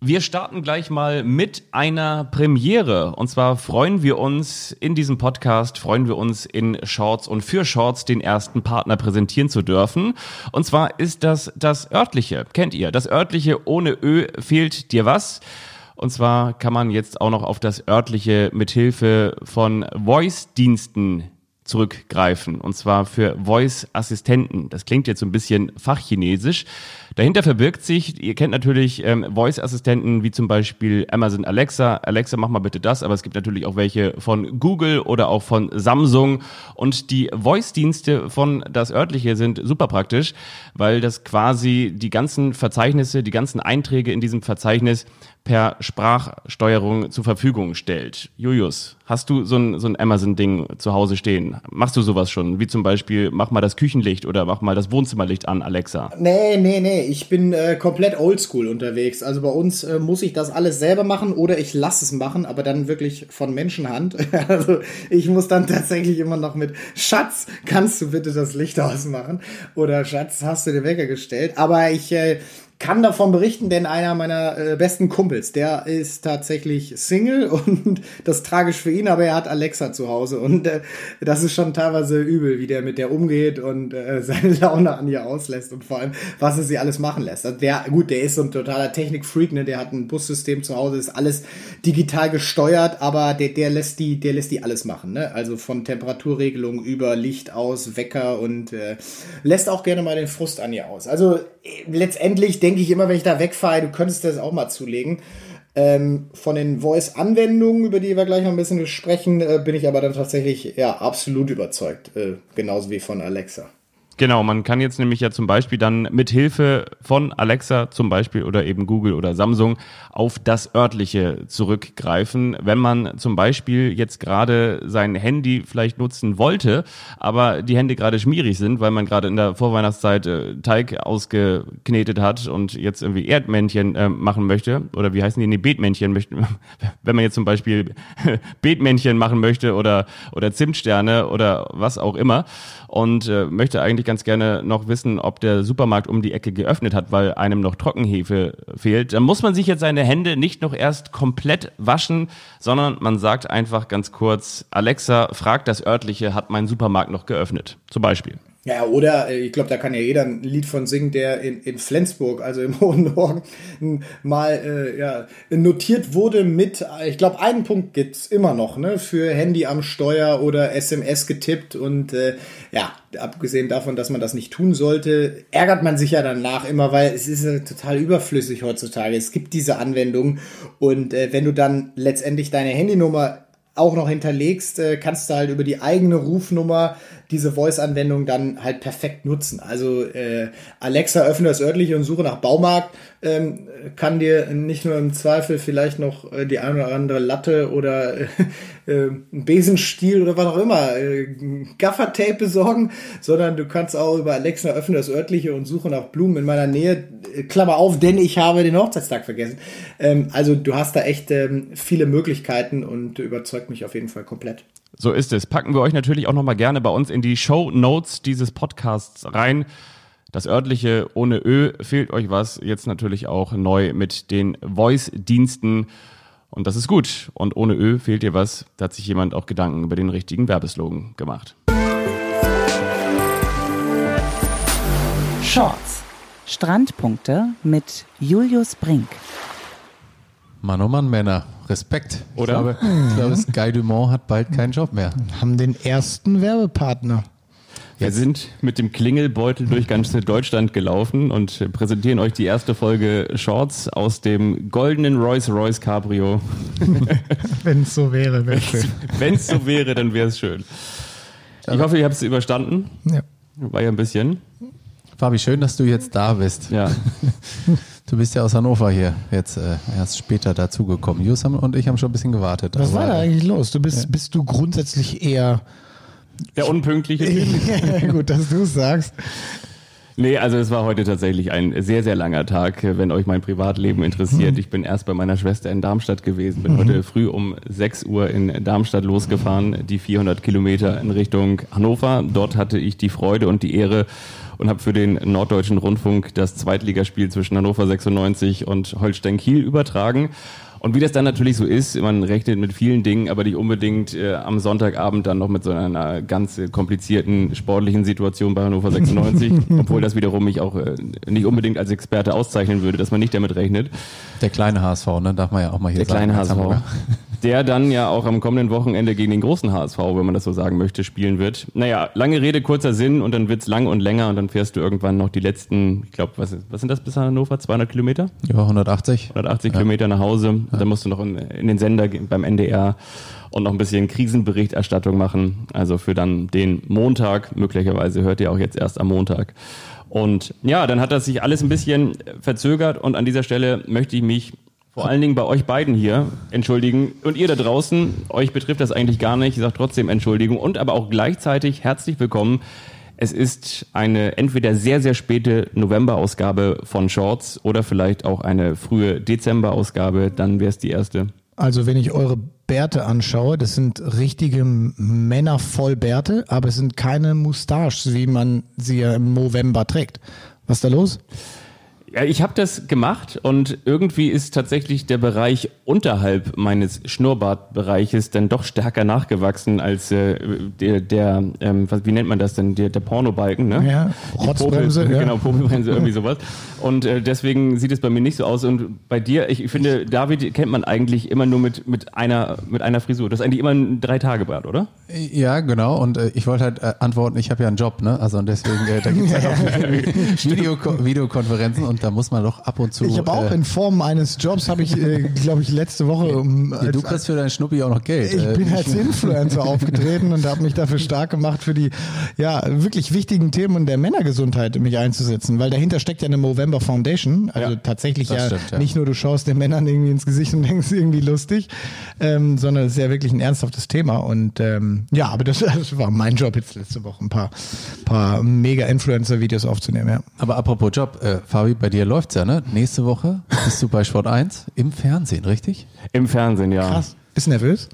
Wir starten gleich mal mit einer Premiere. Und zwar freuen wir uns in diesem Podcast, freuen wir uns in Shorts und für Shorts den ersten Partner präsentieren zu dürfen. Und zwar ist das das örtliche. Kennt ihr? Das örtliche ohne Ö fehlt dir was? Und zwar kann man jetzt auch noch auf das örtliche mithilfe von Voice-Diensten zurückgreifen. Und zwar für Voice-Assistenten. Das klingt jetzt so ein bisschen fachchinesisch. Dahinter verbirgt sich, ihr kennt natürlich ähm, Voice-Assistenten wie zum Beispiel Amazon Alexa. Alexa, mach mal bitte das. Aber es gibt natürlich auch welche von Google oder auch von Samsung. Und die Voice-Dienste von das örtliche sind super praktisch, weil das quasi die ganzen Verzeichnisse, die ganzen Einträge in diesem Verzeichnis per Sprachsteuerung zur Verfügung stellt. Julius, hast du so ein, so ein Amazon-Ding zu Hause stehen? Machst du sowas schon? Wie zum Beispiel, mach mal das Küchenlicht oder mach mal das Wohnzimmerlicht an, Alexa. Nee, nee, nee, ich bin äh, komplett oldschool unterwegs. Also bei uns äh, muss ich das alles selber machen oder ich lasse es machen, aber dann wirklich von Menschenhand. also ich muss dann tatsächlich immer noch mit Schatz, kannst du bitte das Licht ausmachen? Oder Schatz, hast du den Wecker gestellt? Aber ich äh, kann davon berichten, denn einer meiner äh, besten Kumpels, der ist tatsächlich Single und das ist tragisch für ihn, aber er hat Alexa zu Hause und äh, das ist schon teilweise übel, wie der mit der umgeht und äh, seine Laune an ihr auslässt und vor allem, was er sie alles machen lässt. Also der, gut, der ist so ein totaler Technikfreak, ne, der hat ein Bussystem zu Hause, ist alles digital gesteuert, aber der, der lässt die, der lässt die alles machen, ne? Also von Temperaturregelung über Licht aus, Wecker und äh, lässt auch gerne mal den Frust an ihr aus. Also äh, letztendlich denke ich immer, wenn ich da wegfahre, du könntest das auch mal zulegen. Ähm, von den Voice-Anwendungen, über die wir gleich noch ein bisschen sprechen, äh, bin ich aber dann tatsächlich ja absolut überzeugt. Äh, genauso wie von Alexa. Genau, man kann jetzt nämlich ja zum Beispiel dann mit Hilfe von Alexa zum Beispiel oder eben Google oder Samsung auf das örtliche zurückgreifen, wenn man zum Beispiel jetzt gerade sein Handy vielleicht nutzen wollte, aber die Hände gerade schmierig sind, weil man gerade in der Vorweihnachtszeit äh, Teig ausgeknetet hat und jetzt irgendwie Erdmännchen äh, machen möchte oder wie heißen die, nee, Beetmännchen möchte, wenn man jetzt zum Beispiel Beetmännchen machen möchte oder oder Zimtsterne oder was auch immer und äh, möchte eigentlich ganz gerne noch wissen, ob der Supermarkt um die Ecke geöffnet hat, weil einem noch Trockenhefe fehlt. Dann muss man sich jetzt seine Hände nicht noch erst komplett waschen, sondern man sagt einfach ganz kurz, Alexa, fragt das örtliche, hat mein Supermarkt noch geöffnet? Zum Beispiel. Ja, oder äh, ich glaube, da kann ja jeder ein Lied von singen, der in, in Flensburg, also im Hohen Norden, mal äh, ja, notiert wurde mit, ich glaube, einen Punkt gibt's immer noch, ne, für Handy am Steuer oder SMS getippt und äh, ja, abgesehen davon, dass man das nicht tun sollte, ärgert man sich ja danach immer, weil es ist ja total überflüssig heutzutage. Es gibt diese Anwendung und äh, wenn du dann letztendlich deine Handynummer auch noch hinterlegst, äh, kannst du halt über die eigene Rufnummer diese Voice-Anwendung dann halt perfekt nutzen. Also äh, Alexa öffne das örtliche und suche nach Baumarkt, ähm, kann dir nicht nur im Zweifel vielleicht noch äh, die eine oder andere Latte oder äh, äh, ein Besenstiel oder was auch immer, äh, Gaffertape besorgen, sondern du kannst auch über Alexa öffne das örtliche und suche nach Blumen in meiner Nähe, äh, Klammer auf, denn ich habe den Hochzeitstag vergessen. Ähm, also du hast da echt ähm, viele Möglichkeiten und überzeugt mich auf jeden Fall komplett. So ist es. Packen wir euch natürlich auch nochmal gerne bei uns in die Show Notes dieses Podcasts rein. Das örtliche ohne Ö fehlt euch was. Jetzt natürlich auch neu mit den Voice-Diensten. Und das ist gut. Und ohne Ö fehlt dir was. Da hat sich jemand auch Gedanken über den richtigen Werbeslogan gemacht. Shorts. Strandpunkte mit Julius Brink. Mann, oh Mann, Männer. Respekt. Oder? Ich glaube, ich glaube Sky Dumont hat bald keinen Job mehr. Haben den ersten Werbepartner. Wir sind mit dem Klingelbeutel durch ganz Deutschland gelaufen und präsentieren euch die erste Folge Shorts aus dem goldenen Rolls-Royce Cabrio. Wenn es so wäre, wäre schön. Wenn es so wäre, dann wäre es schön. Ich hoffe, ihr habt es überstanden. Ja. War ja ein bisschen. Fabi, schön, dass du jetzt da bist. Ja. Du bist ja aus Hannover hier, jetzt äh, erst später dazugekommen. Jus und ich haben schon ein bisschen gewartet. Was aber, war da eigentlich los? Du bist, bist du grundsätzlich eher. Der unpünktliche Typ. Gut, dass du es sagst. Nee, also es war heute tatsächlich ein sehr, sehr langer Tag, wenn euch mein Privatleben interessiert. Mhm. Ich bin erst bei meiner Schwester in Darmstadt gewesen, bin heute früh um 6 Uhr in Darmstadt losgefahren, die 400 Kilometer in Richtung Hannover. Dort hatte ich die Freude und die Ehre und habe für den Norddeutschen Rundfunk das Zweitligaspiel zwischen Hannover 96 und Holstein Kiel übertragen. Und wie das dann natürlich so ist, man rechnet mit vielen Dingen, aber nicht unbedingt äh, am Sonntagabend dann noch mit so einer ganz komplizierten sportlichen Situation bei Hannover 96, obwohl das wiederum mich auch äh, nicht unbedingt als Experte auszeichnen würde, dass man nicht damit rechnet. Der kleine HSV, ne? Darf man ja auch mal hier Der kleine sagen. als HSV. Der dann ja auch am kommenden Wochenende gegen den großen HSV, wenn man das so sagen möchte, spielen wird. Naja, lange Rede, kurzer Sinn und dann wird's lang und länger und dann fährst du irgendwann noch die letzten, ich glaube, was, was sind das bis Hannover? 200 Kilometer? Ja, 180. 180 Kilometer nach Hause. Dann musst du noch in, in den Sender gehen, beim NDR und noch ein bisschen Krisenberichterstattung machen. Also für dann den Montag. Möglicherweise hört ihr auch jetzt erst am Montag. Und ja, dann hat das sich alles ein bisschen verzögert und an dieser Stelle möchte ich mich vor allen Dingen bei euch beiden hier entschuldigen und ihr da draußen, euch betrifft das eigentlich gar nicht, ich sage trotzdem Entschuldigung und aber auch gleichzeitig herzlich willkommen. Es ist eine entweder sehr, sehr späte November-Ausgabe von Shorts oder vielleicht auch eine frühe Dezember-Ausgabe, dann wäre es die erste. Also wenn ich eure Bärte anschaue, das sind richtige Männer voll Bärte, aber es sind keine Moustaches, wie man sie ja im November trägt. Was ist da los? Ja, ich habe das gemacht und irgendwie ist tatsächlich der Bereich unterhalb meines Schnurrbartbereiches dann doch stärker nachgewachsen als äh, der, der ähm, was, wie nennt man das denn, der, der Pornobalken, ne? Ja, Rotzbremse, Popel, ja. Genau, Popelbremse, irgendwie sowas. Und äh, deswegen sieht es bei mir nicht so aus. Und bei dir, ich finde, David kennt man eigentlich immer nur mit, mit, einer, mit einer Frisur. Das ist eigentlich immer ein Drei-Tage-Bart, oder? Ja, genau. Und äh, ich wollte halt äh, antworten, ich habe ja einen Job, ne? Also und deswegen, äh, da gibt's halt auch Video Videokonferenzen und da muss man doch ab und zu. Ich habe auch äh, in Form eines Jobs, habe ich, äh, glaube ich, letzte Woche um, ja, du als- kriegst für deinen Schnuppi auch noch Geld. Ich Äh, bin als Influencer aufgetreten und habe mich dafür stark gemacht, für die ja wirklich wichtigen Themen der Männergesundheit mich einzusetzen, weil dahinter steckt ja eine Movember Foundation. Also Ja, tatsächlich ja, stimmt, ja. nicht nur du schaust den Männern irgendwie ins Gesicht und denkst irgendwie lustig, ähm, sondern es ist ja wirklich ein ernsthaftes Thema. Und ähm, ja, aber das, das war mein Job jetzt letzte Woche, ein paar, paar mega Influencer-Videos aufzunehmen. Ja. Aber apropos Job, äh, Fabi, bei dir läuft's ja, ne? Nächste Woche bist du bei Sport 1 im Fernsehen, richtig? Im Fernsehen, ja. Krass. Bist du nervös?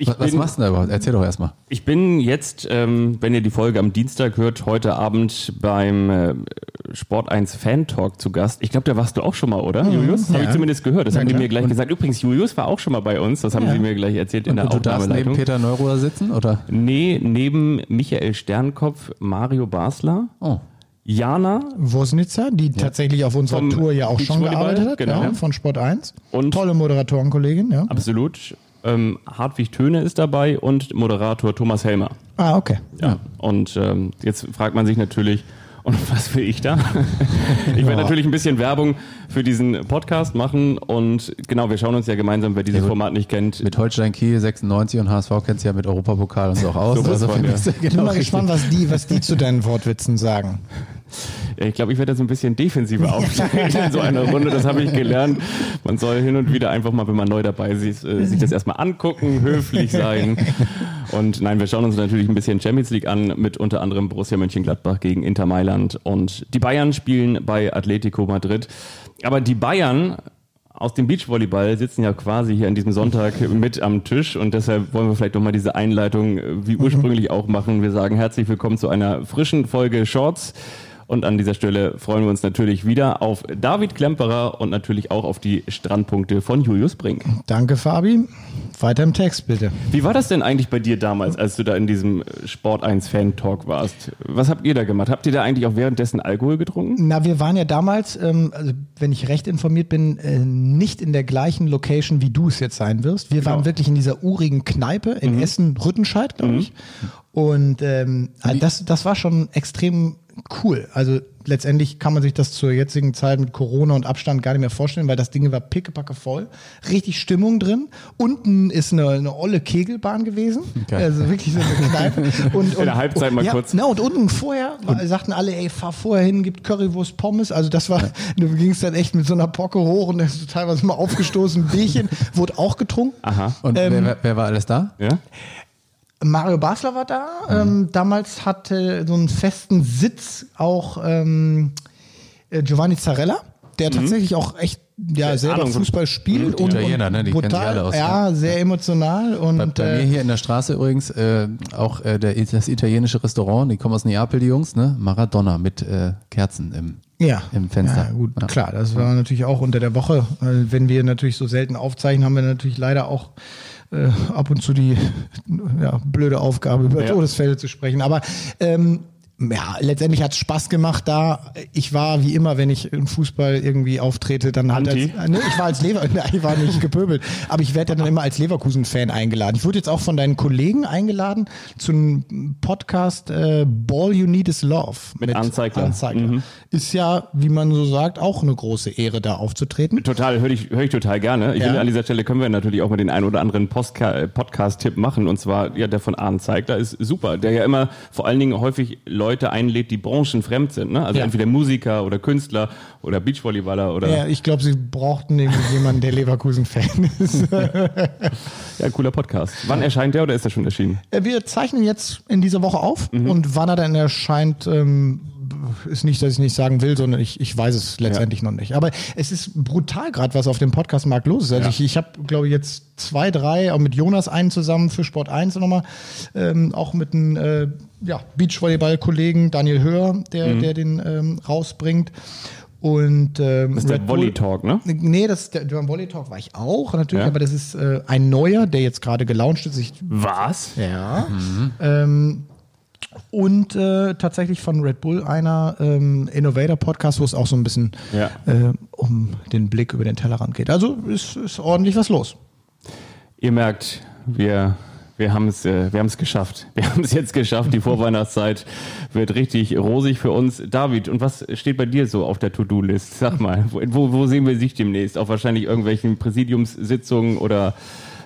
Ich was, was bin- machst du da überhaupt? Erzähl doch erstmal. Ich bin jetzt, ähm, wenn ihr die Folge am Dienstag hört, heute Abend beim äh, Sport 1 Fan Talk zu Gast. Ich glaube, da warst du auch schon mal, oder, Julius? Habe ich ja. zumindest gehört. Das Ja, haben die klar. mir gleich gesagt. Übrigens, Julius war auch schon mal bei uns. Das haben Ja. sie mir gleich erzählt in der Und du darfst neben. Peter Neururer sitzen, oder? Nee, neben Michael Sternkopf, Mario Basler, Oh. Jana Wosnitzer, die tatsächlich auf unserer Vom Tour ja auch schon gearbeitet hat, genau. ja, von Sport 1. Und- Tolle Moderatorenkollegin, ja. absolut. Ähm, Hartwig Töne ist dabei und Moderator Thomas Helmer. Ah, okay. Ja. Und ähm, jetzt fragt man sich natürlich, und was will ich da? ich werde natürlich ein bisschen Werbung für diesen Podcast machen und genau, wir schauen uns ja gemeinsam, wer dieses Ja. Format nicht kennt. Mit Holstein Kiel 96 und HSV kennst du ja mit Europapokal und so auch aus. So also von, ja. ich bin genau mal richtig. gespannt, was die, was die zu deinen Wortwitzen sagen. Ich glaube, ich werde so ein bisschen defensiver aufstellen in so einer Runde. Das habe ich gelernt. Man soll hin und wieder einfach mal, wenn man neu dabei ist, äh, sich das erstmal angucken, höflich sein. Und nein, wir schauen uns natürlich ein bisschen Champions League an, mit unter anderem Borussia Mönchengladbach gegen Inter Mailand. Und die Bayern spielen bei Atletico Madrid. Aber die Bayern aus dem Beachvolleyball sitzen ja quasi hier an diesem Sonntag mit am Tisch und deshalb wollen wir vielleicht nochmal diese Einleitung äh, wie ursprünglich auch machen. Wir sagen herzlich willkommen zu einer frischen Folge Shorts. Und an dieser Stelle freuen wir uns natürlich wieder auf David Klemperer und natürlich auch auf die Strandpunkte von Julius Brink. Danke, Fabi. Weiter im Text, bitte. Wie war das denn eigentlich bei dir damals, als du da in diesem Sport 1 Fan Talk warst? Was habt ihr da gemacht? Habt ihr da eigentlich auch währenddessen Alkohol getrunken? Na, wir waren ja damals, ähm, also wenn ich recht informiert bin, äh, nicht in der gleichen Location, wie du es jetzt sein wirst. Wir waren wirklich in dieser urigen Kneipe in Essen-Rüttenscheid, glaube ich. Und ähm, das, das war schon extrem cool. Also letztendlich kann man sich das zur jetzigen Zeit mit Corona und Abstand gar nicht mehr vorstellen, weil das Ding war pickepacke voll. Richtig Stimmung drin. Unten ist eine, eine olle Kegelbahn gewesen. Geil. Also wirklich so eine Kneipe. Und, und, der Halbzeit mal ja, kurz. Na, und unten vorher war, sagten alle, ey, fahr vorher hin, gibt Currywurst, Pommes. Also das war, du gingst dann echt mit so einer Pocke hoch und ist teilweise mal aufgestoßen, Bierchen, wurde auch getrunken. Aha. Und Ähm, wer, wer, wer war alles da? Ja? Mario Basler war da. Ähm, damals hatte so einen festen Sitz auch ähm, äh, Giovanni Zarella, der tatsächlich auch echt ja, selber Ahnung Fußball spielt und, Italiener, ne? Die kennen die alle aus, ja, sehr emotional und Bei, bei mir äh, hier in der Straße übrigens äh, auch äh, der, das italienische Restaurant, die kommen aus Neapel, die Jungs, ne? Maradona mit äh, Kerzen im, ja, im Fenster. Ja, gut, Ja. klar, das war natürlich auch unter der Woche. Wenn wir natürlich so selten aufzeichnen, haben wir natürlich leider auch äh, ab und zu die ja, blöde Aufgabe, über Ja. Todesfälle zu sprechen. Aber ähm, ja, letztendlich hat es Spaß gemacht da. Ich war wie immer, wenn ich im Fußball irgendwie auftrete, dann Anti? als, ne, ich war als Lever, nein, ich war nicht gepöbelt, aber ich werde ja dann immer als Leverkusen-Fan eingeladen. Ich wurde jetzt auch von deinen Kollegen eingeladen zu einem Podcast äh, Ball You Need Is Love Mit Arndt Zeigler. Arndt Zeigler. Ist ja, wie man so sagt, auch eine große Ehre, da aufzutreten. Total, höre ich, hör ich total gerne. Ich Ja. finde, an dieser Stelle können wir natürlich auch mal den einen oder anderen Podcast-Tipp machen. Und zwar, ja, der von Arndt zeigt, da ist super. Der ja immer vor allen Dingen häufig Leute einlädt, die branchenfremd sind. Ne? Also Ja. entweder Musiker oder Künstler oder Beachvolleyballer oder Ja, ich glaube, sie brauchten irgendwie jemanden, der Leverkusen-Fan ist. ja, cooler Podcast. Wann erscheint der oder ist der schon erschienen? Äh, Wir zeichnen jetzt in dieser Woche auf und wann er dann erscheint, ähm, ist nicht, dass ich nicht sagen will, sondern ich, ich weiß es letztendlich noch nicht. Aber es ist brutal gerade, was auf dem Podcastmarkt los ist. Also Ja. ich, ich habe, glaube ich, jetzt zwei, drei, auch mit Jonas einen zusammen für Sport 1 nochmal, ähm, auch mit einem äh, ja, Beachvolleyball-Kollegen Daniel Höher, der, der den ähm, rausbringt. Und ähm, Das ist der Red Bull- Volley Talk, ne? Nee, das ist der, der Volley Talk war ich auch natürlich, Ja. aber das ist äh, ein neuer, der jetzt gerade gelauncht ist. Ich Was? ja. Ähm, und äh, tatsächlich von Red Bull einer ähm, Innovator-Podcast, wo es auch so ein bisschen Ja. äh, um den Blick über den Tellerrand geht. Also ist, ist ordentlich was los. Ihr merkt, wir, wir haben es äh, wir haben es geschafft. Wir haben es jetzt geschafft. Die Vorweihnachtszeit wird richtig rosig für uns. David, und was steht bei dir so auf der To-Do-List? Sag mal, wo, wo, sehen wir sich demnächst? Auf wahrscheinlich irgendwelchen Präsidiumssitzungen oder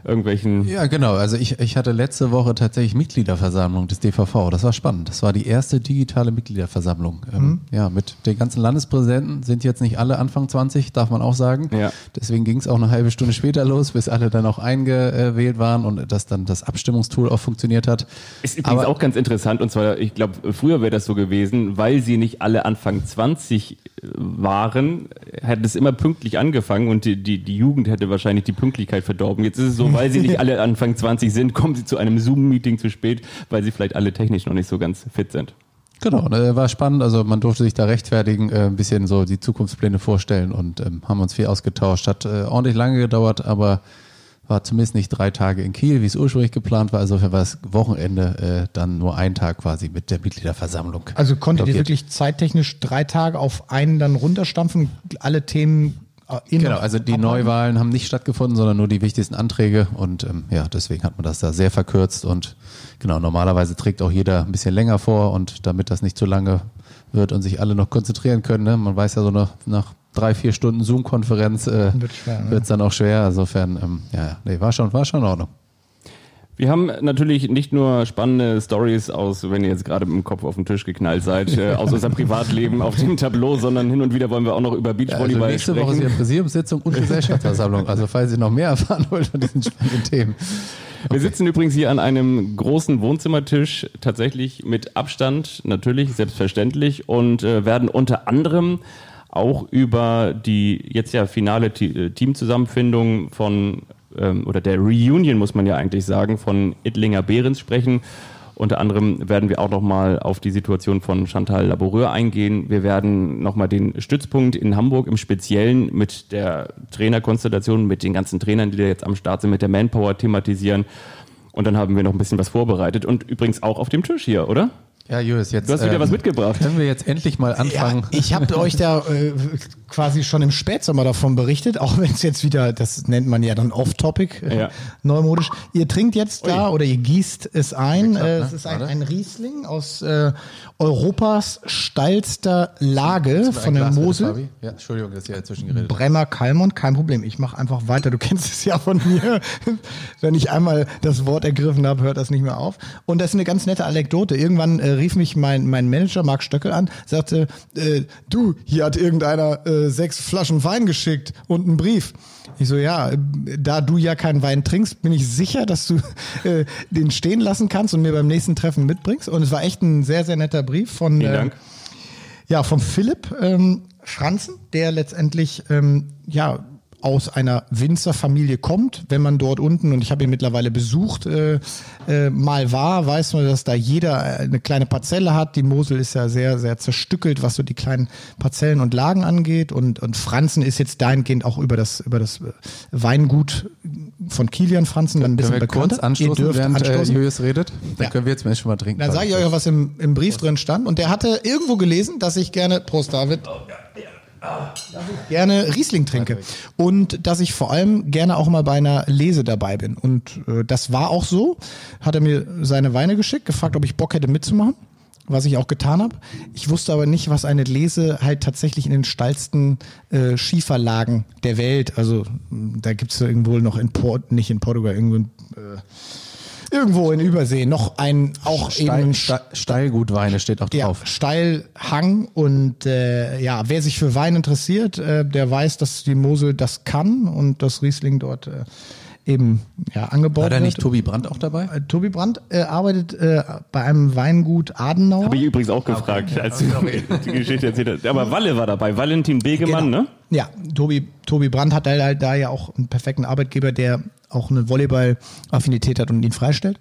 irgendwelchen... Ja, genau. Also ich, ich hatte letzte Woche tatsächlich Mitgliederversammlung des DVV. Das war spannend. Das war die erste digitale Mitgliederversammlung. Ähm, ja, mit den ganzen Landespräsidenten sind jetzt nicht alle Anfang 20, darf man auch sagen. Ja. Deswegen ging es auch eine halbe Stunde später los, bis alle dann auch eingewählt waren und dass dann das Abstimmungstool auch funktioniert hat. Ist übrigens Aber- auch ganz interessant, und zwar, ich glaube, früher wäre das so gewesen, weil sie nicht alle Anfang 20 waren, hätte es immer pünktlich angefangen und die, die, die Jugend hätte wahrscheinlich die Pünktlichkeit verdorben. Jetzt ist es so, weil sie nicht alle Anfang 20 sind, kommen sie zu einem Zoom-Meeting zu spät, weil sie vielleicht alle technisch noch nicht so ganz fit sind. Genau, ne, war spannend. Also man durfte sich da rechtfertigen, äh, ein bisschen so die Zukunftspläne vorstellen und ähm, haben uns viel ausgetauscht. Hat äh, ordentlich lange gedauert, aber war zumindest nicht drei Tage in Kiel, wie es ursprünglich geplant war. Also war das Wochenende äh, dann nur ein Tag quasi mit der Mitgliederversammlung. Also konntet ihr wirklich zeittechnisch drei Tage auf einen dann runterstampfen, alle Themen Genau, also die Neuwahlen haben nicht stattgefunden, sondern nur die wichtigsten Anträge und ähm, ja, deswegen hat man das da sehr verkürzt und genau, normalerweise trägt auch jeder ein bisschen länger vor und damit das nicht zu lange wird und sich alle noch konzentrieren können, ne? man weiß ja so nach, nach drei, vier Stunden Zoom-Konferenz äh, Wird schwer, ne? dann auch schwer, insofern, ähm, ja, ja, nee, war schon, war schon in Ordnung. Wir haben natürlich nicht nur spannende Stories aus, wenn ihr jetzt gerade mit dem Kopf auf den Tisch geknallt seid, äh, aus unserem Privatleben auf dem Tableau, sondern hin und wieder wollen wir auch noch über Also Beachvolleyball nächste Woche ist sprechen. ja Präsidiumssitzung und Gesellschaftsversammlung, also falls ihr noch mehr erfahren wollt von diesen spannenden Themen. Wir sitzen übrigens hier an einem großen Wohnzimmertisch, tatsächlich mit Abstand, natürlich, selbstverständlich, und äh, werden unter anderem auch über die jetzt ja finale äh, Teamzusammenfindung von, ähm, oder der Reunion, muss man ja eigentlich sagen, von Ittlinger Behrens sprechen. Unter anderem werden wir auch nochmal auf die Situation von Chantal Laboureur eingehen. Wir werden nochmal den Stützpunkt in Hamburg im Speziellen mit der Trainerkonstellation, mit den ganzen Trainern, die da jetzt am Start sind, mit der Manpower thematisieren. Und dann haben wir noch ein bisschen was vorbereitet und übrigens auch auf dem Tisch hier, oder? Ja, Julius, jetzt Du hast wieder ähm, was mitgebracht. Können wir jetzt endlich mal Ja, anfangen? ich habe euch da äh, quasi schon im Spätsommer davon berichtet, auch wenn es jetzt wieder, das nennt man ja dann Off-Topic, äh, Ja. neumodisch. Ihr trinkt jetzt da oder ihr gießt es ein. Geklappt, äh, ne? es ist ein, ein Riesling aus äh, Europas steilster Lage von der Glas bitte, Mosel. Fabi? Ja, Entschuldigung, dass ich ja dazwischen geredet habe. Bremer Kalmont, kein Problem. Ich mache einfach weiter. Du kennst es ja von mir. Wenn ich einmal das Wort ergriffen habe, hört das nicht mehr auf. Und das ist eine ganz nette Anekdote. Irgendwann äh, rief mich mein, mein Manager Marc Stöckel an, sagte, äh, du, hier hat irgendeiner äh, sechs Flaschen Wein geschickt und einen Brief. Ich so, ja, äh, da du ja keinen Wein trinkst, bin ich sicher, dass du äh, den stehen lassen kannst und mir beim nächsten Treffen mitbringst. Und es war echt ein sehr, sehr netter Brief von, äh, ja, von Philipp ähm, Franzen, der letztendlich ähm, ja aus einer Winzerfamilie kommt, wenn man dort unten, und ich habe ihn mittlerweile besucht, äh, äh, mal war, weiß man, dass da jeder äh, eine kleine Parzelle hat. Die Mosel ist ja sehr, sehr zerstückelt, was so die kleinen Parzellen und Lagen angeht. Und, und Franzen ist jetzt dahingehend auch über das, über das äh, Weingut von Kilian Franzen dann ein bisschen Können wir bekannter. kurz anstoßen, Ihr dürft während äh, anstoßen. Julius redet? Dann Ja. können wir jetzt mal schon mal trinken. Dann sage ich euch auch, was im, im Brief drin stand. Und der hatte irgendwo gelesen, dass ich gerne, Prost David, dass ich gerne Riesling trinke. Und dass ich vor allem gerne auch mal bei einer Lese dabei bin. Und äh, das war auch so. Hat er mir seine Weine geschickt, gefragt, ob ich Bock hätte mitzumachen. Was ich auch getan habe. Ich wusste aber nicht, was eine Lese halt tatsächlich in den steilsten äh, Schieferlagen der Welt, also da gibt's ja irgendwo noch in Port, nicht in Portugal, irgendwo in, äh, irgendwo in Übersee noch ein auch Steil, eben Ste Steilgutweine steht auch ja, drauf. Steilhang und äh, ja, wer sich für Wein interessiert, äh, der weiß, dass die Mosel das kann und das Riesling dort äh, eben ja angebaut War da wird. nicht Tobi Brandt auch dabei? Äh, Tobi Brandt äh, arbeitet äh, bei einem Weingut Adenauer. Habe ich übrigens auch gefragt, als du die Geschichte erzählt hast. Aber Walle war dabei, Valentin Begemann, Genau. ne? Ja, Tobi, Tobi Brandt hat halt da ja auch einen perfekten Arbeitgeber, der auch eine Volleyball-Affinität hat und ihn freistellt.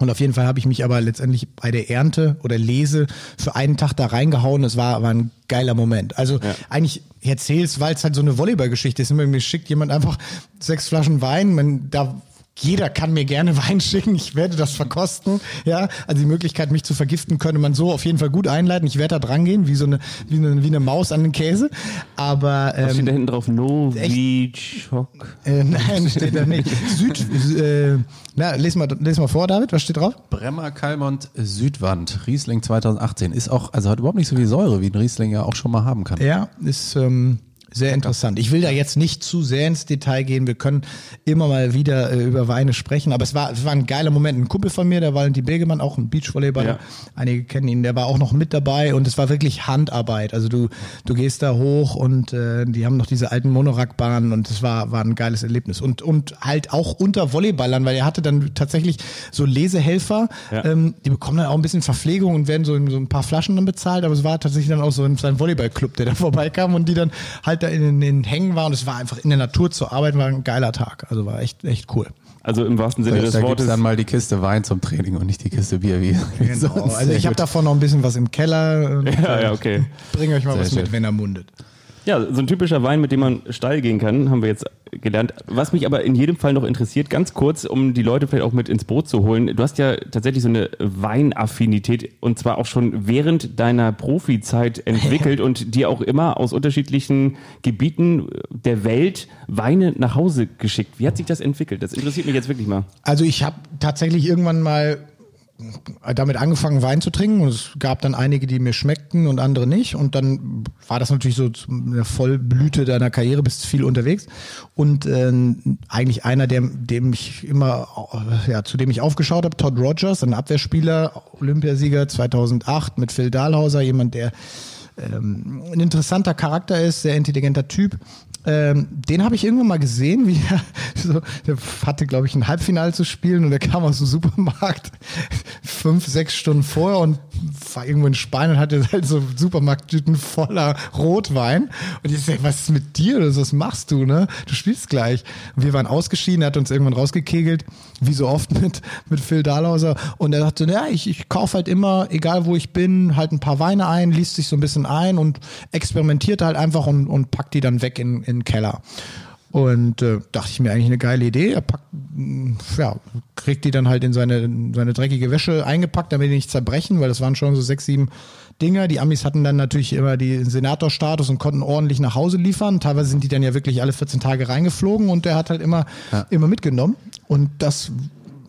Und auf jeden Fall habe ich mich aber letztendlich bei der Ernte oder Lese für einen Tag da reingehauen. Es war, war ein geiler Moment. Also eigentlich, ich erzähl's, weil es halt so eine Volleyball-Geschichte ist. Mir schickt jemand einfach sechs Flaschen Wein. Man, da jeder kann mir gerne Wein schicken, ich werde das verkosten. Ja, also die Möglichkeit, mich zu vergiften, könnte man so auf jeden Fall gut einleiten. Ich werde da dran gehen, wie so eine, wie eine, wie eine Maus an den Käse. Aber Was steht ähm, da hinten drauf? Novichok. äh, nein, steht da nicht. Süd, äh, na, les mal, les mal vor, David, was steht drauf? Bremmer Kalmont Südwand, Riesling 2018. Ist auch, also hat überhaupt nicht so viel Säure, wie ein Riesling ja auch schon mal haben kann. Ja, ist ähm, sehr interessant. Ich will da jetzt nicht zu sehr ins Detail gehen. Wir können immer mal wieder äh, über Weine sprechen, aber es war, es war ein geiler Moment. Ein Kumpel von mir, der Valentin Begemann, auch ein Beachvolleyballer, Ja. einige kennen ihn, der war auch noch mit dabei und es war wirklich Handarbeit. Also du, du gehst da hoch und äh, die haben noch diese alten Monorackbahnen und es war, war ein geiles Erlebnis. Und, und halt auch unter Volleyballern, weil er hatte dann tatsächlich so Lesehelfer, Ja. ähm, die bekommen dann auch ein bisschen Verpflegung und werden so, so ein paar Flaschen dann bezahlt, aber es war tatsächlich dann auch so ein, sein Volleyballclub, der da vorbeikam und die dann halt da in den, in den Hängen war und es war einfach in der Natur zu arbeiten, war ein geiler Tag. Also war echt, echt cool. Also im wahrsten Sinne Da, des da gibt Wortes. es dann mal die Kiste Wein zum Training und nicht die Kiste Bier wie. Genau. sonst. Also ich habe davon noch ein bisschen was im Keller. Und, Ja, ja, äh, okay. Bring euch mal Sehr was mit, schön. wenn er mundet. Ja, so ein typischer Wein, mit dem man steil gehen kann, haben wir jetzt gelernt. Was mich aber in jedem Fall noch interessiert, ganz kurz, um die Leute vielleicht auch mit ins Boot zu holen. Du hast ja tatsächlich so eine Weinaffinität und zwar auch schon während deiner Profizeit entwickelt und dir auch immer aus unterschiedlichen Gebieten der Welt Weine nach Hause geschickt. Wie hat sich das entwickelt? Das interessiert mich jetzt wirklich mal. Also ich habe tatsächlich irgendwann mal damit angefangen, Wein zu trinken. Und es gab dann einige, die mir schmeckten und andere nicht. Und dann war das natürlich so in der Vollblüte deiner Karriere, bist viel unterwegs. Und ähm, eigentlich einer, der, dem ich immer, äh, ja, zu dem ich aufgeschaut habe, Todd Rogers, ein Abwehrspieler, Olympiasieger 2008 mit Phil Dahlhauser, jemand, der ähm, ein interessanter Charakter ist, sehr intelligenter Typ. Ähm, den habe ich irgendwann mal gesehen, wie er so, der hatte, glaube ich, ein Halbfinale zu spielen und er kam aus dem Supermarkt fünf, sechs Stunden vorher und war irgendwo in Spanien und hatte halt so Supermarkttüten voller Rotwein. Und ich sag, was ist mit dir? Was machst du, ne? Du spielst gleich. Und wir waren ausgeschieden, er hat uns irgendwann rausgekegelt, wie so oft mit, mit Phil Dahlhauser. Und er sagte, ja, ich, ich kaufe halt immer, egal wo ich bin, halt ein paar Weine ein, liest sich so ein bisschen ein und experimentiert halt einfach und, und packt die dann weg in, in den Keller. Und äh, dachte ich mir eigentlich eine geile Idee. Er packt, mh, ja, kriegt die dann halt in seine, in seine dreckige Wäsche eingepackt, damit die nicht zerbrechen, weil das waren schon so sechs, sieben Dinger. Die Amis hatten dann natürlich immer die Senatorstatus und konnten ordentlich nach Hause liefern. Teilweise sind die dann ja wirklich alle 14 Tage reingeflogen und der hat halt immer, immer mitgenommen. Und das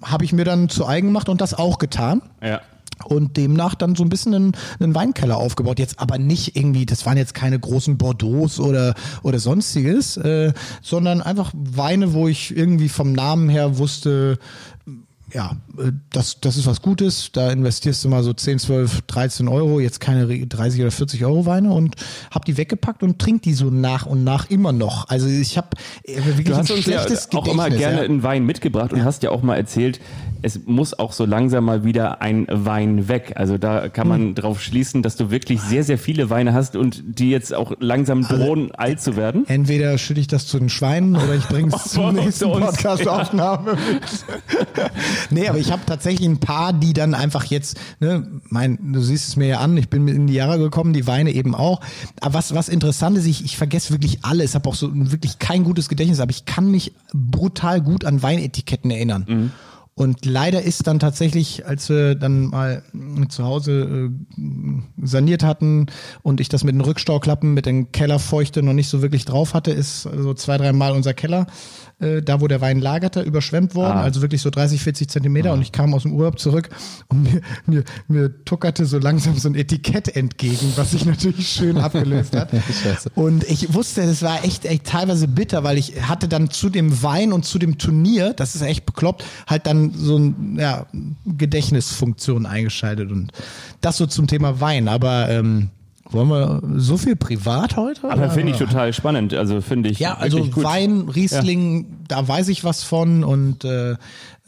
habe ich mir dann zu eigen gemacht und das auch getan Ja. Und demnach dann so ein bisschen einen, einen Weinkeller aufgebaut. Jetzt aber nicht irgendwie, das waren jetzt keine großen Bordeaux oder, oder sonstiges, äh, sondern einfach Weine, wo ich irgendwie vom Namen her wusste, ja, äh, das, das ist was Gutes. Da investierst du mal so 10, 12, 13 Euro, jetzt keine 30 oder 40 Euro Weine und hab die weggepackt und trink die so nach und nach immer noch. Also ich habe wirklich Du hast ein uns ja schlechtes auch immer gerne ja. einen Wein mitgebracht und hast ja auch mal erzählt, es muss auch so langsam mal wieder ein Wein weg. Also da kann man Hm. drauf schließen, dass du wirklich sehr, sehr viele Weine hast und die jetzt auch langsam drohen, alt zu werden. Entweder schütte ich das zu den Schweinen oder ich bringe es zur zu nächsten Podcast-Aufnahme mit. nee, aber ich habe tatsächlich ein paar, die dann einfach jetzt, ne, mein, du siehst es mir ja an, ich bin in die Jahre gekommen, die Weine eben auch. Aber was, was interessant ist, ich, ich vergesse wirklich alles, habe auch so wirklich kein gutes Gedächtnis, aber ich kann mich brutal gut an Weinetiketten erinnern. Und leider ist dann tatsächlich, als wir dann mal zu Hause äh, saniert hatten und ich das mit den Rückstauklappen, mit den Kellerfeuchte noch nicht so wirklich drauf hatte, ist so zwei, dreimal unser Keller, äh, da wo der Wein lagerte, überschwemmt worden. Ah. Also wirklich so 30, 40 Zentimeter. Und ich kam aus dem Urlaub zurück und mir, mir, mir tuckerte so langsam so ein Etikett entgegen, was sich natürlich schön abgelöst hat. Und ich wusste, das war echt, echt teilweise bitter, weil ich hatte dann zu dem Wein und zu dem Turnier, das ist echt bekloppt, halt dann so ein ja, Gedächtnisfunktion eingeschaltet und das so zum Thema Wein. Aber ähm, wollen wir so viel privat heute? Aber finde ich total spannend. Also finde ich Ja, also. Wein, Riesling, da weiß ich was von und äh,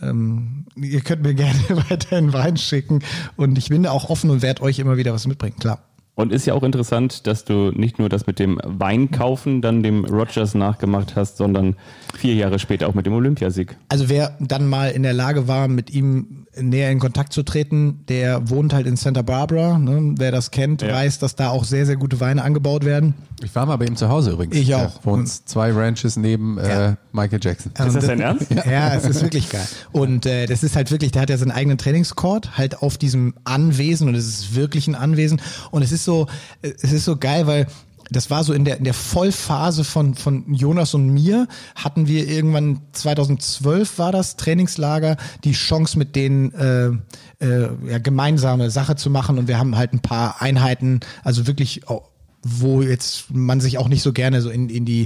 ähm, ihr könnt mir gerne weiterhin Wein schicken und ich bin da auch offen und werde euch immer wieder was mitbringen, klar. Und ist ja auch interessant, dass du nicht nur das mit dem Weinkaufen dann dem Rogers nachgemacht hast, sondern vier Jahre später auch mit dem Olympiasieg. Also wer dann mal in der Lage war, mit ihm näher in Kontakt zu treten, der wohnt halt in Santa Barbara. Ne? Wer das kennt, Ja. weiß, dass da auch sehr, sehr gute Weine angebaut werden. Ich war mal bei ihm zu Hause übrigens. Ich auch. Er wohnt zwei Ranches neben äh, Michael Jackson. Ist das dein Ernst? Ja, es ist wirklich geil. Und äh, das ist halt wirklich, der hat ja seinen eigenen Trainingscourt halt auf diesem Anwesen und es ist wirklich ein Anwesen und es ist so, äh, es ist so geil, weil das war so in der, in der Vollphase von, von Jonas und mir, hatten wir irgendwann 2012 war das Trainingslager, die Chance mit denen äh, äh, ja, gemeinsame Sache zu machen. Und wir haben halt ein paar Einheiten, also wirklich auch wo jetzt man sich auch nicht so gerne so in, in die,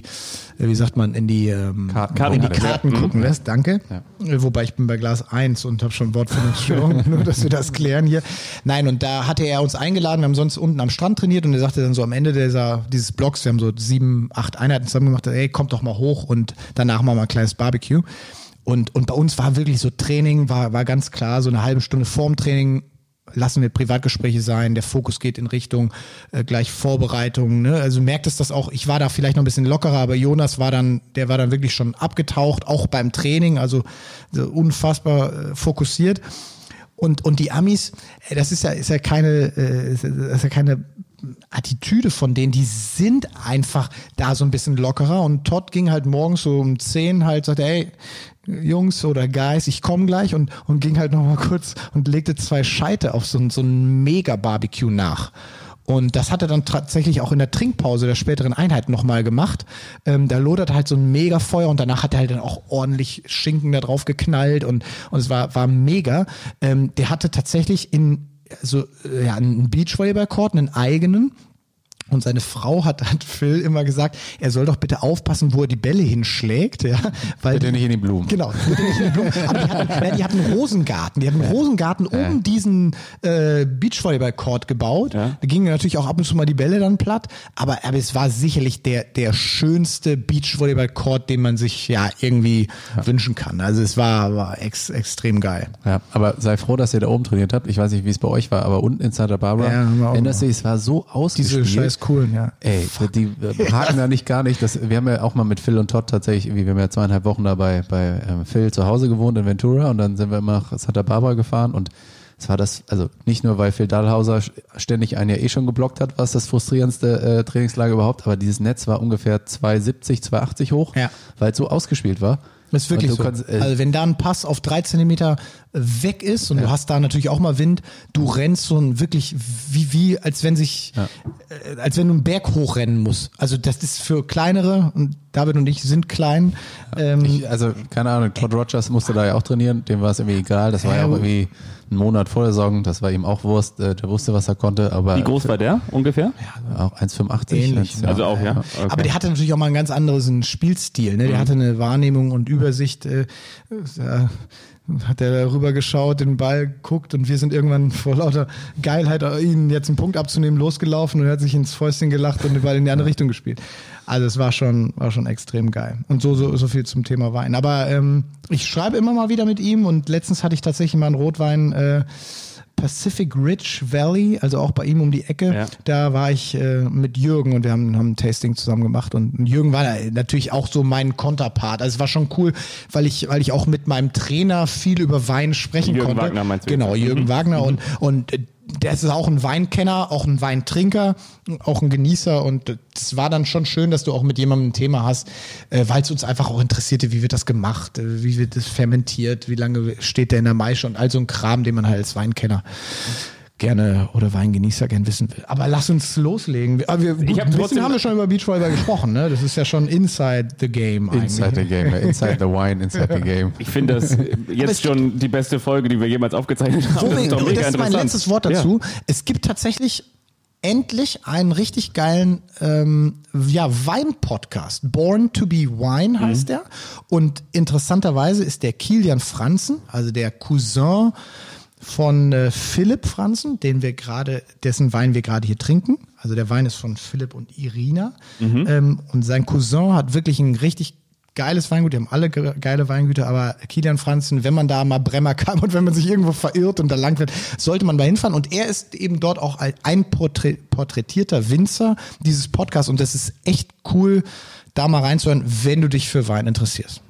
äh, wie sagt man, in die ähm, Karten Karten in die gucken, ja. Karten gucken lässt, danke. Äh, Wobei ich bin bei Glas 1 und habe schon Wortfindungsstörung, nur dass wir das klären hier. Nein, und da hatte er uns eingeladen, wir haben sonst unten am Strand trainiert und er sagte dann so am Ende dieser, dieses Blocks, wir haben so sieben, acht Einheiten zusammen gemacht, ey, kommt doch mal hoch und danach machen wir mal ein kleines Barbecue. Und, und bei uns war wirklich so Training, war, war ganz klar, so eine halbe Stunde vorm Training lassen wir Privatgespräche sein, der Fokus geht in Richtung äh, gleich Vorbereitung. Ne? Also merktest das auch, ich war da vielleicht noch ein bisschen lockerer, aber Jonas war dann, der war dann wirklich schon abgetaucht, auch beim Training, also so unfassbar äh, fokussiert. Und, und die Amis, äh, das ist ja, ist ja keine, äh, ist ja keine Attitüde von denen, die sind einfach da so ein bisschen lockerer. Und Todd ging halt morgens so um 10 halt, sagte, ey, Jungs oder Guys, ich komme gleich und, und ging halt nochmal kurz und legte zwei Scheite auf so, so ein Mega-Barbecue nach. Und das hat er dann tatsächlich auch in der Trinkpause der späteren Einheit nochmal gemacht. Ähm, da lodert halt so ein Mega-Feuer und danach hat er halt dann auch ordentlich Schinken da drauf geknallt und, und es war, war mega. Ähm, der hatte tatsächlich in, also, äh, ja, einen Beachvolleyball-Court, einen eigenen. Und seine Frau hat, hat Phil immer gesagt, er soll doch bitte aufpassen, wo er die Bälle hinschlägt, ja, weil Bitte nicht in die Blumen. Genau, bitte nicht in die Blumen. Aber die hatten, nein, die hatten einen Rosengarten. Die hatten einen Rosengarten um diesen äh, Beachvolleyball-Court gebaut. Ja. Da gingen natürlich auch ab und zu mal die Bälle dann platt. Aber, aber es war sicherlich der, der schönste Beachvolleyball-Court, den man sich ja irgendwie wünschen kann. Also es war, war ex, extrem geil. Ja, aber sei froh, dass ihr da oben trainiert habt. Ich weiß nicht, wie es bei euch war, aber unten in Santa Barbara, Ja, erinnerst du es war so ausgespielt. Coolen, ja. Ey, die äh, haken da nicht gar nicht. Das, wir haben ja auch mal mit Phil und Todd tatsächlich, irgendwie, wir haben ja zweieinhalb Wochen da bei, bei ähm, Phil zu Hause gewohnt in Ventura und dann sind wir immer nach Santa Barbara gefahren und es war das, also nicht nur, weil Phil Dahlhauser st- ständig einen ja eh schon geblockt hat, was das frustrierendste äh, Trainingslager überhaupt, aber dieses Netz war ungefähr 270, 280 hoch, Ja. weil es so ausgespielt war. Das ist wirklich so. kannst, äh, also wenn da ein Pass auf drei Zentimeter weg ist und du hast da natürlich auch mal Wind, du rennst so ein wirklich wie, wie als wenn sich, äh, als wenn du einen Berg hochrennen musst. Also das ist für kleinere und David und ich sind klein. Ähm, Ich, also, keine Ahnung, Todd Rogers musste da ja auch trainieren, dem war es irgendwie egal. Das war ja Ja, auch irgendwie ein Monat vor der Saison, das war ihm auch Wurst, äh, der wusste, was er konnte, aber Wie groß war der ungefähr? auch 1,85. Ähnlich, Ja. Also auch, ja. Okay. Aber der hatte natürlich auch mal einen ganz anderen Spielstil. Ne? Der hatte eine Wahrnehmung und Übersicht. Äh, äh, hat er rüber geschaut, den Ball guckt und wir sind irgendwann vor lauter Geilheit, ihn jetzt einen Punkt abzunehmen, losgelaufen und er hat sich ins Fäustchen gelacht und den Ball in die andere Richtung gespielt. Also es war schon, war schon extrem geil. Und so, so, so viel zum Thema Wein. Aber ähm, ich schreibe immer mal wieder mit ihm und letztens hatte ich tatsächlich mal einen Rotwein. Äh, Pacific Ridge Valley, also auch bei ihm um die Ecke. Ja. Da war ich äh, mit Jürgen und wir haben, haben ein Tasting zusammen gemacht und Jürgen war natürlich auch so mein Konterpart. Also es war schon cool, weil ich, weil ich auch mit meinem Trainer viel über Wein sprechen Jürgen konnte. Wagner meinst du Genau? Jürgen Mhm. Wagner und, und äh, der ist auch ein Weinkenner, auch ein Weintrinker, auch ein Genießer. Und es war dann schon schön, dass du auch mit jemandem ein Thema hast, äh, weil es uns einfach auch interessierte, wie wird das gemacht, äh, wie wird das fermentiert, wie lange steht der in der Maische und all so ein Kram, den man halt als Weinkenner gerne oder Weingenießer gern wissen will. Aber lass uns loslegen. Wir- Aber wir, gut, hab ein bisschen haben wir schon über Beachvolleyball gesprochen, ne? Das ist ja schon inside the game eigentlich. Inside the game, ja, inside the wine, inside the game. Ich finde das jetzt schon die beste Folge, die wir jemals aufgezeichnet haben. Wo Das ist doch und mega das ist mein letztes Wort dazu. Es gibt tatsächlich endlich einen richtig geilen ähm, ja, Wein-Podcast. Born to be Wine heißt der. Und interessanterweise ist der Kilian Franzen, also der Cousin von äh, Philipp Franzen, den wir gerade, dessen Wein wir gerade hier trinken. Also der Wein ist von Philipp und Irina. Ähm, und sein Cousin hat wirklich ein richtig geiles Weingut, die haben alle ge geile Weingüter, aber Kilian Franzen, wenn man da mal Bremmer kam und wenn man sich irgendwo verirrt und da lang wird, sollte man mal hinfahren. Und er ist eben dort auch ein- ein porträ porträtierter Winzer dieses Podcasts und das ist echt cool, da mal reinzuhören, wenn du dich für Wein interessierst.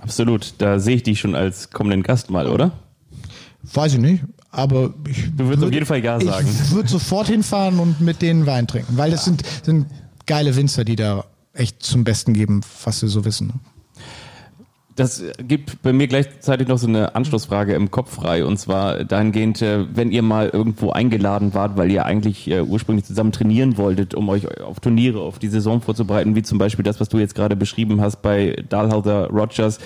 Absolut, da sehe ich dich schon als kommenden Gast mal, oder? Weiß ich nicht, aber ich Du würdest auf jeden Fall Ja sagen. Ich würde sofort hinfahren und mit denen Wein trinken, weil das sind, sind geile Winzer, die da echt zum Besten geben, was sie so wissen. ne? Das gibt bei mir gleichzeitig noch so eine Anschlussfrage im Kopf frei. Und zwar dahingehend, äh, wenn ihr mal irgendwo eingeladen wart, weil ihr eigentlich äh, ursprünglich zusammen trainieren wolltet, um euch auf Turniere, auf die Saison vorzubereiten, wie zum Beispiel das, was du jetzt gerade beschrieben hast bei Dahlhauser Rogers.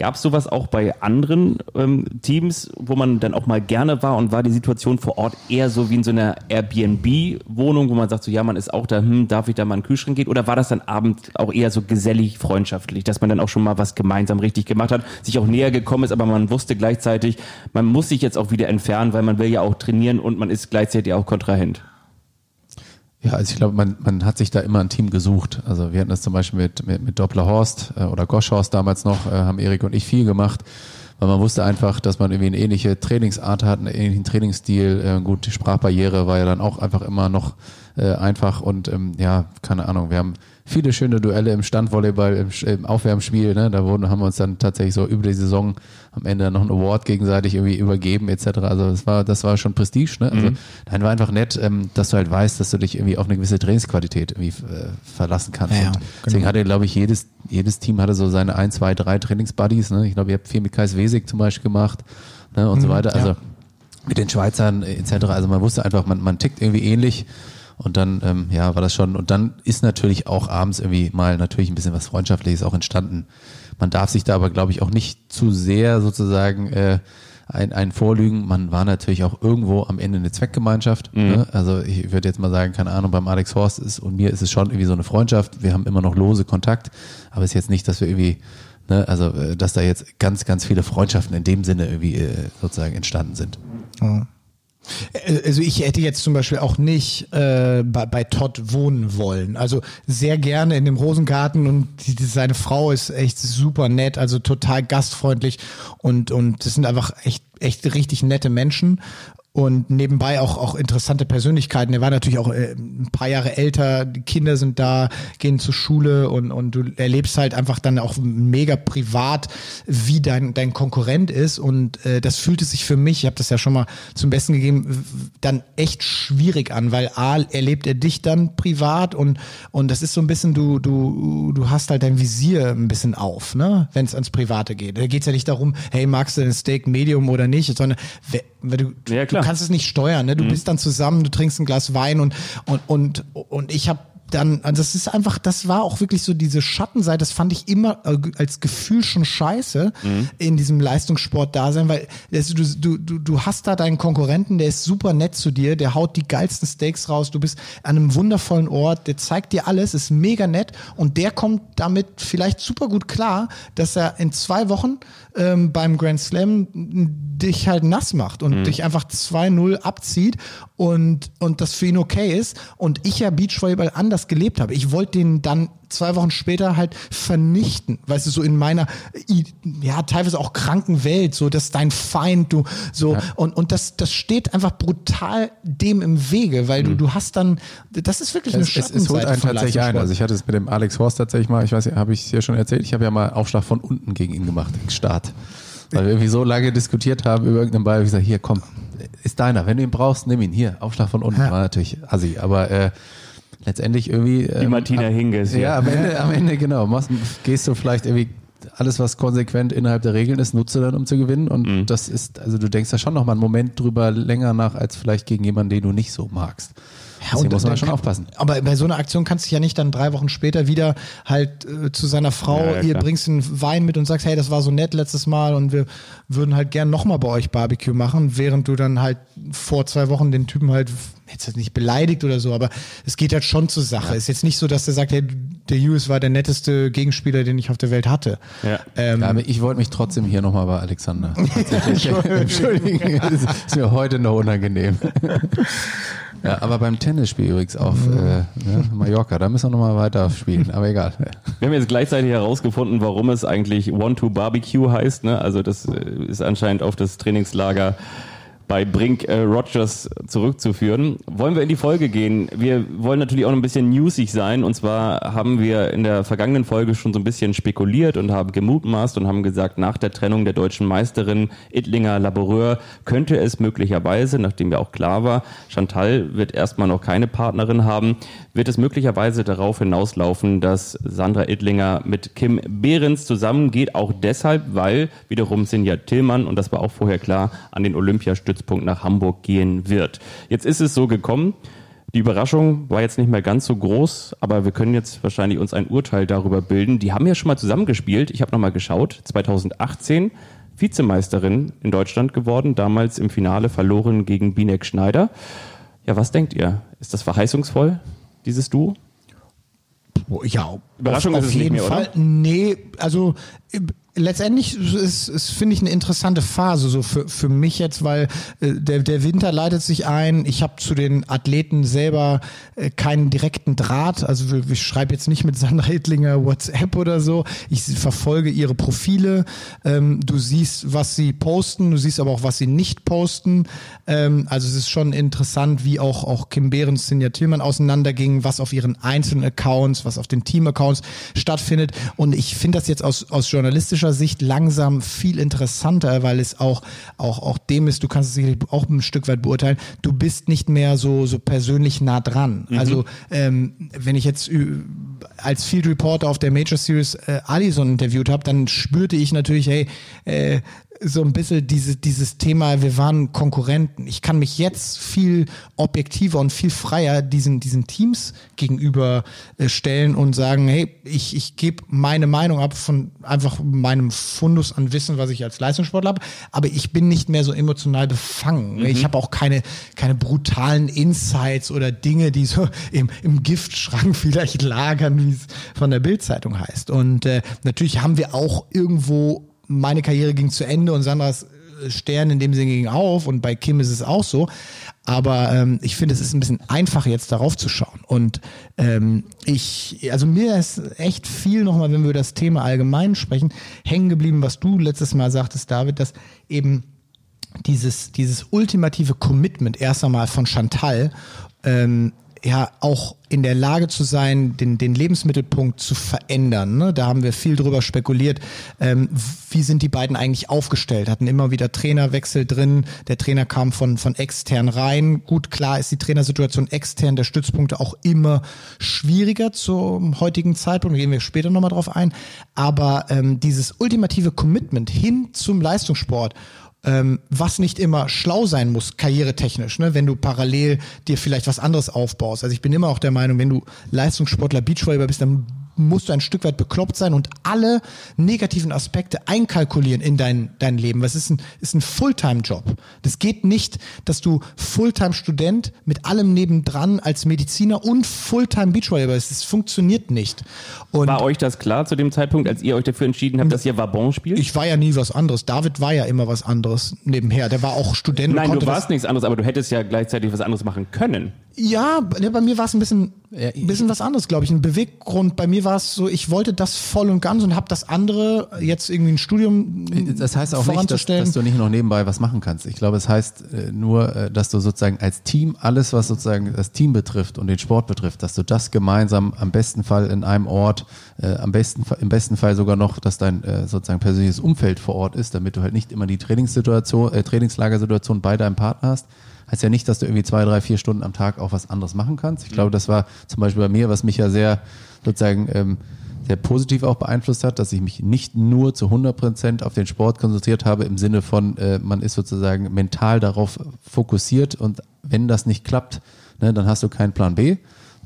Gab es sowas auch bei anderen ähm, Teams, wo man dann auch mal gerne war und war die Situation vor Ort eher so wie in so einer Airbnb-Wohnung, wo man sagt so, ja, man ist auch da, hm, darf ich da mal in den Kühlschrank gehen? Oder war das dann abend auch eher so gesellig, freundschaftlich, dass man dann auch schon mal was gemeinsam richtig gemacht hat, sich auch näher gekommen ist, aber man wusste gleichzeitig, man muss sich jetzt auch wieder entfernen, weil man will ja auch trainieren und man ist gleichzeitig auch Kontrahent. Ja, also ich glaube, man, man hat sich da immer ein Team gesucht. Also wir hatten das zum Beispiel mit, mit, mit Doppler Horst äh, oder Goschhorst damals noch, äh, haben Erik und ich viel gemacht, weil man wusste einfach, dass man irgendwie eine ähnliche Trainingsart hat, einen ähnlichen Trainingsstil. Äh, gut, die Sprachbarriere war ja dann auch einfach immer noch äh, einfach und ähm, ja, keine Ahnung, wir haben viele schöne Duelle im Standvolleyball, im, im Aufwärmspiel, ne? da wurden, haben wir uns dann tatsächlich so über die Saison am Ende noch einen Award gegenseitig irgendwie übergeben etc. Also das war, das war schon Prestige, ne? Also nein, war einfach nett, ähm, dass du halt weißt, dass du dich irgendwie auf eine gewisse Trainingsqualität irgendwie äh, verlassen kannst. Ja, ja, genau. deswegen hatte, glaube ich, jedes, jedes Team hatte so seine ein, zwei, drei Trainingsbuddies. Ne? Ich glaube, ihr habt viel mit Kais Wesig zum Beispiel gemacht ne? und so weiter. Also mit den Schweizern etc. Also man wusste einfach, man, man tickt irgendwie ähnlich. Und dann, ähm, ja, war das schon. Und dann ist natürlich auch abends irgendwie mal natürlich ein bisschen was Freundschaftliches auch entstanden. Man darf sich da aber, glaube ich, auch nicht zu sehr sozusagen äh, ein, ein Vorlügen. Man war natürlich auch irgendwo am Ende eine Zweckgemeinschaft. Ne? Also ich würde jetzt mal sagen, keine Ahnung, beim Alex Horst ist und mir ist es schon irgendwie so eine Freundschaft. Wir haben immer noch lose Kontakt, aber es ist jetzt nicht, dass wir irgendwie, ne, also äh, dass da jetzt ganz, ganz viele Freundschaften in dem Sinne irgendwie äh, sozusagen entstanden sind. Also ich hätte jetzt zum Beispiel auch nicht äh, bei, bei Todd wohnen wollen. Also sehr gerne in dem Rosengarten und die, die, seine Frau ist echt super nett, also total gastfreundlich und und das sind einfach echt echt richtig nette Menschen und nebenbei auch auch interessante Persönlichkeiten. Er war natürlich auch äh, ein paar Jahre älter, die Kinder sind da, gehen zur Schule und und du erlebst halt einfach dann auch mega privat, wie dein dein Konkurrent ist und äh, das fühlte sich für mich, ich habe das ja schon mal zum Besten gegeben, dann echt schwierig an, weil a erlebt er dich dann privat und und das ist so ein bisschen du du du hast halt dein Visier ein bisschen auf, ne, wenn es ans Private geht. Da geht's ja nicht darum, hey magst du ein Steak Medium oder nicht, sondern we- wenn du, Ja, du kannst es nicht steuern, ne? Du bist dann zusammen, du trinkst ein Glas Wein und und und und ich habe dann, also das ist einfach, das war auch wirklich so diese Schattenseite, das fand ich immer äh, als Gefühl schon scheiße Mhm. in diesem Leistungssport-Dasein, weil du, du, du hast da deinen Konkurrenten, der ist super nett zu dir, der haut die geilsten Steaks raus, du bist an einem wundervollen Ort, der zeigt dir alles, ist mega nett und der kommt damit vielleicht super gut klar, dass er in zwei Wochen ähm, beim Grand Slam dich halt nass macht und dich einfach 2-0 abzieht und, und das für ihn okay ist und ich ja Beachvolleyball anders gelebt habe. Ich wollte den dann zwei Wochen später halt vernichten, weißt du, so in meiner, ja, teilweise auch kranken Welt, so, dass dein Feind, du, so, und, und das, das steht einfach brutal dem im Wege, weil du, du hast dann, das ist wirklich eine Es, es, Schattenseite es holt einen tatsächlich ein. Also ich hatte es mit dem Alex Horst tatsächlich mal, ich weiß habe ich es hier schon erzählt, ich habe ja mal Aufschlag von unten gegen ihn gemacht, im Start. Weil wir irgendwie so lange diskutiert haben über irgendeinen Ball, ich gesagt, hier komm, ist deiner, wenn du ihn brauchst, nimm ihn, hier, Aufschlag von unten, Ja. war natürlich assi, aber äh, letztendlich irgendwie... Die ähm, Martina am- Hingis. Ja, am Ende, am Ende genau, machst, gehst du vielleicht irgendwie alles, was konsequent innerhalb der Regeln ist, nutze dann, um zu gewinnen. Und Mhm. das ist, also du denkst da schon noch mal einen Moment drüber länger nach, als vielleicht gegen jemanden, den du nicht so magst. Deswegen und muss man schon aufpassen. Aber bei so einer Aktion kannst du dich ja nicht dann drei Wochen später wieder halt äh, zu seiner Frau, Ja, ja, ihr klar. bringst einen Wein mit und sagst, hey, das war so nett letztes Mal und wir würden halt gern nochmal bei euch Barbecue machen, während du dann halt vor zwei Wochen den Typen halt jetzt halt nicht beleidigt oder so, aber es geht halt schon zur Sache. Ist jetzt nicht so, dass der sagt, hey, der Hughes war der netteste Gegenspieler, den ich auf der Welt hatte. Ja. Ähm, Ja, aber ich wollte mich trotzdem hier nochmal bei Alexander. Entschuldigung, das ist mir heute noch unangenehm. Ja, aber beim Tennisspiel übrigens auf äh, ne, Mallorca, da müssen wir nochmal weiter spielen, aber egal. Wir haben jetzt gleichzeitig herausgefunden, warum es eigentlich One-to-Barbecue heißt. Ne? Also das äh, ist anscheinend auf das Trainingslager bei Brink äh, Rogers zurückzuführen. Wollen wir in die Folge gehen? Wir wollen natürlich auch noch ein bisschen newsig sein. Und zwar haben wir in der vergangenen Folge schon so ein bisschen spekuliert und haben gemutmaßt und haben gesagt, nach der Trennung der deutschen Meisterin Ittlinger Laboureur könnte es möglicherweise, nachdem ja auch klar war, Chantal wird erstmal noch keine Partnerin haben, wird es möglicherweise darauf hinauslaufen, dass Sandra Ittlinger mit Kim Behrens zusammengeht, auch deshalb, weil wiederum Sinja Tillmann, und das war auch vorher klar, an den Olympiastützpunkt nach Hamburg gehen wird. Jetzt ist es so gekommen, die Überraschung war jetzt nicht mehr ganz so groß, aber wir können jetzt wahrscheinlich uns ein Urteil darüber bilden. Die haben ja schon mal zusammengespielt. Ich habe nochmal geschaut. 2018 Vizemeisterin in Deutschland geworden, damals im Finale verloren gegen Binek Schneider. Ja, was denkt ihr? Ist das verheißungsvoll, dieses Duo? Ja, Überraschung auf, auf jeden mehr? Fall. Nee, also letztendlich ist, ist finde ich eine interessante Phase so für, für mich jetzt, weil äh, der, der Winter leitet sich ein. Ich habe zu den Athleten selber äh, keinen direkten Draht. Also ich schreibe jetzt nicht mit Sandra Hittlinger WhatsApp oder so. Ich verfolge ihre Profile. Ähm, du siehst, was sie posten, du siehst aber auch, was sie nicht posten. Ähm, also es ist schon interessant, wie auch, auch Kim Behrens, Sinja Tillmann auseinandergingen, was auf ihren einzelnen Accounts, was auf den Team-Accounts stattfindet. Und ich finde das jetzt aus, aus journalistischer Sicht langsam viel interessanter, weil es auch, auch, auch dem ist, du kannst es sicherlich auch ein Stück weit beurteilen, du bist nicht mehr so, so persönlich nah dran. Also ähm, wenn ich jetzt ü- als Field Reporter auf der Major Series äh, Alison interviewt habe, dann spürte ich natürlich, hey, äh, so ein bisschen diese, dieses Thema, wir waren Konkurrenten. Ich kann mich jetzt viel objektiver und viel freier diesen, diesen Teams gegenüber äh, stellen und sagen, hey, ich, ich gebe meine Meinung ab von einfach meinem Fundus an Wissen, was ich als Leistungssportler habe, aber ich bin nicht mehr so emotional befangen. Ich habe auch keine, keine brutalen Insights oder Dinge, die so im, im Giftschrank vielleicht lagern, wie es von der Bildzeitung heißt. Und äh, natürlich haben wir auch irgendwo meine Karriere ging zu Ende und Sandras äh, Stern in dem Sinne ging auf und bei Kim ist es auch so. Aber ähm, ich finde, es ist ein bisschen einfach jetzt darauf zu schauen. Und ähm, ich, also mir ist echt viel nochmal, wenn wir über das Thema allgemein sprechen, hängen geblieben, was du letztes Mal sagtest, David, dass eben dieses, dieses ultimative Commitment erst einmal von Chantal, ähm, ja, auch in der Lage zu sein, den, den Lebensmittelpunkt zu verändern. Ne? Da haben wir viel drüber spekuliert. Ähm, wie sind die beiden eigentlich aufgestellt? Hatten immer wieder Trainerwechsel drin. Der Trainer kam von, von extern rein. Gut, klar ist die Trainersituation extern der Stützpunkte auch immer schwieriger zum heutigen Zeitpunkt. Gehen wir später nochmal drauf ein. Aber ähm, dieses ultimative Commitment hin zum Leistungssport ähm, was nicht immer schlau sein muss, karrieretechnisch, ne? wenn du parallel dir vielleicht was anderes aufbaust. Also ich bin immer auch der Meinung, wenn du Leistungssportler Beachvolleyball bist, dann musst du ein Stück weit bekloppt sein und alle negativen Aspekte einkalkulieren in dein, dein Leben. Was ist ein, ist ein Fulltime-Job. Das geht nicht, dass du Fulltime-Student mit allem nebendran als Mediziner und Fulltime Beachvolleyball bist. Das funktioniert nicht. Und War euch das klar zu dem Zeitpunkt, als ihr euch dafür entschieden habt, dass ihr Vabon spielt? ich war ja nie was anderes. David war ja immer was anderes nebenher. Der war auch Student. Nein, du warst nichts anderes, aber du hättest ja gleichzeitig was anderes machen können. Ja, ne, bei mir war es ein bisschen, ein bisschen was anderes, glaube ich. Ein Beweggrund. Bei mir war es so, ich wollte das voll und ganz und habe das andere jetzt irgendwie ein Studium Das heißt auch nicht, dass, dass du nicht noch nebenbei was machen kannst. Ich glaube, es heißt äh, nur, äh, dass du sozusagen als Team alles, was sozusagen das Team betrifft und den Sport betrifft, dass du das gemeinsam am besten Fall in einem Ort, äh, am besten im besten Fall sogar noch, dass dein äh, sozusagen persönliches Umfeld vor Ort ist, damit du halt nicht immer die Trainingssituation, äh, Trainingslagersituation bei deinem Partner hast. Heißt ja nicht, dass du irgendwie zwei, drei, vier Stunden am Tag auch was anderes machen kannst. Ich glaube, das war zum Beispiel bei mir, was mich ja sehr sozusagen ähm, sehr positiv auch beeinflusst hat, dass ich mich nicht nur zu 100 Prozent auf den Sport konzentriert habe, im Sinne von, äh, man ist sozusagen mental darauf fokussiert und wenn das nicht klappt, ne, dann hast du keinen Plan B.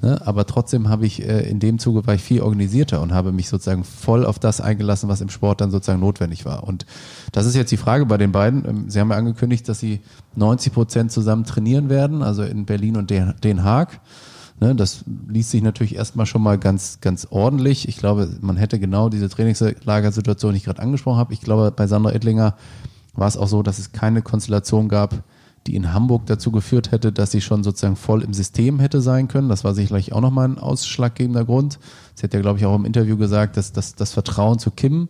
Ne, aber trotzdem habe ich äh, in dem Zuge war ich viel organisierter und habe mich sozusagen voll auf das eingelassen, was im Sport dann sozusagen notwendig war. Und das ist jetzt die Frage bei den beiden. Ähm, Sie haben ja angekündigt, dass Sie 90 Prozent zusammen trainieren werden, also in Berlin und Den Den Haag. Ne, das liest sich natürlich erstmal schon mal ganz, ganz ordentlich. Ich glaube, man hätte genau diese Trainingslagersituation, die ich gerade angesprochen habe. Ich glaube, bei Sandra Ettlinger war es auch so, dass es keine Konstellation gab, die in Hamburg dazu geführt hätte, dass sie schon sozusagen voll im System hätte sein können. Das war sicherlich auch nochmal ein ausschlaggebender Grund. Sie hat ja, glaube ich, auch im Interview gesagt, dass, dass das Vertrauen zu Kim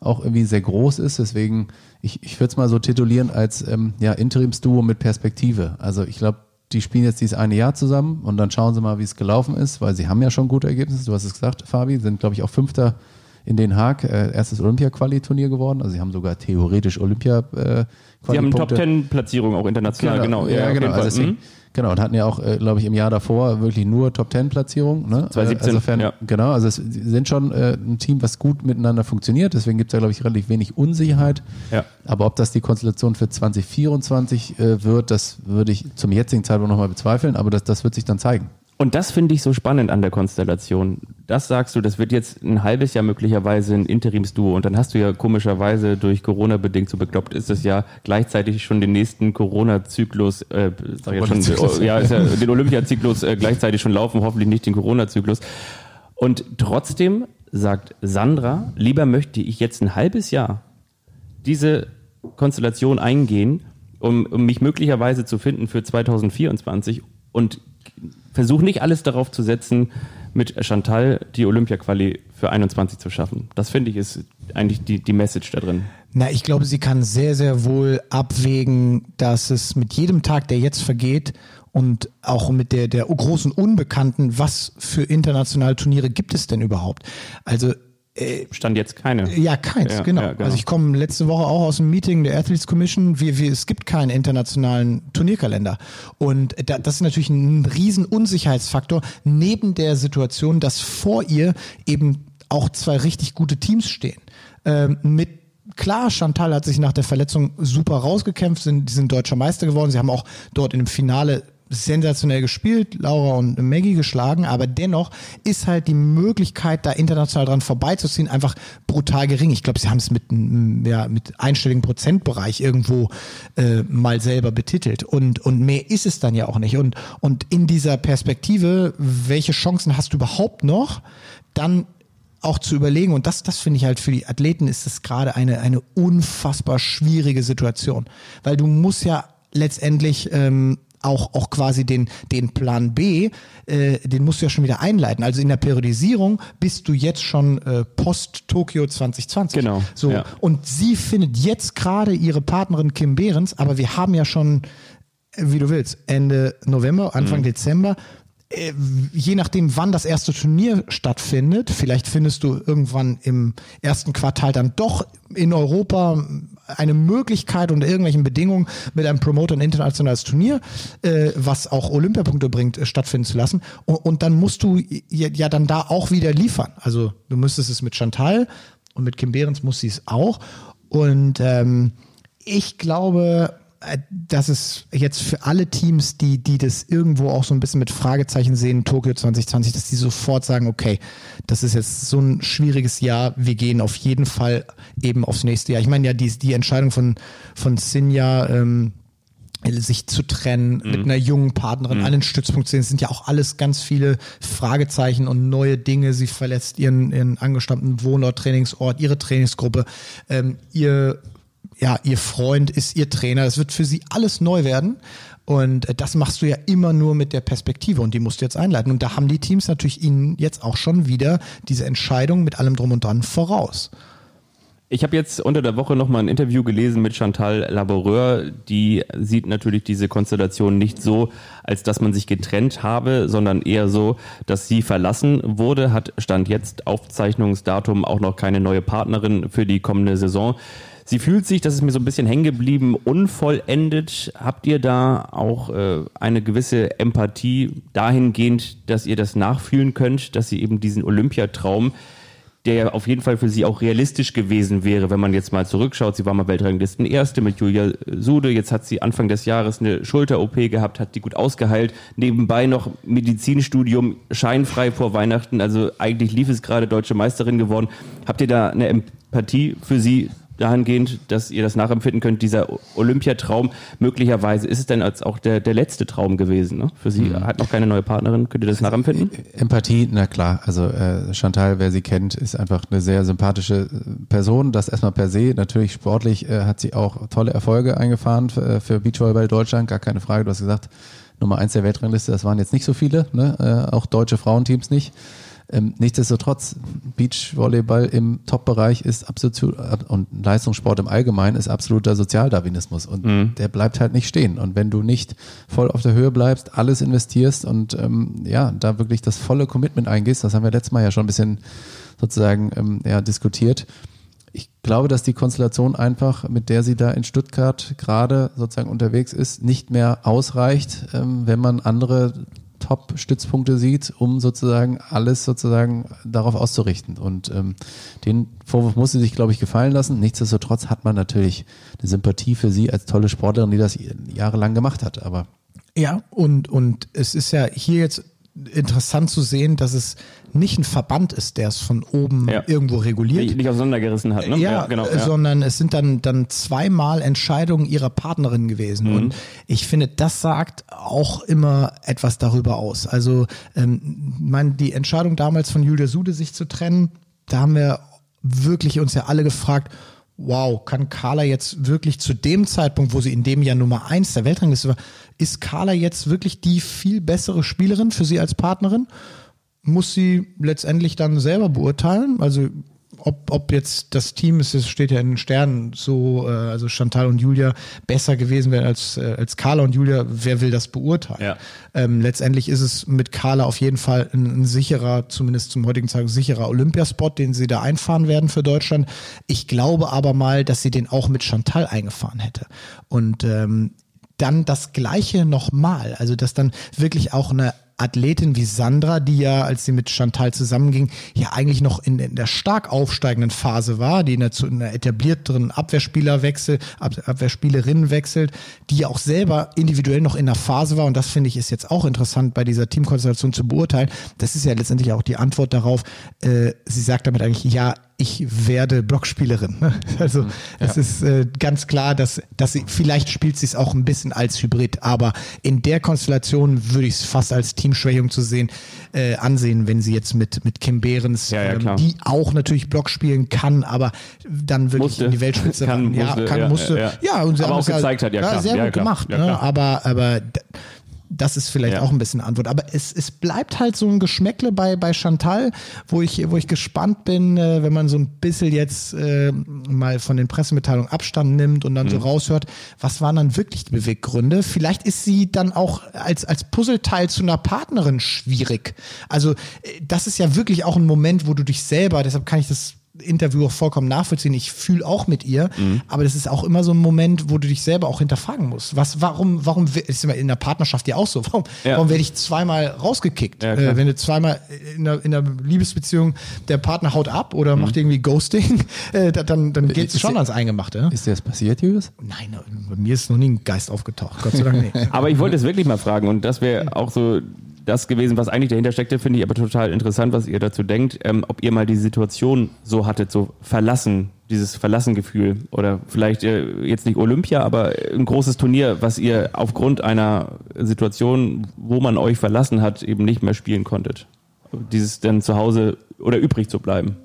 auch irgendwie sehr groß ist. Deswegen, ich, ich würde es mal so titulieren als ähm, ja, Interimsduo mit Perspektive. Also ich glaube, die spielen jetzt dieses eine Jahr zusammen und dann schauen sie mal, wie es gelaufen ist, weil sie haben ja schon gute Ergebnisse. Du hast es gesagt, Fabi, sind, glaube ich, auch Fünfter in Den Haag, äh, erstes Olympia-Quali-Turnier geworden. Also sie haben sogar theoretisch olympia äh, Sie haben Top. Ten Platzierung auch international, genau. Ja, auf genau. Also deswegen, Mhm. genau. Und hatten ja auch, äh, glaube ich, im Jahr davor wirklich nur Top Ten Platzierung. Ne? 2017, Äh, Insofern, ja. genau. Also es sind schon äh, ein Team, was gut miteinander funktioniert. Deswegen gibt es ja, glaube ich, relativ wenig Unsicherheit. Ja. Aber ob das die Konstellation für 2024 äh, wird, das würde ich zum jetzigen Zeitpunkt nochmal bezweifeln. Aber das, das wird sich dann zeigen. Und das finde ich so spannend an der Konstellation. Das sagst du, das wird jetzt ein halbes Jahr möglicherweise ein Interimsduo und dann hast du ja komischerweise durch Corona bedingt so bekloppt ist es ja gleichzeitig schon den nächsten Corona-Zyklus, äh, sag ich ja schon, ja, ist ja den Olympiazyklus äh, gleichzeitig schon laufen, hoffentlich nicht den Corona-Zyklus. Und trotzdem sagt Sandra, lieber möchte ich jetzt ein halbes Jahr diese Konstellation eingehen, um, um mich möglicherweise zu finden für 2024 und versuche nicht alles darauf zu setzen, mit Chantal die Olympia-Quali für 21 zu schaffen. Das finde ich ist eigentlich die, die Message da drin. Na, ich glaube, sie kann sehr, sehr wohl abwägen, dass es mit jedem Tag, der jetzt vergeht und auch mit der, der großen Unbekannten, was für internationale Turniere gibt es denn überhaupt? Also Stand jetzt keine. Ja, keins, Ja, genau. ja, genau. Also ich komme letzte Woche auch aus dem Meeting der Athletes Commission. Wir, wir, es gibt keinen internationalen Turnierkalender. Und da, das ist natürlich ein riesen Unsicherheitsfaktor, neben der Situation, dass vor ihr eben auch zwei richtig gute Teams stehen. Ähm, mit Klar, Chantal hat sich nach der Verletzung super rausgekämpft, sind, die sind deutscher Meister geworden. Sie haben auch dort in dem Finale sensationell gespielt, Laura und Maggie geschlagen, aber dennoch ist halt die Möglichkeit, da international dran vorbeizuziehen, einfach brutal gering. Ich glaube, sie haben es mit, ja, mit einstelligen Prozentbereich irgendwo äh, mal selber betitelt. Und, und mehr ist es dann ja auch nicht. Und, und in dieser Perspektive, welche Chancen hast du überhaupt noch, dann auch zu überlegen, und das, das finde ich halt für die Athleten ist das gerade eine, eine unfassbar schwierige Situation. Weil du musst ja letztendlich ähm, auch, auch quasi den, den Plan B, äh, den musst du ja schon wieder einleiten. Also in der Periodisierung bist du jetzt schon äh, post-Tokio 2020. Genau, So, ja. und sie findet jetzt gerade ihre Partnerin Kim Behrens, aber wir haben ja schon, äh, wie du willst, Ende November, Anfang Mhm. Dezember. Äh, Je nachdem, wann das erste Turnier stattfindet, vielleicht findest du irgendwann im ersten Quartal dann doch in Europa eine Möglichkeit unter irgendwelchen Bedingungen mit einem Promoter ein internationales Turnier, äh, was auch Olympiapunkte bringt, äh, stattfinden zu lassen. Und, und dann musst du ja, ja dann da auch wieder liefern. Also du müsstest es mit Chantal und mit Kim Behrens muss sie es auch. Und ähm, ich glaube, dass es jetzt für alle Teams, die, die das irgendwo auch so ein bisschen mit Fragezeichen sehen, Tokio 2020, dass die sofort sagen, okay, das ist jetzt so ein schwieriges Jahr, wir gehen auf jeden Fall eben aufs nächste Jahr. Ich meine ja, die, die Entscheidung von, von Sinja, ähm, sich zu trennen, mhm. mit einer jungen Partnerin mhm. an den Stützpunkt zu sehen. Sind ja auch alles ganz viele Fragezeichen und neue Dinge. Sie verletzt ihren, ihren angestammten Wohnort, Trainingsort, ihre Trainingsgruppe, ähm, ihr ja, ihr Freund ist ihr Trainer. Es wird für sie alles neu werden. Und äh, das machst du ja immer nur mit der Perspektive und die musst du jetzt einleiten. Und da haben die Teams natürlich ihnen jetzt auch schon wieder diese Entscheidung mit allem drum und dran voraus. Ich habe jetzt unter der Woche nochmal ein Interview gelesen mit Chantal Laboureur. Die sieht natürlich diese Konstellation nicht so, als dass man sich getrennt habe, sondern eher so, dass sie verlassen wurde, hat Stand jetzt Aufzeichnungsdatum auch noch keine neue Partnerin für die kommende Saison. Sie fühlt sich, das ist mir so ein bisschen hängen geblieben, unvollendet. Habt ihr da auch äh, eine gewisse Empathie dahingehend, dass ihr das nachfühlen könnt, dass sie eben diesen Olympiatraum der ja auf jeden Fall für sie auch realistisch gewesen wäre, wenn man jetzt mal zurückschaut. Sie war mal Weltranglisten Erste mit Julia Sude. Jetzt hat sie Anfang des Jahres eine Schulter-OP gehabt, hat die gut ausgeheilt. Nebenbei noch Medizinstudium, scheinfrei vor Weihnachten. Also eigentlich lief es gerade deutsche Meisterin geworden. Habt ihr da eine Empathie für sie, dahingehend, dass ihr das nachempfinden könnt, dieser Olympiatraum, möglicherweise ist es denn als auch der, der letzte Traum gewesen, ne? Für sie mhm. hat noch keine neue Partnerin, könnt ihr das nachempfinden? Empathie, na klar, also äh, Chantal, wer sie kennt, ist einfach eine sehr sympathische äh, Person, das erstmal per se, natürlich sportlich äh, hat sie auch tolle Erfolge eingefahren für, äh, für Beachvolleyball Deutschland, gar keine Frage, du hast gesagt, Nummer eins der Weltrangliste, das waren jetzt nicht so viele, ne? äh, auch deutsche Frauenteams nicht. Ähm, nichtsdestotrotz, Beachvolleyball im Top-Bereich ist absolut, und Leistungssport im Allgemeinen ist absoluter Sozialdarwinismus und mhm. der bleibt halt nicht stehen. Und wenn du nicht voll auf der Höhe bleibst, alles investierst und ähm, ja, da wirklich das volle Commitment eingehst, das haben wir letztes Mal ja schon ein bisschen sozusagen ähm, ja, diskutiert. Ich glaube, dass die Konstellation einfach, mit der sie da in Stuttgart gerade sozusagen unterwegs ist, nicht mehr ausreicht, ähm, wenn man andere Top-Stützpunkte sieht, um sozusagen alles sozusagen darauf auszurichten. Und ähm, den Vorwurf muss sie sich, glaube ich, gefallen lassen. Nichtsdestotrotz hat man natürlich eine Sympathie für sie als tolle Sportlerin, die das jahrelang gemacht hat. Aber ja, und, und es ist ja hier jetzt interessant zu sehen, dass es nicht ein Verband ist, der es von oben ja. irgendwo reguliert. Nicht, auseinandergerissen hat, ne? Ja, ja genau. Ja. Sondern es sind dann, dann zweimal Entscheidungen ihrer Partnerin gewesen. Mhm. Und ich finde, das sagt auch immer etwas darüber aus. Also, ähm, mein, die Entscheidung damals von Julia Sude, sich zu trennen, da haben wir wirklich uns ja alle gefragt, wow, kann Carla jetzt wirklich zu dem Zeitpunkt, wo sie in dem Jahr Nummer eins der Weltrangliste war, ist Carla jetzt wirklich die viel bessere Spielerin für sie als Partnerin? Muss sie letztendlich dann selber beurteilen. Also ob, ob jetzt das Team, es steht ja in den Sternen, so, äh, also Chantal und Julia besser gewesen wären als, äh, als Carla und Julia, wer will das beurteilen? Ja. Ähm, letztendlich ist es mit Carla auf jeden Fall ein, ein sicherer, zumindest zum heutigen Tag sicherer Olympiaspot, den sie da einfahren werden für Deutschland. Ich glaube aber mal, dass sie den auch mit Chantal eingefahren hätte. Und ähm, dann das Gleiche nochmal. Also, dass dann wirklich auch eine Athletin wie Sandra, die ja, als sie mit Chantal zusammenging, ja eigentlich noch in, in der stark aufsteigenden Phase war, die in der, zu einer etablierteren Abwehrspieler wechselt, Abwehrspielerin wechselt, die ja auch selber individuell noch in der Phase war. Und das finde ich ist jetzt auch interessant bei dieser Teamkonstellation zu beurteilen. Das ist ja letztendlich auch die Antwort darauf. Äh, sie sagt damit eigentlich, ja, ich werde Blockspielerin. Also mhm. es ja. ist äh, ganz klar, dass, dass sie, vielleicht spielt sie es auch ein bisschen als Hybrid, aber in der Konstellation würde ich es fast als Teamschwächung zu sehen, äh, ansehen, wenn sie jetzt mit, mit Kim Behrens, ja, ja, ähm, die auch natürlich Block spielen kann, aber dann wirklich musste. in die Weltspitze kann, ja, musste, kann, musste. Ja, und sie aber auch gezeigt hat, ja, klar. sehr gut gemacht. Ne? Aber, aber das ist vielleicht ja. auch ein bisschen Antwort. Aber es, es bleibt halt so ein Geschmäckle bei, bei Chantal, wo ich, wo ich gespannt bin, äh, wenn man so ein bisschen jetzt äh, mal von den Pressemitteilungen Abstand nimmt und dann mhm. so raushört, was waren dann wirklich die Beweggründe? Vielleicht ist sie dann auch als, als Puzzleteil zu einer Partnerin schwierig. Also, äh, das ist ja wirklich auch ein Moment, wo du dich selber, deshalb kann ich das Interview auch vollkommen nachvollziehen. Ich fühle auch mit ihr, mhm. aber das ist auch immer so ein Moment, wo du dich selber auch hinterfragen musst. Was, warum, warum ist immer in der Partnerschaft ja auch so? Warum, ja. warum werde ich zweimal rausgekickt? Ja, äh, wenn du zweimal in einer, in einer Liebesbeziehung der Partner haut ab oder mhm. macht irgendwie Ghosting, äh, dann, dann geht es schon ans Eingemachte. Ist dir das passiert, Julius? Nein, bei mir ist noch nie ein Geist aufgetaucht. Gott sei Dank nicht. aber ich wollte es wirklich mal fragen und das wäre auch so das gewesen, was eigentlich dahinter steckte, finde ich aber total interessant, was ihr dazu denkt, ähm, ob ihr mal die Situation so hattet, so verlassen, dieses Verlassengefühl oder vielleicht äh, jetzt nicht Olympia, aber ein großes Turnier, was ihr aufgrund einer Situation, wo man euch verlassen hat, eben nicht mehr spielen konntet. Dieses dann zu Hause oder übrig zu bleiben.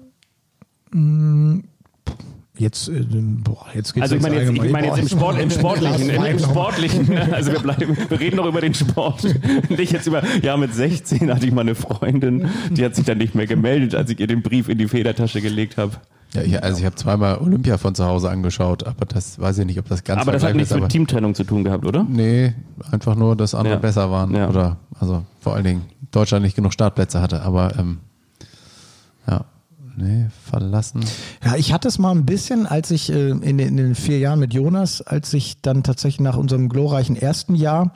Jetzt, äh, boah, jetzt geht's Also ich meine jetzt, ich meine jetzt im, Sport, im Sportlichen, im, Sportlichen, also wir, bleiben, wir reden noch über den Sport. Nicht jetzt über, ja mit 16 hatte ich mal eine Freundin, die hat sich dann nicht mehr gemeldet, als ich ihr den Brief in die Federtasche gelegt habe. Ja, ich, also ich habe zweimal Olympia von zu Hause angeschaut, aber das weiß ich nicht, ob das ganz Aber das hat nichts ist, mit Teamtrennung zu tun gehabt, oder? Nee, einfach nur, dass andere ja. besser waren. Ja. Oder also vor allen Dingen Deutschland nicht genug Startplätze hatte, aber ähm. Nee, verlassen. Ja, ich hatte es mal ein bisschen, als ich äh, in, in, den vier Jahren mit Jonas, als ich dann tatsächlich nach unserem glorreichen ersten Jahr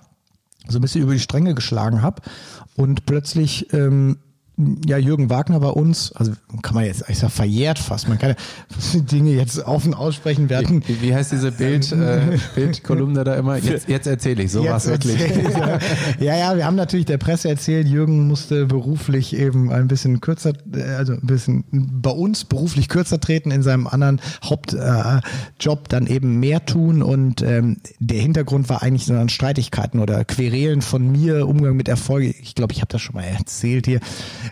so ein bisschen über die Stränge geschlagen habe und plötzlich ähm, ja, Jürgen Wagner bei uns, also kann man jetzt, ich sag verjährt fast, man kann ja Dinge jetzt offen aussprechen werden. Wie, wie heißt diese Bild, äh, Bildkolumne da immer? Jetzt, jetzt erzähle ich, so war wirklich. ja, ja, wir haben natürlich der Presse erzählt, Jürgen musste beruflich eben ein bisschen kürzer, äh, also ein bisschen bei uns beruflich kürzer treten, in seinem anderen Hauptjob äh, dann eben mehr tun und ähm, der Hintergrund war eigentlich so Streitigkeiten oder Querelen von mir, Umgang mit Erfolg. Ich glaube, ich habe das schon mal erzählt hier.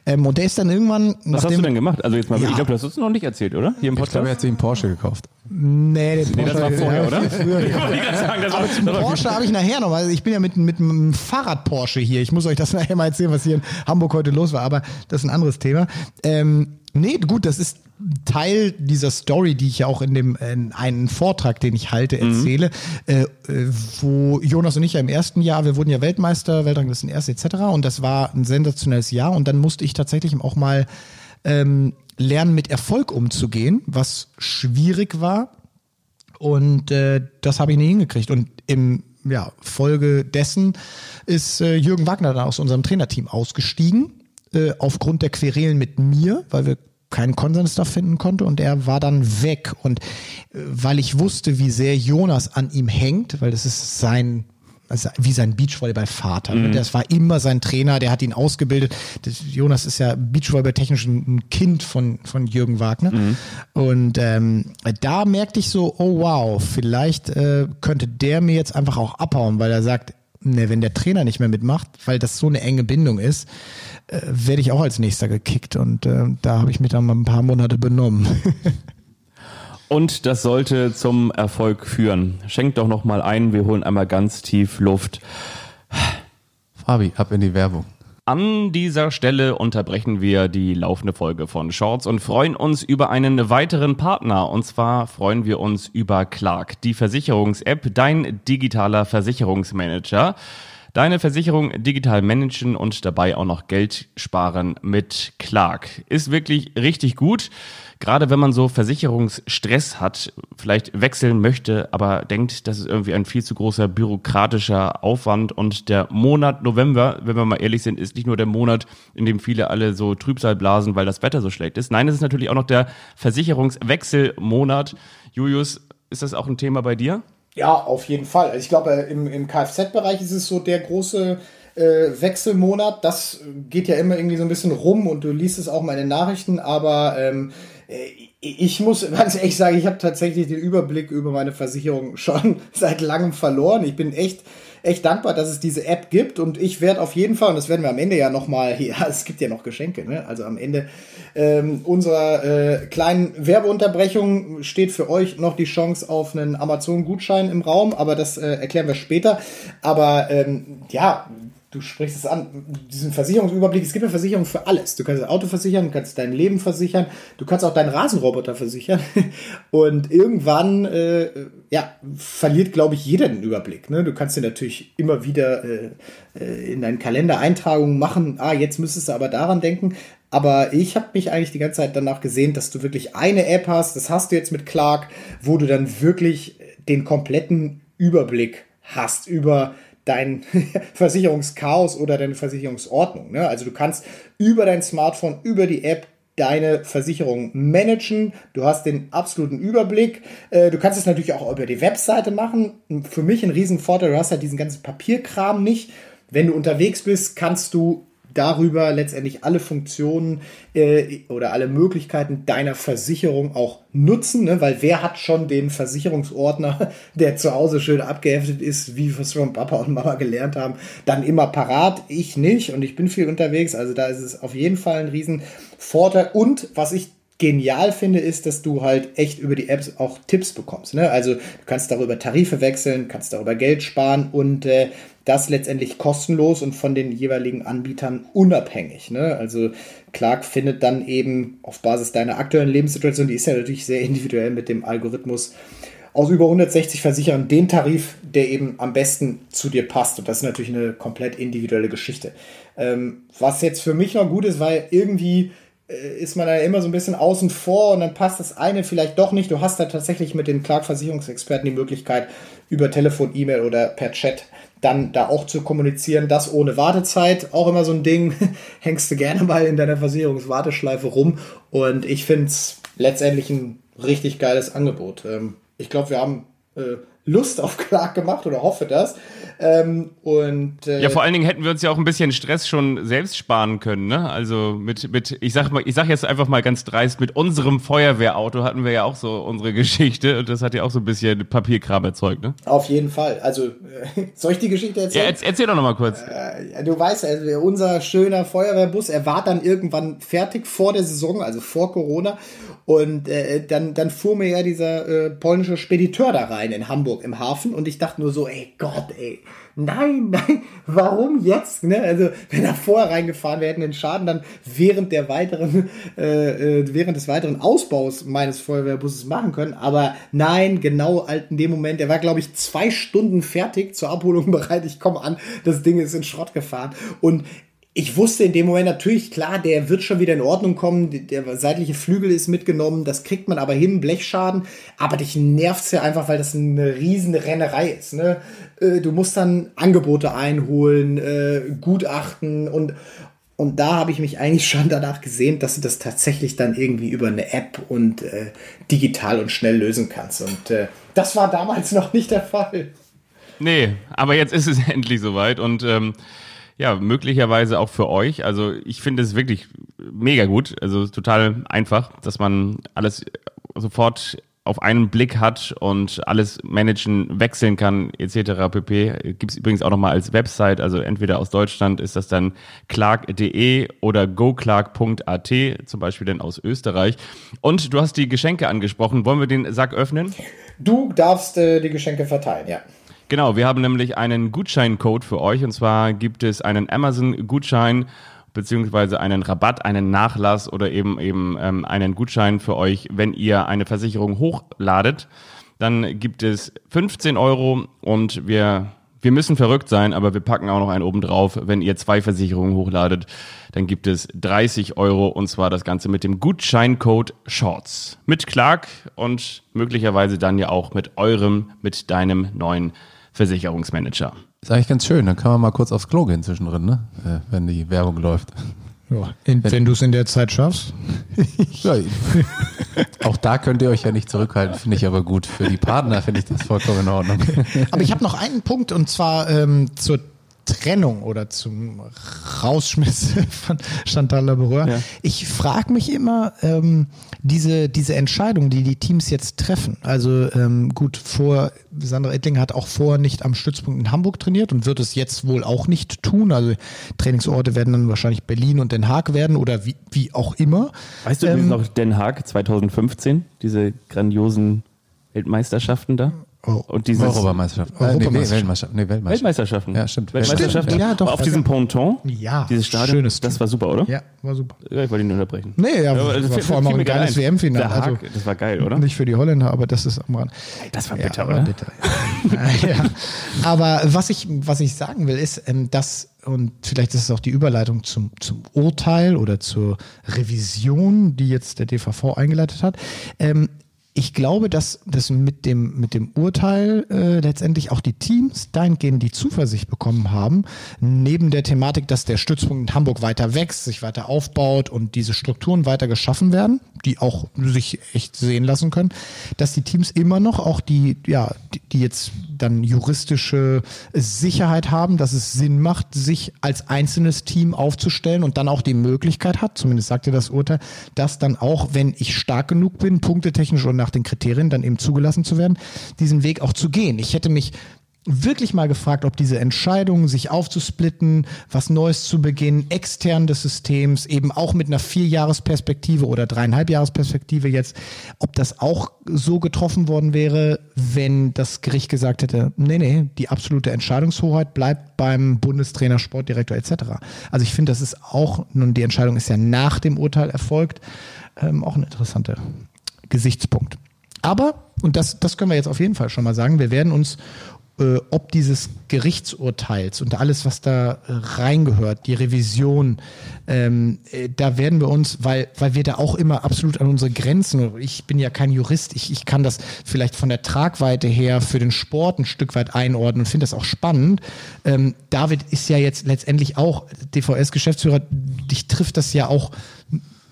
Ähm, und der ist dann irgendwann. Was hast du denn gemacht? Also jetzt mal, ja. ich glaube, das hast du noch nicht erzählt, oder? Hier im Podcast. Ich glaube, er hat sich einen Porsche gekauft. Nee, den Porsche, nee, das war vorher, ja, oder? Früher, ja. sagen, das Aber zum Porsche habe ich nachher noch, weil ich bin ja mit, mit einem Fahrrad Porsche hier. Ich muss euch das nachher mal erzählen, was hier in Hamburg heute los war, aber das ist ein anderes Thema. Ähm, nee, gut, das ist Teil dieser Story, die ich ja auch in dem in einen Vortrag, den ich halte, mhm. erzähle, mhm. äh, wo Jonas und ich ja im ersten Jahr, wir wurden ja Weltmeister, Weltranglisten erst etc. Und das war ein sensationelles Jahr. Und dann musste ich tatsächlich auch mal ähm, lernen, mit Erfolg umzugehen, was schwierig war. Und äh, das habe ich nie hingekriegt. Und im ja, Folge dessen ist äh, Jürgen Wagner dann aus unserem Trainerteam ausgestiegen, äh, aufgrund der Querelen mit mir, weil wir keinen Konsens da finden konnte und er war dann weg. Und äh, weil ich wusste, wie sehr Jonas an ihm hängt, weil das ist sein also wie sein Beachvolleyball-Vater. Mhm. Das war immer sein Trainer, der hat ihn ausgebildet. Das, Jonas ist ja Beachvolleyball-technisch ein Kind von, von Jürgen Wagner. Mhm. Und ähm, da merkte ich so, oh wow, vielleicht äh, könnte der mir jetzt einfach auch abhauen, weil er sagt, ne, wenn der Trainer nicht mehr mitmacht, weil das so eine enge Bindung ist, äh, werde ich auch als nächster gekickt. Und äh, da habe ich mich dann mal ein paar Monate benommen. Und das sollte zum Erfolg führen. Schenkt doch noch mal ein, wir holen einmal ganz tief Luft. Fabi, ab in die Werbung. An dieser Stelle unterbrechen wir die laufende Folge von Shorts und freuen uns über einen weiteren Partner. Und zwar freuen wir uns über Clark, die Versicherungs-App, dein digitaler Versicherungsmanager. Deine Versicherung digital managen und dabei auch noch Geld sparen mit Clark. Ist wirklich richtig gut. Gerade wenn man so Versicherungsstress hat, vielleicht wechseln möchte, aber denkt, das ist irgendwie ein viel zu großer bürokratischer Aufwand und der Monat November, wenn wir mal ehrlich sind, ist nicht nur der Monat, in dem viele alle so Trübsal blasen, weil das Wetter so schlecht ist. Nein, es ist natürlich auch noch der Versicherungswechselmonat. Julius, ist das auch ein Thema bei dir? Ja, auf jeden Fall. Also ich glaube, im, im Kfz-Bereich ist es so der große äh, Wechselmonat. Das geht ja immer irgendwie so ein bisschen rum und du liest es auch mal in den Nachrichten, aber ähm, äh, ich muss ganz ehrlich sagen, ich habe tatsächlich den Überblick über meine Versicherung schon seit langem verloren. Ich bin echt echt dankbar, dass es diese App gibt und ich werde auf jeden Fall, und das werden wir am Ende ja nochmal, ja, es gibt ja noch Geschenke, ne? also am Ende ähm, unserer äh, kleinen Werbeunterbrechung steht für euch noch die Chance auf einen Amazon-Gutschein im Raum, aber das äh, erklären wir später. Aber ähm, ja, du sprichst es an, diesen Versicherungsüberblick, es gibt eine Versicherung für alles. Du kannst dein Auto versichern, du kannst dein Leben versichern, du kannst auch deinen Rasenroboter versichern. Und irgendwann, äh, ja, verliert, glaube ich, jeder den Überblick. Ne? Du kannst dir natürlich immer wieder äh, äh in deinen Kalender Eintragungen machen, ah, jetzt müsstest du aber daran denken. Aber ich habe mich eigentlich die ganze Zeit danach gesehen, dass du wirklich eine App hast, das hast du jetzt mit Clark, wo du dann wirklich den kompletten Überblick hast über dein Versicherungschaos oder deine Versicherungsordnung. Ne? Also du kannst über dein Smartphone, über die App deine Versicherung managen. Du hast den absoluten Überblick. Äh, du kannst es natürlich auch über die Webseite machen. Für mich ein Riesenvorteil, du hast halt diesen ganzen Papierkram nicht. Wenn du unterwegs bist, kannst du darüber letztendlich alle Funktionen äh, oder alle Möglichkeiten deiner Versicherung auch nutzen, ne? weil wer hat schon den Versicherungsordner, der zu Hause schön abgeheftet ist, wie wir es von Papa und Mama gelernt haben, dann immer parat. Ich nicht und ich bin viel unterwegs, also da ist es auf jeden Fall ein Riesenvorteil. Und was ich genial finde, ist, dass du halt echt über die Apps auch Tipps bekommst. Ne? Also du kannst darüber Tarife wechseln, kannst darüber Geld sparen und äh, das letztendlich kostenlos und von den jeweiligen Anbietern unabhängig. Ne? Also Clark findet dann eben auf Basis deiner aktuellen Lebenssituation, die ist ja natürlich sehr individuell mit dem Algorithmus, aus über 160 Versicherern den Tarif, der eben am besten zu dir passt. Und das ist natürlich eine komplett individuelle Geschichte. Ähm, was jetzt für mich noch gut ist, weil irgendwie äh, ist man da immer so ein bisschen außen vor und dann passt das eine vielleicht doch nicht. Du hast da tatsächlich mit den Clark-Versicherungsexperten die Möglichkeit, über Telefon, E-Mail oder per Chat dann da auch zu kommunizieren. Das ohne Wartezeit, auch immer so ein Ding. Hängst du gerne mal in deiner Versicherungswarteschleife rum und ich finde es letztendlich ein richtig geiles Angebot. Ähm, ich glaube, wir haben äh, Lust auf Clark gemacht oder hoffe das. Ähm, und, äh, ja, vor allen Dingen hätten wir uns ja auch ein bisschen Stress schon selbst sparen können. Ne? Also mit, mit ich sag mal, ich sag jetzt einfach mal ganz dreist, mit unserem Feuerwehrauto hatten wir ja auch so unsere Geschichte und das hat ja auch so ein bisschen Papierkram erzeugt. Ne? Auf jeden Fall. Also äh, soll ich die Geschichte erzählen? Ja, erzähl doch noch mal kurz. Äh, du weißt, also unser schöner Feuerwehrbus, er war dann irgendwann fertig vor der Saison, also vor Corona und äh, dann, dann fuhr mir ja dieser äh, polnische Spediteur da rein in Hamburg im Hafen und ich dachte nur so, ey Gott, ey, nein, nein, warum jetzt? Ne? Also wenn er vorher reingefahren, wir hätten den Schaden dann während der weiteren, äh, äh, während des weiteren Ausbaus meines Feuerwehrbusses machen können. Aber nein, genau in dem Moment, er war glaube ich zwei Stunden fertig zur Abholung bereit. Ich komme an, das Ding ist in Schrott gefahren und ich wusste in dem Moment natürlich, klar, der wird schon wieder in Ordnung kommen, der seitliche Flügel ist mitgenommen, das kriegt man aber hin, Blechschaden, aber dich nervt's ja einfach, weil das eine riesen Rennerei ist. Ne? Äh, du musst dann Angebote einholen, äh, Gutachten und, und da habe ich mich eigentlich schon danach gesehen, dass du das tatsächlich dann irgendwie über eine App und äh, digital und schnell lösen kannst. Und äh, das war damals noch nicht der Fall. Nee, aber jetzt ist es endlich soweit und ähm ja, möglicherweise auch für euch. Also ich finde es wirklich mega gut. Also total einfach, dass man alles sofort auf einen Blick hat und alles managen, wechseln kann, etc. pp. Gibt es übrigens auch nochmal als Website, also entweder aus Deutschland ist das dann clark.de oder goclark.at, zum Beispiel dann aus Österreich. Und du hast die Geschenke angesprochen. Wollen wir den Sack öffnen? Du darfst äh, die Geschenke verteilen, ja. Genau, wir haben nämlich einen Gutscheincode für euch und zwar gibt es einen Amazon-Gutschein beziehungsweise einen Rabatt, einen Nachlass oder eben eben ähm, einen Gutschein für euch, wenn ihr eine Versicherung hochladet. Dann gibt es 15 Euro und wir wir müssen verrückt sein, aber wir packen auch noch einen oben drauf. Wenn ihr zwei Versicherungen hochladet, dann gibt es 30 Euro und zwar das Ganze mit dem Gutscheincode Shorts. Mit Clark und möglicherweise dann ja auch mit eurem, mit deinem neuen Versicherungsmanager. Ist eigentlich ganz schön, dann kann man mal kurz aufs Klo gehen zwischendrin, ne? Äh, wenn die Werbung läuft. Ja, in, wenn, wenn du es in der Zeit schaffst. ja, auch da könnt ihr euch ja nicht zurückhalten, finde ich aber gut. Für die Partner finde ich das vollkommen in Ordnung. Aber ich habe noch einen Punkt und zwar ähm, zur Trennung oder zum Rausschmiss von Chantal Laboureur. Ja. Ich frage mich immer, ähm, diese, diese Entscheidung, die die Teams jetzt treffen. Also ähm, gut, vor, Sandra Ettling hat auch vorher nicht am Stützpunkt in Hamburg trainiert und wird es jetzt wohl auch nicht tun. Also Trainingsorte werden dann wahrscheinlich Berlin und Den Haag werden oder wie, wie auch immer. Weißt du ähm, noch Den Haag 2015, diese grandiosen Weltmeisterschaften da? Oh. Und dieses Europameisterschaft. Äh, nee, nee, Europameisterschaft. Weltmeisterschaft. Nee, Weltmeisterschaft. Weltmeisterschaften. Ja, stimmt. Weltmeisterschaften. Ja, doch. Auf diesem Ponton. Ja, Dieses Stadion. schönes das war super, oder? Ja, war super. Ja, ich wollte ihn unterbrechen. Nee, ja, aber war das fiel- vor allem auch ein geiles ein. WM-Finale. Also, das war geil, oder? Nicht für die Holländer, aber das ist am Rand. Das war Ja, bitter, aber oder? bitter, ja. ja. Aber was ich, was ich sagen will, ist, ähm, dass, und vielleicht ist es auch die Überleitung zum, zum Urteil oder zur Revision, die jetzt der DVV eingeleitet hat. Ähm, ich glaube, dass das mit dem, mit dem Urteil äh, letztendlich auch die Teams dahingehend die Zuversicht bekommen haben, neben der Thematik, dass der Stützpunkt in Hamburg weiter wächst, sich weiter aufbaut und diese Strukturen weiter geschaffen werden, die auch sich echt sehen lassen können, dass die Teams immer noch auch die, ja, die, die jetzt dann juristische Sicherheit haben, dass es Sinn macht, sich als einzelnes Team aufzustellen und dann auch die Möglichkeit hat, zumindest sagt ja das Urteil, dass dann auch, wenn ich stark genug bin, punktetechnisch und nach den Kriterien dann eben zugelassen zu werden, diesen Weg auch zu gehen. Ich hätte mich wirklich mal gefragt, ob diese Entscheidung, sich aufzusplitten, was Neues zu beginnen, extern des Systems, eben auch mit einer Vierjahresperspektive oder dreieinhalbjahresperspektive jetzt, ob das auch so getroffen worden wäre, wenn das Gericht gesagt hätte, nee, nee, die absolute Entscheidungshoheit bleibt beim Bundestrainer, Sportdirektor etc. Also ich finde, das ist auch, nun die Entscheidung ist ja nach dem Urteil erfolgt, ähm, auch eine interessante Gesichtspunkt. Aber, und das, das können wir jetzt auf jeden Fall schon mal sagen, wir werden uns äh, ob dieses Gerichtsurteils und alles, was da äh, reingehört, die Revision, ähm, äh, da werden wir uns, weil, weil wir da auch immer absolut an unsere Grenzen, ich bin ja kein Jurist, ich, ich kann das vielleicht von der Tragweite her für den Sport ein Stück weit einordnen und finde das auch spannend. Ähm, David ist ja jetzt letztendlich auch DVS-Geschäftsführer, dich trifft das ja auch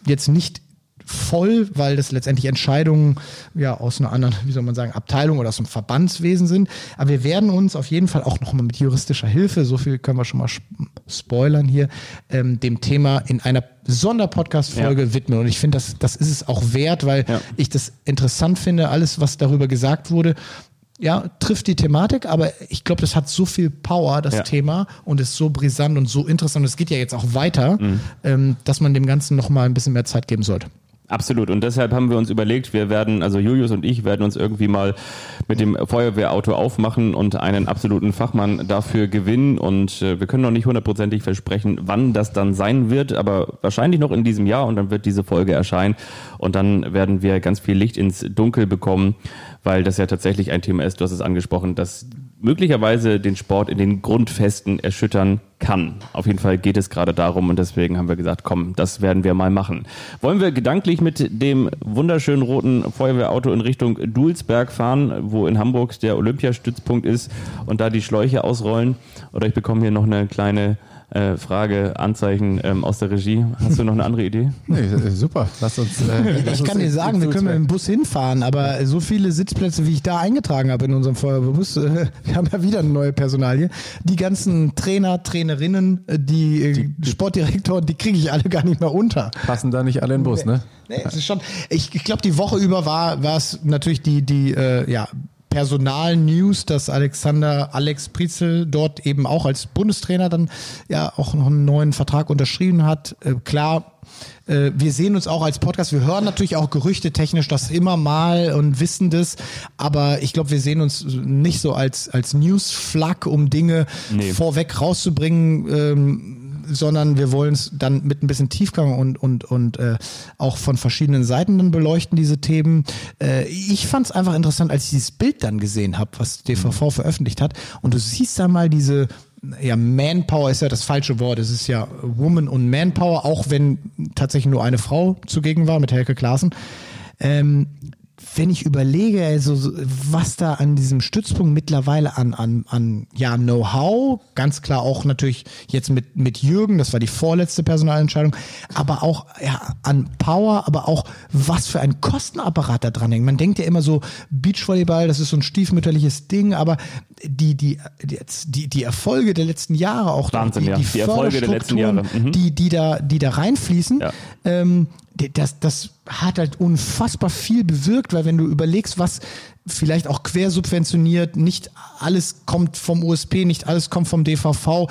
jetzt nicht voll, weil das letztendlich Entscheidungen ja aus einer anderen, wie soll man sagen, Abteilung oder aus dem Verbandswesen sind. Aber wir werden uns auf jeden Fall auch nochmal mit juristischer Hilfe, so viel können wir schon mal sp- spoilern hier, ähm, dem Thema in einer Sonderpodcast-Folge Ja. widmen. Und ich finde, das, das ist es auch wert, weil Ja. ich das interessant finde, alles, was darüber gesagt wurde. Ja, trifft die Thematik, aber ich glaube, das hat so viel Power, das Ja. Thema, und ist so brisant und so interessant. Es geht ja jetzt auch weiter, Mhm. ähm, dass man dem Ganzen nochmal ein bisschen mehr Zeit geben sollte. Absolut. Und deshalb haben wir uns überlegt, wir werden, also Julius und ich werden uns irgendwie mal mit dem Feuerwehrauto aufmachen und einen absoluten Fachmann dafür gewinnen. Und äh, wir können noch nicht hundertprozentig versprechen, wann das dann sein wird, aber wahrscheinlich noch in diesem Jahr und dann wird diese Folge erscheinen. Und dann werden wir ganz viel Licht ins Dunkel bekommen, weil das ja tatsächlich ein Thema ist, du hast es angesprochen, das möglicherweise den Sport in den Grundfesten erschüttern kann. Auf jeden Fall geht es gerade darum und deswegen haben wir gesagt, komm, das werden wir mal machen. Wollen wir gedanklich mit dem wunderschönen roten Feuerwehrauto in Richtung Dulsberg fahren, wo in Hamburg der Olympiastützpunkt ist und da die Schläuche ausrollen? Oder ich bekomme hier noch eine kleine äh, Frage, Anzeichen ähm, aus der Regie. Hast du noch eine andere Idee? Nee, äh, super. Lass uns. Äh, lass Ich uns kann dir in- sagen, wir können mit dem Bus hinfahren, aber so viele Sitzplätze, wie ich da eingetragen habe in unserem Feuerwehrbus, äh, wir haben ja wieder eine neue Personalie. Die ganzen Trainer, Trainerinnen, äh, die, äh, Sportdirektoren, die kriege ich alle gar nicht mehr unter. Passen da nicht alle in den Bus, ne? Nee, es ist schon. Ich, ich glaube, die Woche über war war es natürlich die die äh, ja Personal-News, dass Alexander Alex Prizel dort eben auch als Bundestrainer dann ja auch noch einen neuen Vertrag unterschrieben hat. Äh, klar, äh, wir sehen uns auch als Podcast. Wir hören natürlich auch Gerüchte technisch das immer mal und wissen das, aber ich glaube, wir sehen uns nicht so als als News-Flag, um Dinge Nee. vorweg rauszubringen. Ähm, sondern wir wollen es dann mit ein bisschen Tiefgang und und und äh, auch von verschiedenen Seiten dann beleuchten diese Themen. Äh, ich fand es einfach interessant, als ich dieses Bild dann gesehen habe, was DVV veröffentlicht hat, und du siehst da mal diese ja, Manpower ist ja das falsche Wort. Es ist ja Woman und Manpower, auch wenn tatsächlich nur eine Frau zugegen war mit Helke Klaassen. Ähm, wenn ich überlege, also, so- was da an diesem Stützpunkt mittlerweile an, an, an ja, Know-how, ganz klar auch natürlich jetzt mit, mit Jürgen, das war die vorletzte Personalentscheidung, aber auch ja, an Power, aber auch was für ein Kostenapparat da dran hängt. Man denkt ja immer so, Beachvolleyball, das ist so ein stiefmütterliches Ding, aber die, die, die, die, Erfolge der letzten Jahre auch, Wahnsinn, die, ja. die, Die Erfolge der letzten Jahre. Mhm. die, die, da, die da reinfließen, Ja. ähm, das, das hat halt unfassbar viel bewirkt, weil wenn du überlegst, was, vielleicht auch quersubventioniert. Nicht alles kommt vom USP, nicht alles kommt vom DVV.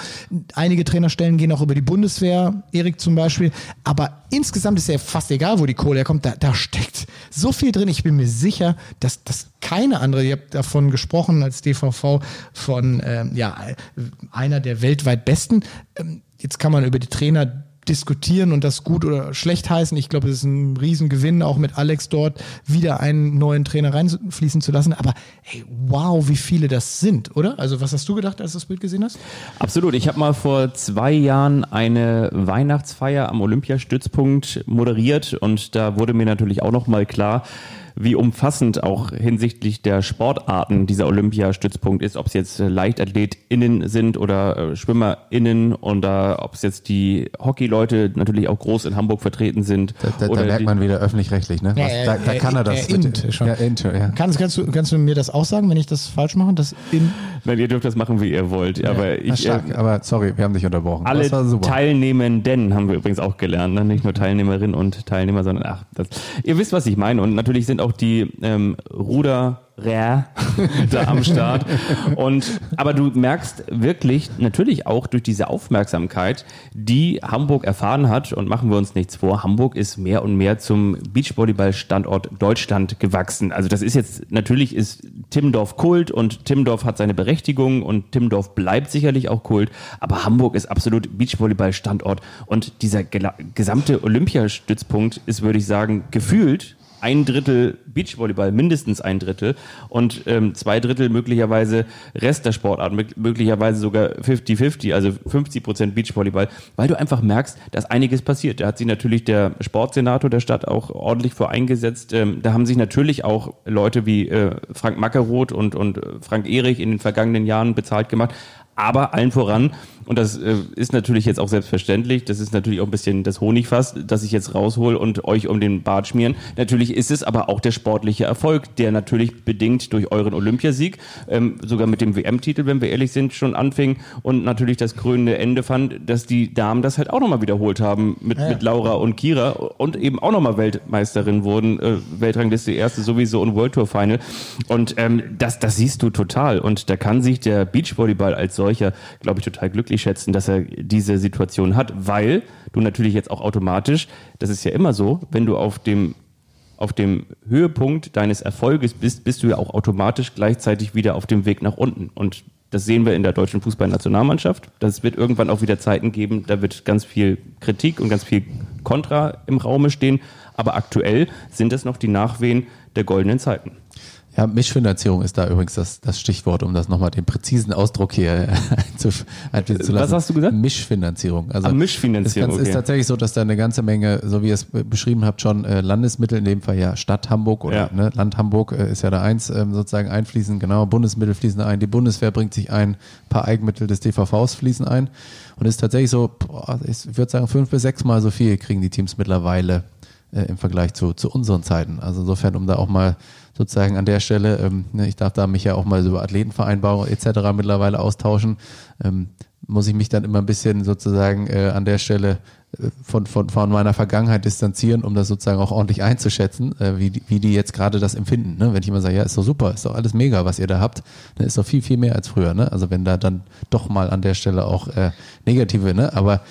Einige Trainerstellen gehen auch über die Bundeswehr, Erik zum Beispiel. Aber insgesamt ist ja fast egal, wo die Kohle herkommt. Da, da steckt so viel drin. Ich bin mir sicher, dass, dass keine andere, ihr habt davon gesprochen als DVV, von ähm, ja, einer der weltweit besten. Ähm, jetzt kann man über die Trainer diskutieren und das gut oder schlecht heißen. Ich glaube, es ist ein Riesengewinn, auch mit Alex dort wieder einen neuen Trainer reinfließen zu lassen. Aber hey, wow, wie viele das sind, oder? Also was hast du gedacht, als du das Bild gesehen hast? Absolut. Ich habe mal vor zwei Jahren eine Weihnachtsfeier am Olympiastützpunkt moderiert und da wurde mir natürlich auch noch mal klar, wie umfassend auch hinsichtlich der Sportarten dieser Olympiastützpunkt ist, ob es jetzt äh, LeichtathletInnen sind oder äh, SchwimmerInnen oder ob es jetzt die Hockeyleute natürlich auch groß in Hamburg vertreten sind. Da, da, da merkt man wieder öffentlich-rechtlich, ne? Was, da, da kann er das. Äh, int, schon. Ja, int, ja. Kannst, kannst, du, kannst du mir das auch sagen, wenn ich das falsch mache? Das in Nein, ihr dürft das machen, wie ihr wollt. Ja. Aber ich, stark, äh, aber sorry, wir haben dich unterbrochen. Alle Teilnehmenden haben wir übrigens auch gelernt, ne? nicht nur Teilnehmerinnen und Teilnehmer, sondern ach, das, ihr wisst, was ich meine. Und natürlich sind auch die ähm, Ruder da am Start. Und, aber du merkst wirklich natürlich auch durch diese Aufmerksamkeit, die Hamburg erfahren hat, und machen wir uns nichts vor, Hamburg ist mehr und mehr zum Beachvolleyball-Standort Deutschland gewachsen. Also das ist jetzt, natürlich ist Timmendorf Kult und Timmendorf hat seine Berechtigung und Timmendorf bleibt sicherlich auch Kult, aber Hamburg ist absolut Beachvolleyball-Standort und dieser gesamte Olympiastützpunkt ist, würde ich sagen, gefühlt ein Drittel Beachvolleyball, mindestens ein Drittel und ähm, zwei Drittel möglicherweise Rest der Sportart, möglicherweise sogar 50-50, also 50 Prozent Beachvolleyball, weil du einfach merkst, dass einiges passiert. Da hat sich natürlich der Sportsenator der Stadt auch ordentlich vor eingesetzt. Ähm, da haben sich natürlich auch Leute wie äh, Frank Mackeroth und, und Frank Erich in den vergangenen Jahren bezahlt gemacht. Aber allen voran und das äh, ist natürlich jetzt auch selbstverständlich. Das ist natürlich auch ein bisschen das Honigfass, das ich jetzt raushol und euch um den Bart schmieren. Natürlich ist es aber auch der sportliche Erfolg, der natürlich bedingt durch euren Olympiasieg, ähm, sogar mit dem WM-Titel, wenn wir ehrlich sind, schon anfing und natürlich das krönende Ende fand, dass die Damen das halt auch nochmal wiederholt haben mit, ja. mit Laura und Kira und eben auch nochmal Weltmeisterin wurden, äh, Weltrangliste erste sowieso und World Tour Final. Und ähm, das, das siehst du total. Und da kann sich der Beachvolleyball als solcher, glaube ich, total glücklich schätzen, dass er diese Situation hat, weil du natürlich jetzt auch automatisch, das ist ja immer so, wenn du auf dem auf dem Höhepunkt deines Erfolges bist, bist du ja auch automatisch gleichzeitig wieder auf dem Weg nach unten. Und das sehen wir in der deutschen Fußballnationalmannschaft. Das wird irgendwann auch wieder Zeiten geben, da wird ganz viel Kritik und ganz viel Kontra im Raume stehen. Aber aktuell sind es noch die Nachwehen der goldenen Zeiten. Ja, Mischfinanzierung ist da übrigens das, das Stichwort, um das nochmal den präzisen Ausdruck hier einzufügen zu lassen. Was hast du gesagt? Mischfinanzierung. Also ah, Mischfinanzierung. Es okay. ist tatsächlich so, dass da eine ganze Menge, so wie ihr es beschrieben habt, schon äh, Landesmittel, in dem Fall ja Stadt Hamburg oder ja. ne, Land Hamburg äh, ist ja da eins ähm, sozusagen einfließen, genau, Bundesmittel fließen ein, die Bundeswehr bringt sich ein, paar Eigenmittel des DVVs fließen ein. Und es ist tatsächlich so, ich würde sagen, fünf bis sechs Mal so viel kriegen die Teams mittlerweile äh, im Vergleich zu, zu unseren Zeiten. Also insofern, um da auch mal sozusagen an der Stelle, ähm, ne, ich darf da mich ja auch mal über Athletenvereinbarungen etc. mittlerweile austauschen, ähm, muss ich mich dann immer ein bisschen sozusagen äh, an der Stelle äh, von, von, von meiner Vergangenheit distanzieren, um das sozusagen auch ordentlich einzuschätzen, äh, wie, wie die jetzt gerade das empfinden. Ne? Wenn ich immer sage, ja, ist doch super, ist doch alles mega, was ihr da habt, dann ist doch viel, viel mehr als früher. Ne? Also wenn da dann doch mal an der Stelle auch äh, negative, ne? aber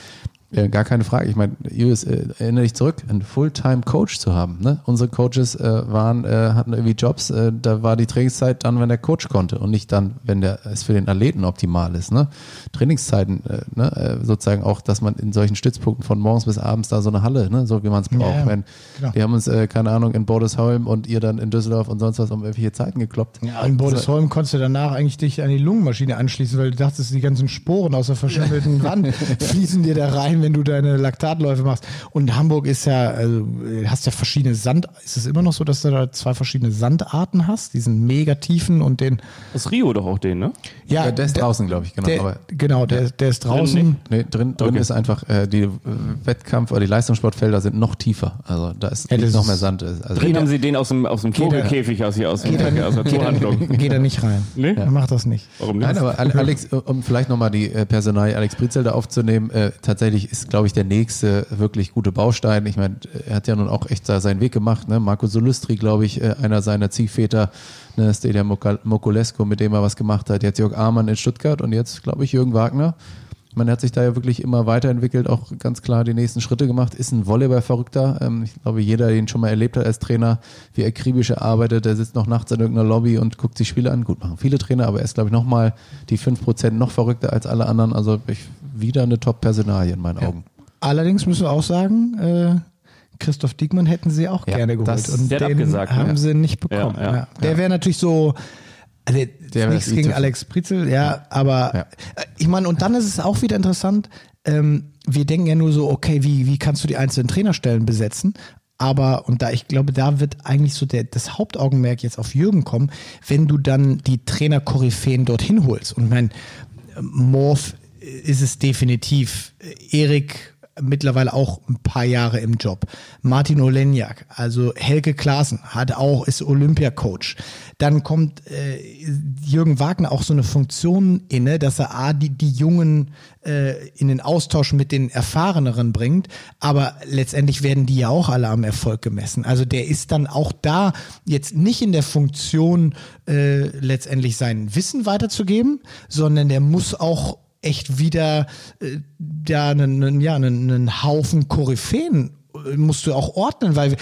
ja, gar keine Frage. Ich meine, Julius, äh, erinnere dich zurück, einen Fulltime-Coach zu haben. Ne? Unsere Coaches äh, waren, äh, hatten irgendwie Jobs, äh, da war die Trainingszeit dann, wenn der Coach konnte und nicht dann, wenn der es für den Athleten optimal ist. Ne? Trainingszeiten, äh, ne? Äh, sozusagen auch, dass man in solchen Stützpunkten von morgens bis abends da so eine Halle, ne? so wie man es braucht. Ja, wenn, genau. Wir haben uns, keine Ahnung, in Bordesholm und ihr dann in Düsseldorf und sonst was um irgendwelche Zeiten gekloppt. Ja, in Bordesholm also, konntest du danach eigentlich dich an die Lungenmaschine anschließen, weil du dachtest, die ganzen Sporen aus der verschimmelten Wand fließen dir da rein, wenn du deine Lak Laktatläufe machst. Und Hamburg ist ja, also, hast ja verschiedene Sand. Ist es immer noch so, dass du da zwei verschiedene Sandarten hast? Diesen mega tiefen und den. Das Rio doch auch den, ne? Ja, ja der ist der, draußen, glaube ich, genau. Der, aber, genau, der, der ist draußen. Drin, nee, drin, drin okay. ist einfach, äh, die Wettkampf- oder die Leistungssportfelder sind noch tiefer. Also da ist ja, noch mehr Sand. Also drin haben sie den aus dem, aus dem Vogelkäfig aus hier aus, geht dem, aus der Zoohandlung. Geht er nicht rein. Nee? Ja. Macht das nicht. Warum nicht? Nein, aber Alex, um vielleicht nochmal die äh, Personal Alex Britzel da aufzunehmen, äh, tatsächlich ist, glaube ich, der nächste wirklich gute Baustein. Ich meine, er hat ja nun auch echt seinen Weg gemacht. Ne? Marco Solustri, glaube ich, äh, einer seiner Ziehväter, ne, Stelia Mokulescu, mit dem er was gemacht hat, jetzt Jörg Amann in Stuttgart und jetzt, glaube ich, Jürgen Wagner. Man hat sich da ja wirklich immer weiterentwickelt, auch ganz klar die nächsten Schritte gemacht, ist ein Volleyball-Verrückter. Ähm, ich glaube, jeder, der ihn schon mal erlebt hat als Trainer, wie akribisch er arbeitet, der sitzt noch nachts in irgendeiner Lobby und guckt sich Spiele an. Gut, machen viele Trainer, aber er ist, glaube ich, nochmal die 5% noch verrückter als alle anderen. Also ich, wieder eine Top-Personalie in meinen ja. Augen. Allerdings müssen wir auch sagen, äh, Christoph Diekmann hätten sie auch ja, gerne geholt. Das, und den abgesagt, haben ne? sie nicht bekommen. Ja, der wäre natürlich so, also der nichts gegen Alex Pritzel, ja, aber ja. Äh, ich meine, und dann ist es auch wieder interessant, ähm, wir denken ja nur so, okay, wie, wie kannst du die einzelnen Trainerstellen besetzen? Aber, und da, ich glaube, da wird eigentlich so der, das Hauptaugenmerk jetzt auf Jürgen kommen, wenn du dann die Trainer-Koryphäen dorthin holst. Und mein Morph ist es definitiv. Erik mittlerweile auch ein paar Jahre im Job. Martin Olenjak, also Helge Klaassen, hat auch, ist Olympiacoach. Dann kommt äh, Jürgen Wagner auch so eine Funktion inne, dass er A, die, die Jungen äh, in den Austausch mit den Erfahreneren bringt, aber letztendlich werden die ja auch alle am Erfolg gemessen. Also der ist dann auch da jetzt nicht in der Funktion, äh, letztendlich sein Wissen weiterzugeben, sondern der muss auch echt wieder äh, ja, einen, ja, einen, einen Haufen Koryphäen äh, musst du auch ordnen, weil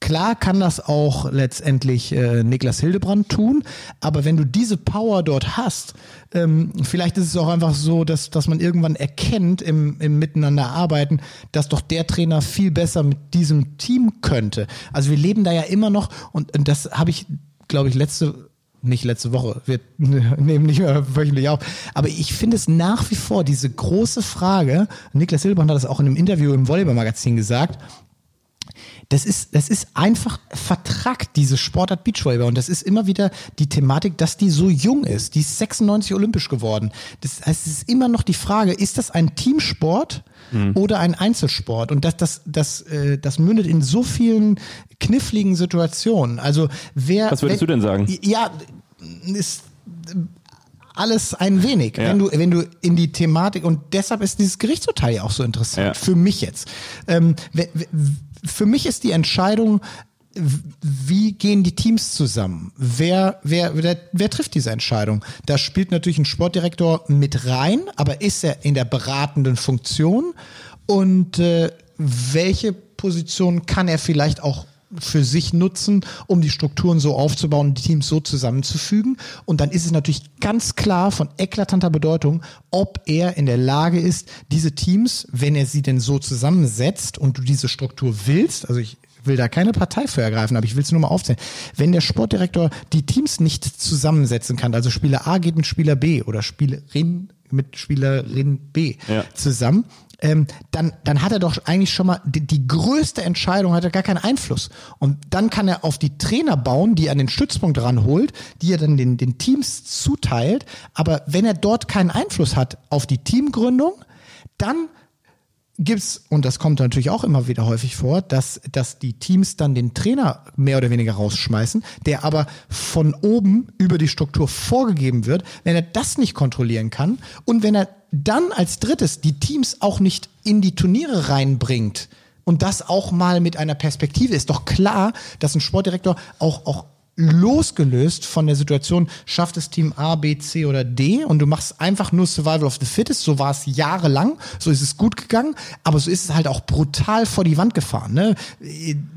Klar kann das auch letztendlich äh, Niklas Hildebrand tun, aber wenn du diese Power dort hast, ähm, vielleicht ist es auch einfach so, dass, dass man irgendwann erkennt im, im Miteinander arbeiten, dass doch der Trainer viel besser mit diesem Team könnte. Also wir leben da ja immer noch und, und das habe ich, glaube ich, letzte nicht letzte Woche, wir nehmen nicht mehr wöchentlich auf. Aber ich finde es nach wie vor diese große Frage, Niklas Hildebrand hat das auch in einem Interview im Volleyball-Magazin gesagt, das ist, das ist einfach vertrackt, diese Sportart Beachvolleyball. Und das ist immer wieder die Thematik, dass die so jung ist. Die ist 96 olympisch geworden. Das heißt, es ist immer noch die Frage, ist das ein Teamsport mhm. oder ein Einzelsport? Und das, das, das, äh, das mündet in so vielen kniffligen Situationen. Also wer. Was würdest wenn, du denn sagen? Ja, ist alles ein wenig, ja. wenn du wenn du in die Thematik und deshalb ist dieses Gerichtsurteil ja auch so interessant ja. für mich jetzt. Ähm, für mich ist die Entscheidung wie gehen die Teams zusammen? Wer, wer, wer, wer trifft diese Entscheidung? Da spielt natürlich ein Sportdirektor mit rein, aber ist er in der beratenden Funktion? Und äh, welche Position kann er vielleicht auch für sich nutzen, um die Strukturen so aufzubauen, die Teams so zusammenzufügen. Und dann ist es natürlich ganz klar von eklatanter Bedeutung, ob er in der Lage ist, diese Teams, wenn er sie denn so zusammensetzt und du diese Struktur willst, also ich will da keine Partei für ergreifen, aber ich will es nur mal aufzählen. Wenn der Sportdirektor die Teams nicht zusammensetzen kann, also Spieler A geht mit Spieler B oder Spielerin mit Spielerin B ja. zusammen, ähm, dann, dann hat er doch eigentlich schon mal die, die größte Entscheidung, hat er gar keinen Einfluss. Und dann kann er auf die Trainer bauen, die er an den Stützpunkt ranholt, die er dann den, den Teams zuteilt. Aber wenn er dort keinen Einfluss hat auf die Teamgründung, dann gibt's und das kommt natürlich auch immer wieder häufig vor, dass, dass die Teams dann den Trainer mehr oder weniger rausschmeißen, der aber von oben über die Struktur vorgegeben wird. Wenn er das nicht kontrollieren kann und wenn er dann als drittes die Teams auch nicht in die Turniere reinbringt und das auch mal mit einer Perspektive ist doch klar, dass ein Sportdirektor auch, auch losgelöst von der Situation, schafft es Team A, B, C oder D und du machst einfach nur Survival of the Fittest. So war es jahrelang, so ist es gut gegangen, aber so ist es halt auch brutal vor die Wand gefahren. Ne?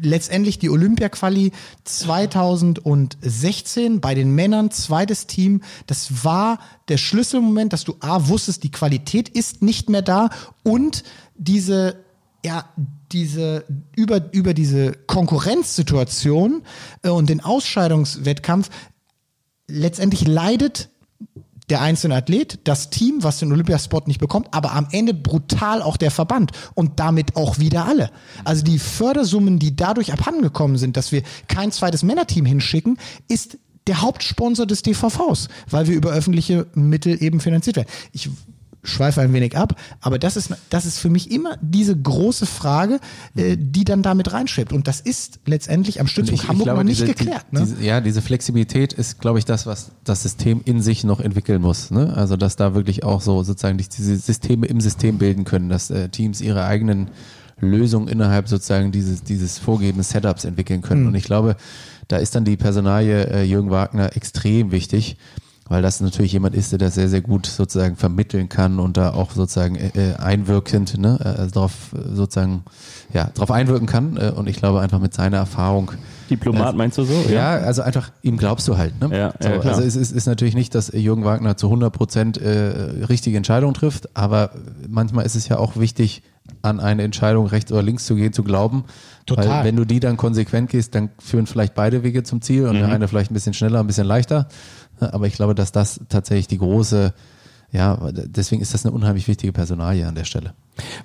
Letztendlich die Olympia-Quali 2016 bei den Männern, zweites Team, das war der Schlüsselmoment, dass du A, wusstest, die Qualität ist nicht mehr da und diese ja, diese, über, über diese Konkurrenzsituation äh, und den Ausscheidungswettkampf letztendlich leidet der einzelne Athlet, das Team, was den Olympiasport nicht bekommt, aber am Ende brutal auch der Verband und damit auch wieder alle. Also die Fördersummen, die dadurch abhandengekommen sind, dass wir kein zweites Männerteam hinschicken, ist der Hauptsponsor des DVVs, weil wir über öffentliche Mittel eben finanziert werden. Ich schweife ein wenig ab, aber das ist, das ist für mich immer diese große Frage, äh, die dann damit reinschreibt. Und das ist letztendlich am Stützpunkt ich, Hamburg ich glaube, noch nicht diese, geklärt. Die, ne? diese, ja, diese Flexibilität ist, glaube ich, das, was das System in sich noch entwickeln muss. Ne? Also, dass da wirklich auch so sozusagen diese Systeme im System bilden können, dass äh, Teams ihre eigenen Lösungen innerhalb sozusagen dieses, dieses vorgegebenen Setups entwickeln können. Und ich glaube, da ist dann die Personalie äh, Jürgen Wagner extrem wichtig, weil das natürlich jemand ist, der das sehr, sehr gut sozusagen vermitteln kann und da auch sozusagen äh, äh einwirkend ne, äh, darauf äh, sozusagen ja, darauf einwirken kann. Äh, und ich glaube einfach mit seiner Erfahrung Diplomat meinst du so? ja, also einfach, ihm glaubst du halt. Ne? Ja, so, ja, also es ist, ist natürlich nicht, dass Jürgen Wagner zu 100 Prozent äh, richtige Entscheidungen trifft, aber manchmal ist es ja auch wichtig, an eine Entscheidung rechts oder links zu gehen, zu glauben. Total. Weil wenn du die dann konsequent gehst, dann führen vielleicht beide Wege zum Ziel und der eine vielleicht ein bisschen schneller, ein bisschen leichter. Aber ich glaube, dass das tatsächlich die große, ja, deswegen ist das eine unheimlich wichtige Personalie an der Stelle.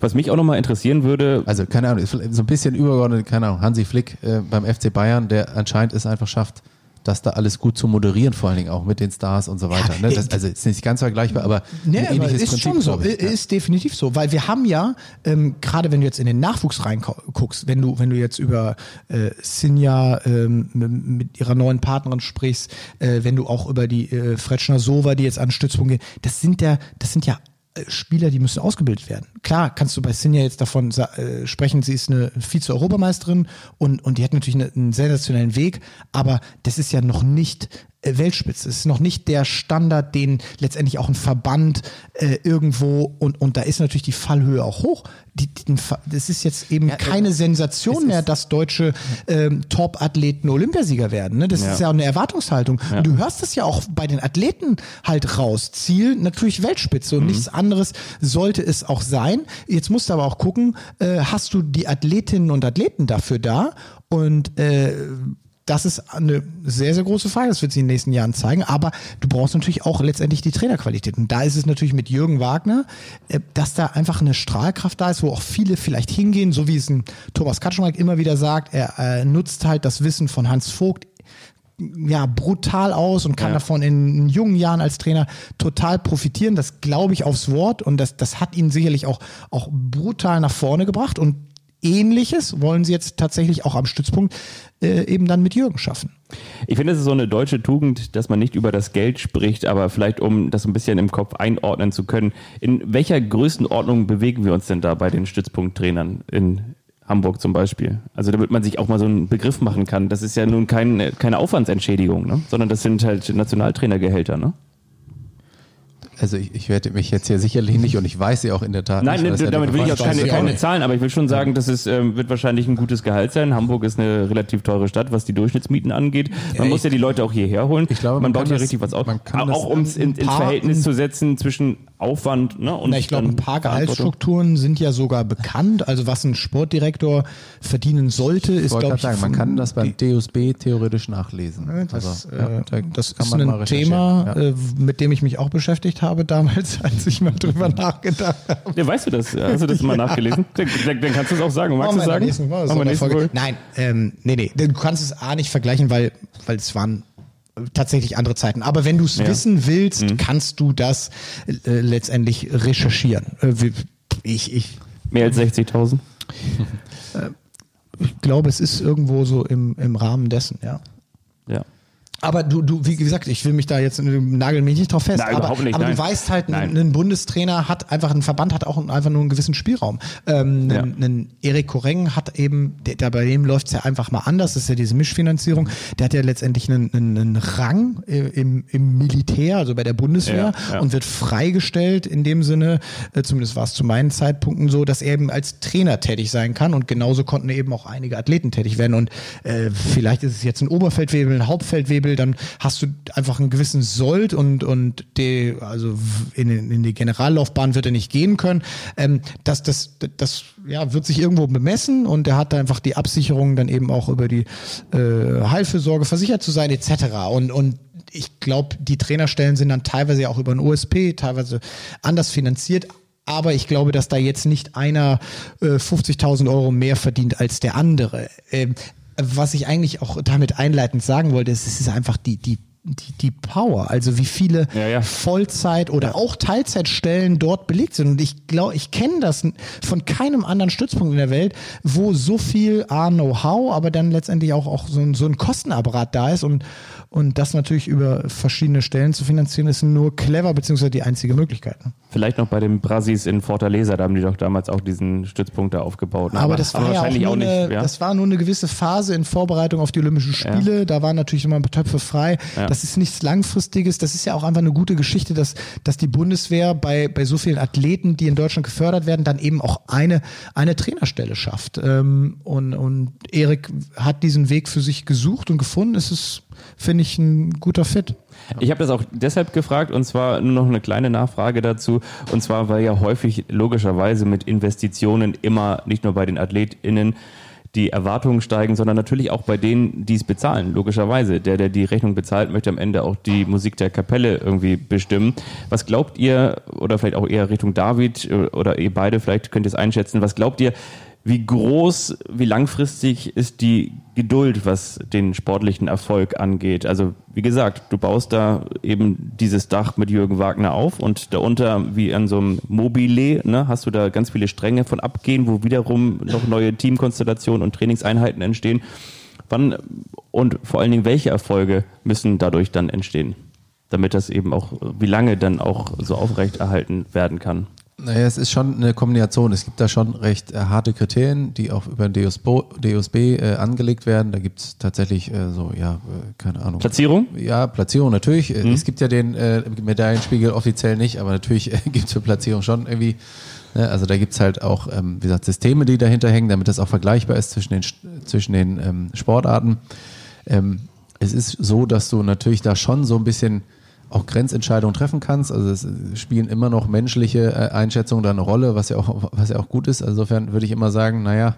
Was mich auch nochmal interessieren würde, Also keine Ahnung, so ein bisschen übergeordnet, keine Ahnung, Hansi Flick äh, beim FC Bayern, der anscheinend es einfach schafft, das da alles gut zu moderieren, vor allen Dingen auch mit den Stars und so weiter. ne? das, also ist nicht ganz vergleichbar, aber Nee, ein aber ähnliches ist Prinzip, schon so, ich. Ja. ist definitiv so, weil wir haben ja, ähm, gerade wenn du jetzt in den Nachwuchs reinguckst, wenn du, wenn du jetzt über äh, Sinja ähm, mit ihrer neuen Partnerin sprichst, äh, wenn du auch über die äh, Fretschner Sova, die jetzt an Stützpunkt gehen, das sind ja, das sind ja äh, Spieler, die müssen ausgebildet werden. Klar, kannst du bei Sinja jetzt davon äh, sprechen, sie ist eine Vize-Europameisterin und, und die hat natürlich eine, einen sensationellen Weg, aber das ist ja noch nicht Weltspitze. Es ist noch nicht der Standard, den letztendlich auch ein Verband äh, irgendwo und, und da ist natürlich die Fallhöhe auch hoch. Die, die, das ist jetzt eben keine Sensation mehr, dass deutsche ähm, Top-Athleten Olympiasieger werden. Ne? Das ist ja auch eine Erwartungshaltung. Und du hörst es ja auch bei den Athleten halt raus. Ziel natürlich Weltspitze und nichts anderes sollte es auch sein. Jetzt musst du aber auch gucken, äh, hast du die Athletinnen und Athleten dafür da? Und äh, das ist eine sehr, sehr große Frage. Das wird sich in den nächsten Jahren zeigen. Aber du brauchst natürlich auch letztendlich die Trainerqualität. Und da ist es natürlich mit Jürgen Wagner, äh, dass da einfach eine Strahlkraft da ist, wo auch viele vielleicht hingehen, so wie es ein Thomas Kaczmarek immer wieder sagt. Er äh, nutzt halt das Wissen von Hans Vogt ja, brutal aus und kann Ja. davon in jungen Jahren als Trainer total profitieren. Das glaube ich aufs Wort und das, das hat ihn sicherlich auch, auch brutal nach vorne gebracht und Ähnliches wollen sie jetzt tatsächlich auch am Stützpunkt äh, eben dann mit Jürgen schaffen. Ich finde, es ist so eine deutsche Tugend, dass man nicht über das Geld spricht, aber vielleicht, um das ein bisschen im Kopf einordnen zu können. In welcher Größenordnung bewegen wir uns denn da bei den Stützpunkttrainern in Hamburg zum Beispiel? Also damit man sich auch mal so einen Begriff machen kann. Das ist ja nun kein, keine Aufwandsentschädigung, ne? sondern das sind halt Nationaltrainergehälter. Ne? Also ich, ich werde mich jetzt hier sicherlich nicht und ich weiß ja auch in der Tat Nein, nicht, das ja damit will ich auch keine, ich keine. Zahlen, aber ich will schon sagen, dass es ähm, wird wahrscheinlich ein gutes Gehalt sein. Hamburg ist eine relativ teure Stadt, was die Durchschnittsmieten angeht. Man Ja, muss ich- ja die Leute auch hierher holen. Ich glaube, man, man baut ja das- richtig was auf. man kann auch das um es in, ins Verhältnis zu setzen zwischen Aufwand ne, und Na, ich glaube, ein paar. Gehaltsstrukturen sind ja sogar bekannt. Also was ein Sportdirektor verdienen sollte, ist, Ich wollte glaube ich, sagen, man kann das beim DUSB theoretisch nachlesen. Das, Also, ja, äh, da das kann ist man mal ein Thema, ja. äh, mit dem ich mich auch beschäftigt habe damals, als ich mal drüber nachgedacht habe. Ja, weißt du das? Hast du das mal nachgelesen? Dann, dann, kannst du es auch sagen. Magst du sagen? nächsten. Folge. Nein, ähm, nee, nee. Du kannst es A nicht vergleichen, weil, weil es waren tatsächlich andere Zeiten. Aber wenn du es wissen willst, kannst du das äh, letztendlich recherchieren. Äh, ich, ich, Mehr als 60.000? ich glaube, es ist irgendwo so im, im Rahmen dessen, ja. Ja. Aber du, du, wie gesagt, ich will mich da jetzt nagel mich nicht drauf fest. Nein, aber nicht, aber du weißt halt, Nein. ein, ein Bundestrainer hat einfach, ein Verband hat auch einfach nur einen gewissen Spielraum. Ähm, Ja. ein, ein Erik Koreng hat eben, der, der bei dem läuft's ja einfach mal anders, das ist ja diese Mischfinanzierung. Der hat ja letztendlich einen, einen, einen Rang äh, im, im Militär, also bei der Bundeswehr, Ja, ja. und wird freigestellt in dem Sinne, äh, zumindest war es zu meinen Zeitpunkten so, dass er eben als Trainer tätig sein kann und genauso konnten eben auch einige Athleten tätig werden und äh, vielleicht ist es jetzt ein Oberfeldwebel, ein Hauptfeldwebel, dann hast du einfach einen gewissen Sold und und die, also in, in die Generallaufbahn wird er nicht gehen können. Ähm, das das das ja wird sich irgendwo bemessen und er hat einfach die Absicherung dann eben auch über die äh, Heilfürsorge versichert zu sein etc. und und ich glaube, die Trainerstellen sind dann teilweise auch über ein OSP, teilweise anders finanziert. Aber ich glaube, dass da jetzt nicht einer äh, 50.000 Euro mehr verdient als der andere. Ähm, was ich eigentlich auch damit einleitend sagen wollte, ist, es ist einfach die, die, die, die Power. Also wie viele Ja, ja. Vollzeit- oder auch Teilzeitstellen dort belegt sind. Und ich glaube, ich kenne das von keinem anderen Stützpunkt in der Welt, wo so viel A, Know-how, aber dann letztendlich auch, auch so ein, so ein Kostenapparat da ist und Und das natürlich über verschiedene Stellen zu finanzieren, ist nur clever, beziehungsweise die einzige Möglichkeit. Ne? Vielleicht noch bei den Brasis in Fortaleza, da haben die doch damals auch diesen Stützpunkt da aufgebaut. Ne? Aber, aber, das war ja auch, nur auch nicht, eine, ja? das war nur eine gewisse Phase in Vorbereitung auf die Olympischen Spiele. Ja. Da waren natürlich immer ein paar Töpfe frei. Ja. Das ist nichts Langfristiges. Das ist ja auch einfach eine gute Geschichte, dass, dass die Bundeswehr bei, bei so vielen Athleten, die in Deutschland gefördert werden, dann eben auch eine, eine Trainerstelle schafft. Ähm, und, und Erik hat diesen Weg für sich gesucht und gefunden. Es ist, finde ich, ein guter Fit. Ich habe das auch deshalb gefragt und zwar nur noch eine kleine Nachfrage dazu und zwar weil ja häufig logischerweise mit Investitionen immer nicht nur bei den AthletInnen die Erwartungen steigen, sondern natürlich auch bei denen, die es bezahlen, logischerweise. Der, der die Rechnung bezahlt, möchte am Ende auch die Musik der Kapelle irgendwie bestimmen. Was glaubt ihr, oder vielleicht auch eher Richtung David oder ihr beide, vielleicht könnt ihr es einschätzen, was glaubt ihr, wie groß, wie langfristig ist die Geduld, was den sportlichen Erfolg angeht? Also, wie gesagt, du baust da eben dieses Dach mit Jürgen Wagner auf und darunter, wie an so einem Mobile, ne, hast du da ganz viele Stränge von abgehen, wo wiederum noch neue Teamkonstellationen und Trainingseinheiten entstehen. Wann und vor allen Dingen, welche Erfolge müssen dadurch dann entstehen? Damit das eben auch, wie lange dann auch so aufrechterhalten werden kann? Naja, es ist schon eine Kombination. Es gibt da schon recht äh, harte Kriterien, die auch über den DSB, DSB äh, angelegt werden. Da gibt es tatsächlich äh, so, ja, äh, keine Ahnung. Platzierung? Ja, Platzierung natürlich. Mhm. Es gibt ja den äh, Medaillenspiegel offiziell nicht, aber natürlich äh, gibt es für Platzierung schon irgendwie. Ne? Also da gibt es halt auch, ähm, wie gesagt, Systeme, die dahinter hängen, damit das auch vergleichbar ist zwischen den, zwischen den ähm, Sportarten. Ähm, es ist so, dass du natürlich da schon so ein bisschen auch Grenzentscheidungen treffen kannst. Also es spielen immer noch menschliche äh, Einschätzungen da eine Rolle, was ja auch, was ja auch gut ist. Also insofern würde ich immer sagen, naja,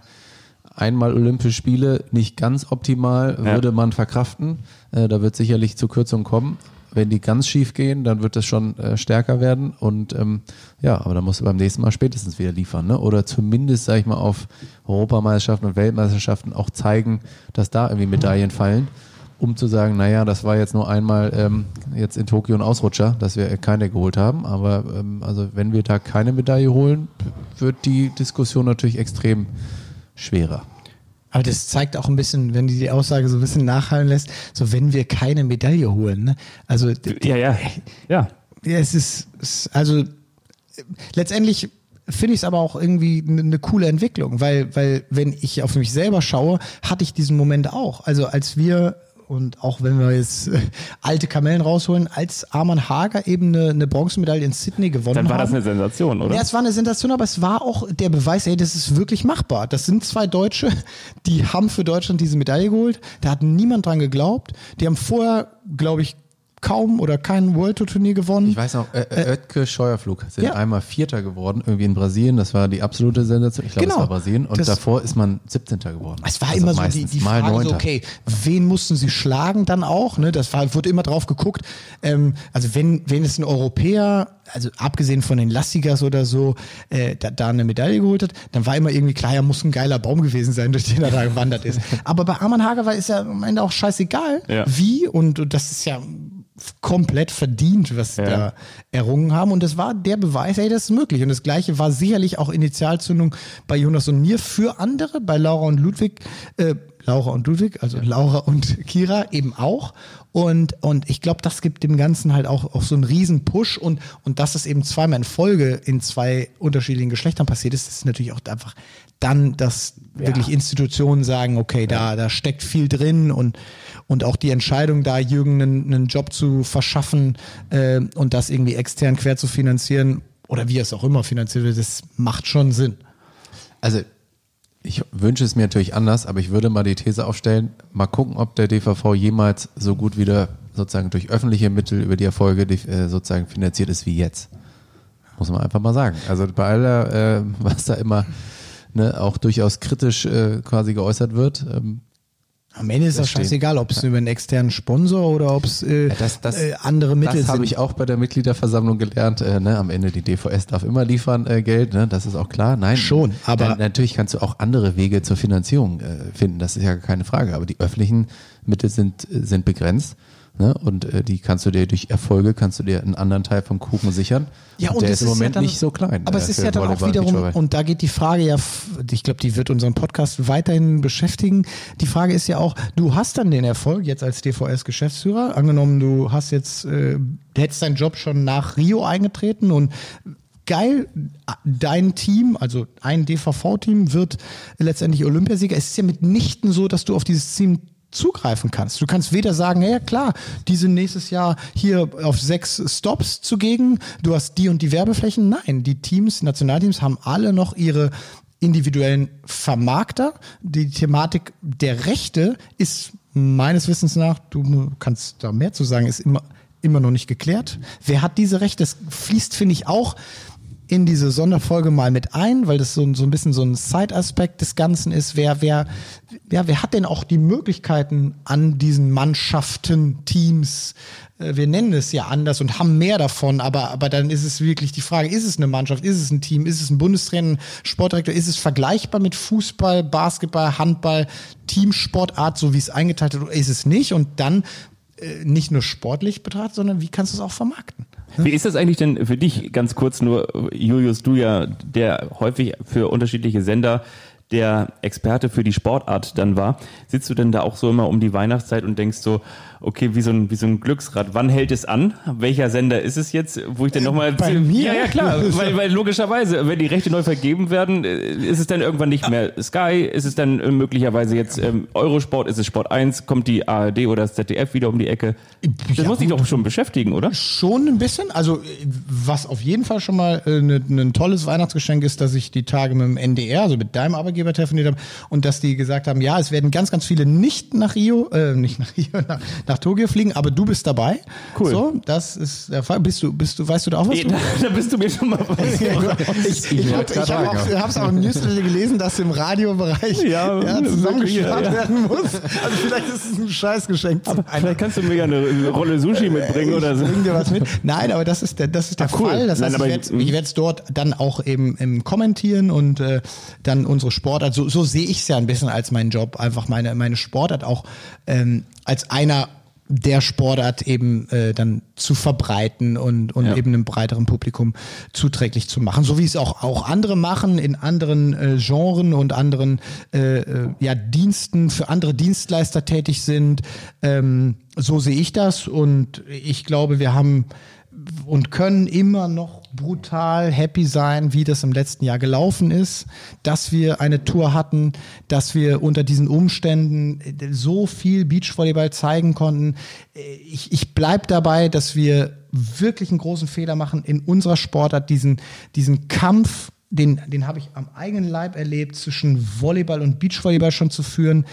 einmal Olympische Spiele nicht ganz optimal, ja. würde man verkraften. Äh, da wird sicherlich zu Kürzungen kommen. Wenn die ganz schief gehen, dann wird es schon äh, stärker werden. Und ähm, ja, aber dann musst du beim nächsten Mal spätestens wieder liefern. Ne? Oder zumindest, sag ich mal, auf Europameisterschaften und Weltmeisterschaften auch zeigen, dass da irgendwie Medaillen fallen um zu sagen, naja, das war jetzt nur einmal ähm, jetzt in Tokio ein Ausrutscher, dass wir keine geholt haben. Aber ähm, also wenn wir da keine Medaille holen, wird die Diskussion natürlich extrem schwerer. Aber das zeigt auch ein bisschen, wenn die die Aussage so ein bisschen nachhallen lässt, so wenn wir keine Medaille holen. Ne? Also ja, ja, ja. ja es ist, also letztendlich finde ich es aber auch irgendwie eine ne coole Entwicklung, weil, weil wenn ich auf mich selber schaue, hatte ich diesen Moment auch. Also als wir und auch wenn wir jetzt äh, alte Kamellen rausholen, als Arman Hager eben eine, eine Bronzemedaille in Sydney gewonnen hat. Dann war haben, das eine Sensation, oder? Ja, es war eine Sensation, aber es war auch der Beweis, ey, das ist wirklich machbar. Das sind zwei Deutsche, die haben für Deutschland diese Medaille geholt. Da hat niemand dran geglaubt. Die haben vorher, glaube ich, kaum oder kein World Tour Turnier gewonnen. Ich weiß noch, äh, äh, Oetke Scheuerflug sind ja. einmal Vierter geworden, irgendwie in Brasilien. Das war die absolute Sensation. Ich glaube, genau. es war Brasilien. Und das, davor ist man 17. geworden. Es war also immer so die, die Frage, so, okay, wen mussten sie schlagen dann auch? Ne? Das war, wurde immer drauf geguckt. Ähm, also wenn, wenn es ein Europäer also abgesehen von den Lastigas oder so, äh, da, da eine Medaille geholt hat, dann war immer irgendwie klar, er muss ein geiler Baum gewesen sein, durch den er da gewandert ist. Aber bei Arman Hager war ist ja am Ende auch scheißegal, ja. wie und, und das ist ja komplett verdient, was ja. da errungen haben. Und das war der Beweis, ey, das ist möglich. Und das Gleiche war sicherlich auch Initialzündung bei Jonas und mir für andere, bei Laura und Ludwig, äh, Laura und Ludwig, also Laura und Kira eben auch. Und, und ich glaube, das gibt dem Ganzen halt auch, auch so einen riesen Push und, und dass es eben zweimal in Folge in zwei unterschiedlichen Geschlechtern passiert ist, ist natürlich auch einfach dann, dass ja. wirklich Institutionen sagen, okay, da, da steckt viel drin und, und auch die Entscheidung, da Jürgen einen, einen Job zu verschaffen äh, und das irgendwie extern quer zu finanzieren oder wie es auch immer finanziert wird, das macht schon Sinn. Also ich wünsche es mir natürlich anders, aber ich würde mal die These aufstellen, mal gucken, ob der DVV jemals so gut wieder sozusagen durch öffentliche Mittel über die Erfolge äh, sozusagen finanziert ist wie jetzt. Muss man einfach mal sagen. Also bei aller, äh, was da immer ne, auch durchaus kritisch äh, quasi geäußert wird, ähm, am Ende ist das, das scheißegal, ob es über einen externen Sponsor oder ob es äh, ja, das, das, äh, andere Mittel das sind. Das habe ich auch bei der Mitgliederversammlung gelernt. Äh, ne? Am Ende die DVS darf immer liefern äh, Geld, ne? das ist auch klar. Nein, schon. Aber dann, natürlich kannst du auch andere Wege zur Finanzierung äh, finden. Das ist ja keine Frage. Aber die öffentlichen Mittel sind sind begrenzt Ne? Und äh, die kannst du dir durch Erfolge, kannst du dir einen anderen Teil vom Kuchen sichern. Ja, und, und der es ist im ist ja Moment dann- nicht so klein. Aber äh, es ist ja dann auch wiederum, und da geht die Frage ja, ich glaube, die wird unseren Podcast weiterhin beschäftigen. Die Frage ist ja auch, du hast dann den Erfolg jetzt als DVS-Geschäftsführer. Angenommen, du hast jetzt, äh, hättest deinen Job schon nach Rio eingetreten und geil, dein Team, also ein DVV-Team wird letztendlich Olympiasieger. Es ist ja mitnichten so, dass du auf dieses Team zugreifen kannst. Du kannst weder sagen, ja klar, die sind nächstes Jahr hier auf sechs Stops zugegen, du hast die und die Werbeflächen. Nein, die Teams, Nationalteams haben alle noch ihre individuellen Vermarkter. Die Thematik der Rechte ist meines Wissens nach, du kannst da mehr zu sagen, ist immer, immer noch nicht geklärt. Wer hat diese Rechte? Das fließt, finde ich, auch in diese Sonderfolge mal mit ein, weil das so, ein- so ein bisschen so ein Side-Aspekt des Ganzen ist. Wer, wer, ja, wer hat denn auch die Möglichkeiten an diesen Mannschaften, Teams, äh, wir nennen es ja anders und haben mehr davon, aber, aber dann ist es wirklich die Frage, ist es eine Mannschaft, ist es ein Team, ist es ein Bundestrainer, Sportdirektor, ist es vergleichbar mit Fußball, Basketball, Handball, Teamsportart, so wie es eingeteilt ist, oder ist es nicht? Und dann äh, nicht nur sportlich betrachtet, sondern wie kannst du es auch vermarkten? Wie ist das eigentlich denn für dich, ganz kurz nur, Julius, du ja, der häufig für unterschiedliche Sender der Experte für die Sportart dann war, sitzt du denn da auch so immer um die Weihnachtszeit und denkst so, okay, wie so ein, wie so ein Glücksrad, wann hält es an? Welcher Sender ist es jetzt, wo ich denn nochmal... bei mir? Ja, ja, klar, weil, weil logischerweise, wenn die Rechte neu vergeben werden, äh, ist es dann irgendwann nicht mehr Sky, ist es dann äh, möglicherweise jetzt ähm, Eurosport, ist es Sport 1, kommt die ARD oder das ZDF wieder um die Ecke? Das Ja, muss dich doch schon beschäftigen, oder? Schon ein bisschen. Also, äh, was auf jeden Fall schon mal äh, ne- ein tolles Weihnachtsgeschenk ist, dass ich die Tage mit dem NDR, also mit deinem Arbeitgeber telefoniert habe und dass die gesagt haben, ja, es werden ganz, ganz viele nicht nach Rio, äh, nicht nach Rio, nach, nach Tokio fliegen, aber du bist dabei. Cool. So, das ist der Fall. Bist du, bist du, weißt du da auch was? Nee, drüber? da, da bist du mir schon mal ich ich, ich, ich habe gerade auch, im Newsletter gelesen, dass im Radiobereich Ja, zusammengespart ja, ja. werden muss. Also vielleicht ist es ein Scheißgeschenk. Vielleicht kannst du mir ja eine Rolle Sushi mitbringen oder so. Ich bring dir was mit. Nein, aber das ist der, das ist der Ah, cool. Fall. Das Nein, heißt, aber ich werde ich werde es dort dann auch eben im kommentieren und äh, dann unsere Sportart. So, so sehe ich es ja ein bisschen als meinen Job, einfach meine meine Sportart auch ähm, als einer der Sportart eben äh, dann zu verbreiten und, und Ja. eben einem breiteren Publikum zuträglich zu machen. So wie es auch, auch andere machen in anderen äh, Genren und anderen äh, äh, ja, Diensten, für andere Dienstleister tätig sind. Ähm, so sehe ich das und ich glaube, wir haben und können immer noch brutal happy sein, wie das im letzten Jahr gelaufen ist, dass wir eine Tour hatten, dass wir unter diesen Umständen so viel Beachvolleyball zeigen konnten. Ich, ich bleib dabei, dass wir wirklich einen großen Fehler machen in unserer Sportart, diesen, diesen Kampf den, den habe ich am eigenen Leib erlebt, zwischen Volleyball und Beachvolleyball schon zu führen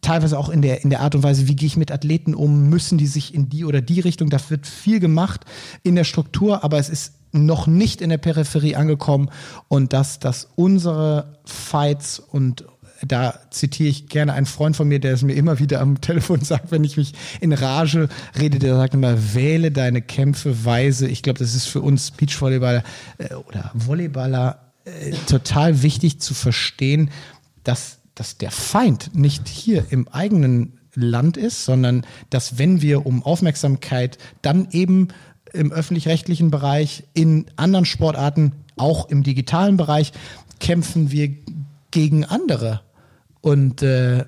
teilweise auch in der, in der Art und Weise, wie gehe ich mit Athleten um, müssen die sich in die oder die Richtung, da wird viel gemacht in der Struktur, aber es ist noch nicht in der Peripherie angekommen. Und dass, dass unsere Fights und da zitiere ich gerne einen Freund von mir, der es mir immer wieder am Telefon sagt, wenn ich mich in Rage rede, der sagt immer, wähle deine Kämpfe weise. Ich glaube, das ist für uns Beachvolleyballer äh, oder Volleyballer äh, total wichtig zu verstehen, dass, dass der Feind nicht hier im eigenen Land ist, sondern dass wenn wir um Aufmerksamkeit dann eben im öffentlich-rechtlichen Bereich, in anderen Sportarten, auch im digitalen Bereich, kämpfen wir gegen andere. Und äh,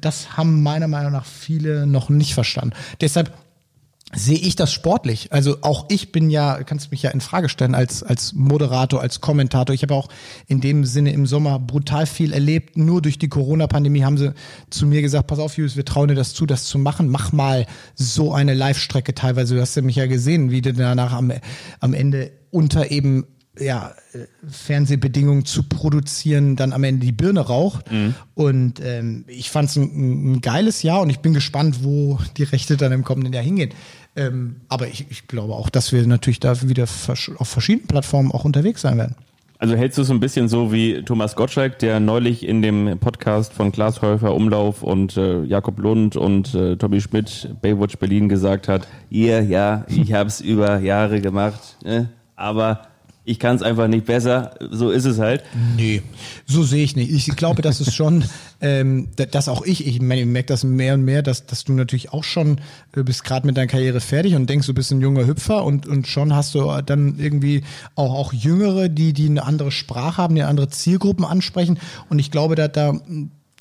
das haben meiner Meinung nach viele noch nicht verstanden. Deshalb sehe ich das sportlich. Also auch ich bin ja, kannst mich ja in Frage stellen als, als Moderator, als Kommentator. Ich habe auch in dem Sinne im Sommer brutal viel erlebt. Nur durch die Corona-Pandemie haben sie zu mir gesagt, pass auf, Julius, wir trauen dir das zu, das zu machen. Mach mal so eine Live-Strecke teilweise. Du hast ja mich ja gesehen, wie du danach am, am Ende unter eben ja, Fernsehbedingungen zu produzieren, dann am Ende die Birne raucht. Und ähm, ich fand es ein, ein geiles Jahr und ich bin gespannt, wo die Rechte dann im kommenden Jahr hingehen. Ähm, aber ich, ich glaube auch, dass wir natürlich da wieder auf verschiedenen Plattformen auch unterwegs sein werden. Also hältst du es ein bisschen so wie Thomas Gottschalk, der neulich in dem Podcast von Klaas Häufer Umlauf und äh, Jakob Lund und äh, Tommy Schmidt Baywatch Berlin gesagt hat, ihr, ja, ich habe es über Jahre gemacht, ne? aber ich kann es einfach nicht besser, so ist es halt. Nee, so sehe ich nicht. Ich glaube, das ist schon, ähm, dass auch ich, ich merke das mehr und mehr, dass, dass du natürlich auch schon äh, bist gerade mit deiner Karriere fertig und denkst, du bist ein junger Hüpfer und, und schon hast du dann irgendwie auch, auch Jüngere, die, die eine andere Sprache haben, die andere Zielgruppen ansprechen. Und ich glaube, da, da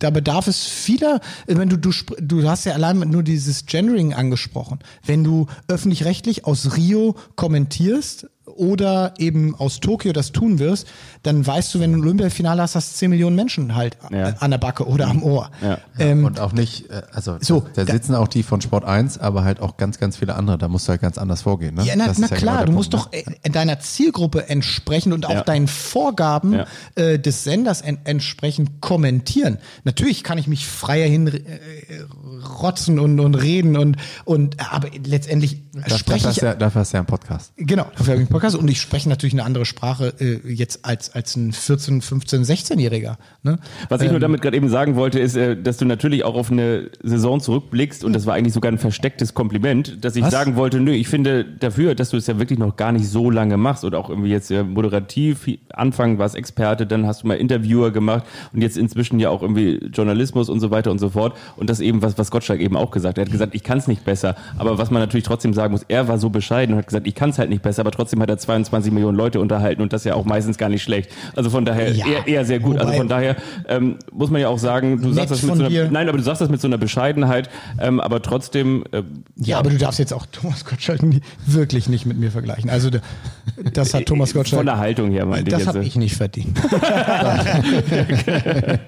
da bedarf es vieler, wenn du, du, du hast ja allein nur dieses Gendering angesprochen. Wenn du öffentlich-rechtlich aus Rio kommentierst, oder eben aus Tokio das tun wirst, dann weißt du, wenn du ein Olympiafinale hast, hast 10 Millionen Menschen halt ja. an der Backe oder am Ohr. Ja. Ähm, und auch nicht, äh, also so, da, da sitzen auch die von Sport 1, aber halt auch ganz, ganz viele andere. Da musst du halt ganz anders vorgehen. Ne? Ja, na, na klar, genau du musst Punkt, doch ne? deiner Zielgruppe entsprechend und auch ja. deinen Vorgaben äh, des Senders en entsprechend kommentieren. Natürlich kann ich mich freier hinrotzen äh, und, und reden und, und aber letztendlich das, spreche dafür ich. Ja, dafür hast du ja einen Podcast. Genau, dafür habe ich einen Podcast und ich spreche natürlich eine andere Sprache äh, jetzt als, als ein 14, 15, 16-Jähriger. Ne? Was ich nur ähm, damit gerade eben sagen wollte, ist, äh, dass du natürlich auch auf eine Saison zurückblickst und das war eigentlich sogar ein verstecktes Kompliment, dass ich was? sagen wollte, nö, ich finde dafür, dass du es ja wirklich noch gar nicht so lange machst und auch irgendwie jetzt ja moderativ, Anfang warst Experte, dann hast du mal Interviewer gemacht und jetzt inzwischen ja auch irgendwie Journalismus und so weiter und so fort und das eben, was, was Gottschalk eben auch gesagt hat. Er hat gesagt, ich kann es nicht besser, aber was man natürlich trotzdem sagen muss, er war so bescheiden und hat gesagt, ich kann es halt nicht besser, aber trotzdem hat er 22 Millionen Leute unterhalten und das ja auch meistens gar nicht schlecht. Also von daher ja, eher, eher sehr gut. Also von daher ähm, muss man ja auch sagen, du sagst das mit so einer, nein, aber du sagst das mit so einer Bescheidenheit, ähm, aber trotzdem. Äh, ja, aber du darfst jetzt auch Thomas Gottschalk nie, wirklich nicht mit mir vergleichen. Also das hat Thomas Gottschalk. Von der Haltung her meinte ich Das habe ich nicht verdient. der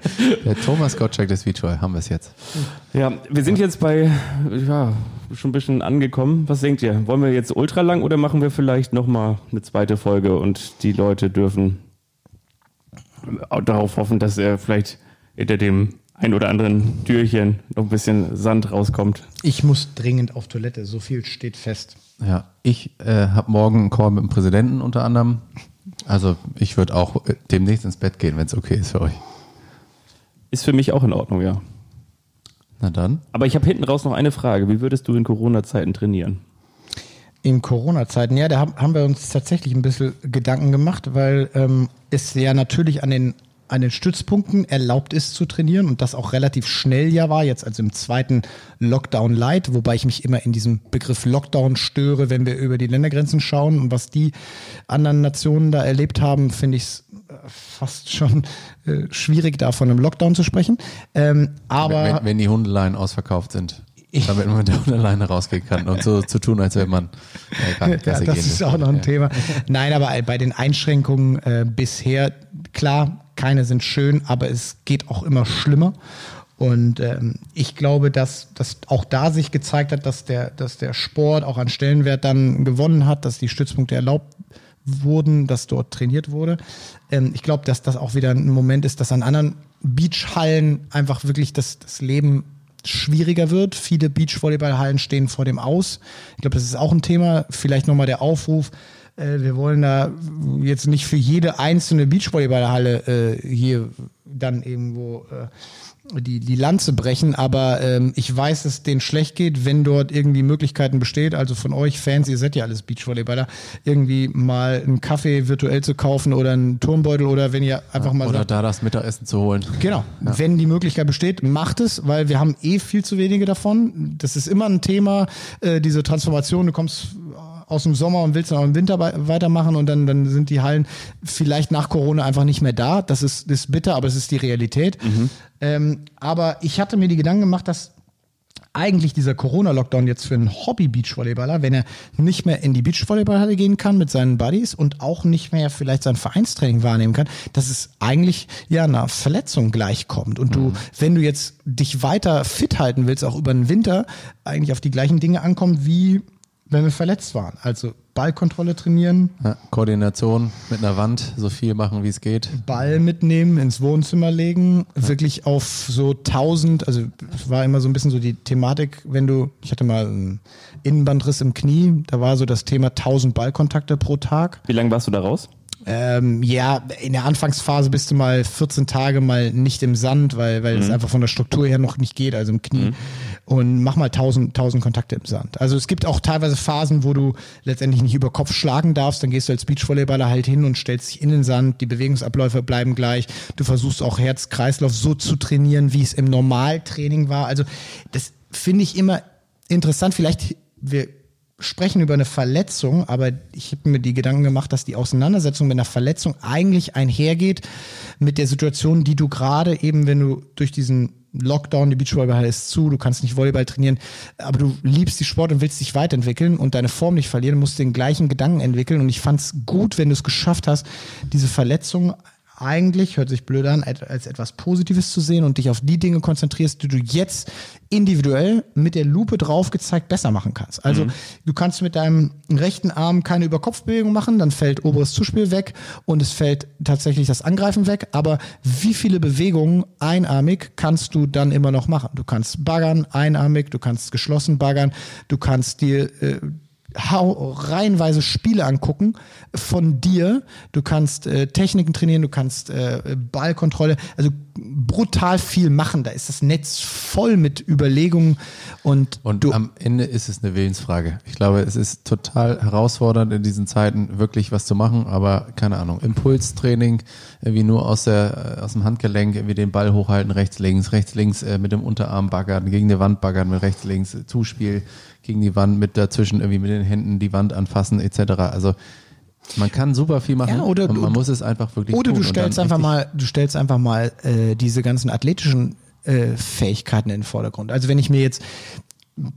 Thomas Gottschalk des Vitoy, haben wir es jetzt. Ja, wir sind jetzt bei ja, schon ein bisschen angekommen. Was denkt ihr? Wollen wir jetzt ultra lang oder machen wir vielleicht nochmal eine zweite Folge und die Leute dürfen darauf hoffen, dass er vielleicht hinter dem ein oder anderen Türchen noch ein bisschen Sand rauskommt. Ich muss dringend auf Toilette, so viel steht fest. Ja, ich äh, habe morgen einen Call mit dem Präsidenten unter anderem. Also ich würde auch äh, demnächst ins Bett gehen, wenn es okay ist für euch. Ist für mich auch in Ordnung, ja. Na dann. Aber ich habe hinten raus noch eine Frage. Wie würdest du in Corona-Zeiten trainieren? In Corona-Zeiten, ja, da haben wir uns tatsächlich ein bisschen Gedanken gemacht, weil ähm, es ja natürlich an den an den Stützpunkten erlaubt ist zu trainieren und das auch relativ schnell ja war, jetzt also im zweiten Lockdown Light, wobei ich mich immer in diesem Begriff Lockdown störe, wenn wir über die Ländergrenzen schauen und was die anderen Nationen da erlebt haben, finde ich es fast schon äh, schwierig, da von einem Lockdown zu sprechen. Ähm, aber wenn, wenn die Hundeleien ausverkauft sind. Damit man da alleine rausgehen kann und so zu tun, als wäre man äh, ja, das ist auch noch ein ja. Thema. Nein, aber bei den Einschränkungen äh, bisher, klar, keine sind schön, aber es geht auch immer schlimmer. Und ähm, ich glaube, dass, dass auch da sich gezeigt hat, dass der, dass der Sport auch an Stellenwert dann gewonnen hat, dass die Stützpunkte erlaubt wurden, dass dort trainiert wurde. Ähm, ich glaube, dass das auch wieder ein Moment ist, dass an anderen Beachhallen einfach wirklich das, das Leben schwieriger wird. Viele Beachvolleyballhallen stehen vor dem Aus. Ich glaube, das ist auch ein Thema. Vielleicht nochmal der Aufruf. Äh, wir wollen da jetzt nicht für jede einzelne Beachvolleyballhalle äh, hier dann irgendwo äh, die, die Lanze brechen, aber ähm, ich weiß, dass es denen schlecht geht, wenn dort irgendwie Möglichkeiten besteht, also von euch Fans, ihr seid ja alles Beachvolleyballer, irgendwie mal einen Kaffee virtuell zu kaufen oder einen Turmbeutel oder wenn ihr einfach mal Oder sagt, da das Mittagessen zu holen. Genau, ja. wenn die Möglichkeit besteht, macht es, weil wir haben eh viel zu wenige davon. Das ist immer ein Thema, äh, diese Transformation, du kommst aus dem Sommer und willst dann auch im Winter weitermachen und dann, dann sind die Hallen vielleicht nach Corona einfach nicht mehr da. Das ist, das ist bitter, aber es ist die Realität. Mhm. Ähm, aber ich hatte mir die Gedanken gemacht, dass eigentlich dieser Corona-Lockdown jetzt für einen Hobby-Beachvolleyballer, wenn er nicht mehr in die Beachvolleyballhalle gehen kann mit seinen Buddies und auch nicht mehr vielleicht sein Vereinstraining wahrnehmen kann, dass es eigentlich ja einer Verletzung gleichkommt. Und du, mhm. wenn du jetzt dich weiter fit halten willst, auch über den Winter, eigentlich auf die gleichen Dinge ankommt wie wenn wir verletzt waren. Also Ballkontrolle trainieren. Ja, Koordination mit einer Wand, so viel machen, wie es geht. Ball mitnehmen, ins Wohnzimmer legen, ja. wirklich auf so 1000, also es war immer so ein bisschen so die Thematik, wenn du, ich hatte mal einen Innenbandriss im Knie, da war so das Thema 1000 Ballkontakte pro Tag. Wie lange warst du da raus? Ähm, ja, in der Anfangsphase bist du mal 14 Tage mal nicht im Sand, weil, weil es einfach von der Struktur her noch nicht geht, also im Knie. Und mach mal 1000, 1000 Kontakte im Sand. Also es gibt auch teilweise Phasen, wo du letztendlich nicht über Kopf schlagen darfst. Dann gehst du als Beachvolleyballer halt hin und stellst dich in den Sand. Die Bewegungsabläufe bleiben gleich. Du versuchst auch Herz-Kreislauf so zu trainieren, wie es im Normaltraining war. Also das finde ich immer interessant. Vielleicht, wir sprechen über eine Verletzung, aber ich habe mir die Gedanken gemacht, dass die Auseinandersetzung mit einer Verletzung eigentlich einhergeht mit der Situation, die du gerade eben, wenn du durch diesen Lockdown, die Beachvolleyball ist zu, du kannst nicht Volleyball trainieren, aber du liebst die Sport und willst dich weiterentwickeln und deine Form nicht verlieren, musst den gleichen Gedanken entwickeln. Und ich fand es gut, wenn du es geschafft hast, diese Verletzung eigentlich, hört sich blöd an, als etwas Positives zu sehen und dich auf die Dinge konzentrierst, die du jetzt individuell mit der Lupe drauf gezeigt besser machen kannst. Also du kannst mit deinem rechten Arm keine Überkopfbewegung machen, dann fällt oberes Zuspiel weg und es fällt tatsächlich das Angreifen weg. Aber wie viele Bewegungen einarmig kannst du dann immer noch machen? Du kannst baggern einarmig, du kannst geschlossen baggern, du kannst dir äh, reihenweise Spiele angucken von dir. Du kannst äh, Techniken trainieren, du kannst äh, Ballkontrolle, also brutal viel machen. Da ist das Netz voll mit Überlegungen und, Und du am Ende ist es eine Willensfrage. Ich glaube, es ist total herausfordernd in diesen Zeiten wirklich was zu machen, aber keine Ahnung, Impulstraining, irgendwie nur aus der, aus dem Handgelenk, irgendwie den Ball hochhalten, rechts, links, rechts, links, äh, mit dem Unterarm baggern, gegen die Wand baggern, mit rechts, links, äh, Zuspiel gegen die Wand, mit dazwischen irgendwie mit den Händen die Wand anfassen, etc. Also, man kann super viel machen Ja, oder und man muss es einfach wirklich Oder du stellst einfach mal, du stellst einfach mal äh, diese ganzen athletischen äh, Fähigkeiten in den Vordergrund. Also wenn ich mir jetzt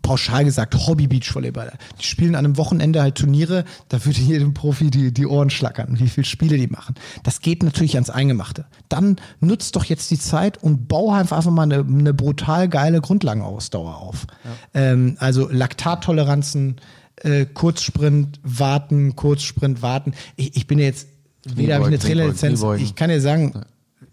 pauschal gesagt Hobby-Beachvolleyballer, die spielen an einem Wochenende halt Turniere, da würde jedem Profi die, die Ohren schlackern, wie viele Spiele die machen. Das geht natürlich ans Eingemachte. Dann nutzt doch jetzt die Zeit und bau einfach mal eine, eine brutal geile Grundlagenausdauer auf. Ähm, also Laktattoleranzen, äh, Kurzsprint, warten, Kurzsprint, warten. Ich, ich bin ja jetzt, weder habe ich eine Trainerlizenz, ich kann dir sagen,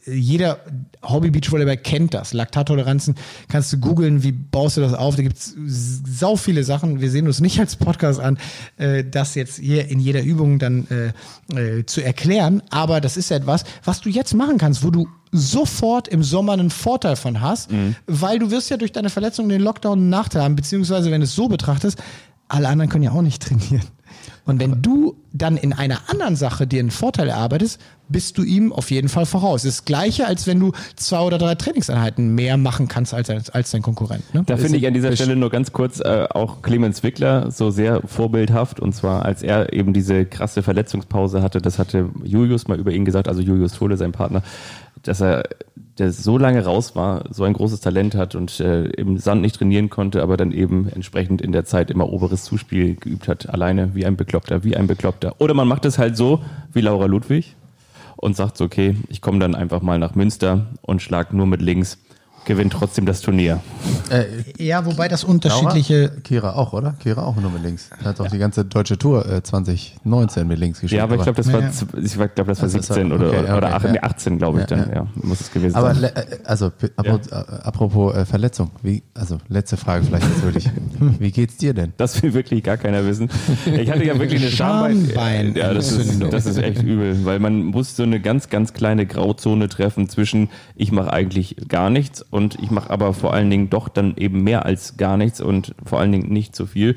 jeder Hobby-Beachvolleyball kennt das. Laktattoleranzen kannst du googeln, wie baust du das auf? Da gibt's sau viele Sachen. Wir sehen uns nicht als Podcast an, äh, das jetzt hier in jeder Übung dann äh, äh, zu erklären. Aber das ist etwas, was du jetzt machen kannst, wo du sofort im Sommer einen Vorteil von hast, weil du wirst ja durch deine Verletzung den Lockdown einen Nachteil haben, beziehungsweise wenn du es so betrachtest, alle anderen können ja auch nicht trainieren. Und wenn du dann in einer anderen Sache dir einen Vorteil erarbeitest, bist du ihm auf jeden Fall voraus. Das ist das Gleiche, als wenn du zwei oder drei Trainingseinheiten mehr machen kannst als, als, als dein Konkurrent. Ne? Da finde ich an dieser Stelle nur ganz kurz äh, auch Clemens Wickler so sehr vorbildhaft und zwar als er eben diese krasse Verletzungspause hatte, das hatte Julius mal über ihn gesagt, also Julius Tole, sein Partner, dass er der so lange raus war, so ein großes Talent hat und äh, im Sand nicht trainieren konnte, aber dann eben entsprechend in der Zeit immer oberes Zuspiel geübt hat, alleine wie ein Bekloppter, wie ein Bekloppter. Oder man macht es halt so wie Laura Ludwig und sagt so, okay, ich komme dann einfach mal nach Münster und schlag nur mit links, gewinnt trotzdem das Turnier. Äh, Ja, wobei das Laura? unterschiedliche. Kira auch, oder? Kira auch nur mit links. Hat auch die ganze deutsche Tour äh, 2019 mit links gespielt. Ja, aber ich glaube, das Ja, war, ja. ich glaube, das war Das ist 17 ja- oder, okay, ja, oder okay, ach, ja. nee, 18, glaube ich Ja, dann, ja. ja, muss es gewesen Aber sein. le- äh, also äh, apropos äh, Verletzung, wie also letzte Frage vielleicht jetzt wirklich. Wie geht's dir denn? Das will wirklich gar keiner wissen. Ich hatte ja wirklich eine Schambein. Schambein- Ja, das ist, das ist echt übel, weil man muss so eine ganz, ganz kleine Grauzone treffen zwischen ich mache eigentlich gar nichts und ich mache aber vor allen Dingen doch dann eben mehr als gar nichts und vor allen Dingen nicht so viel.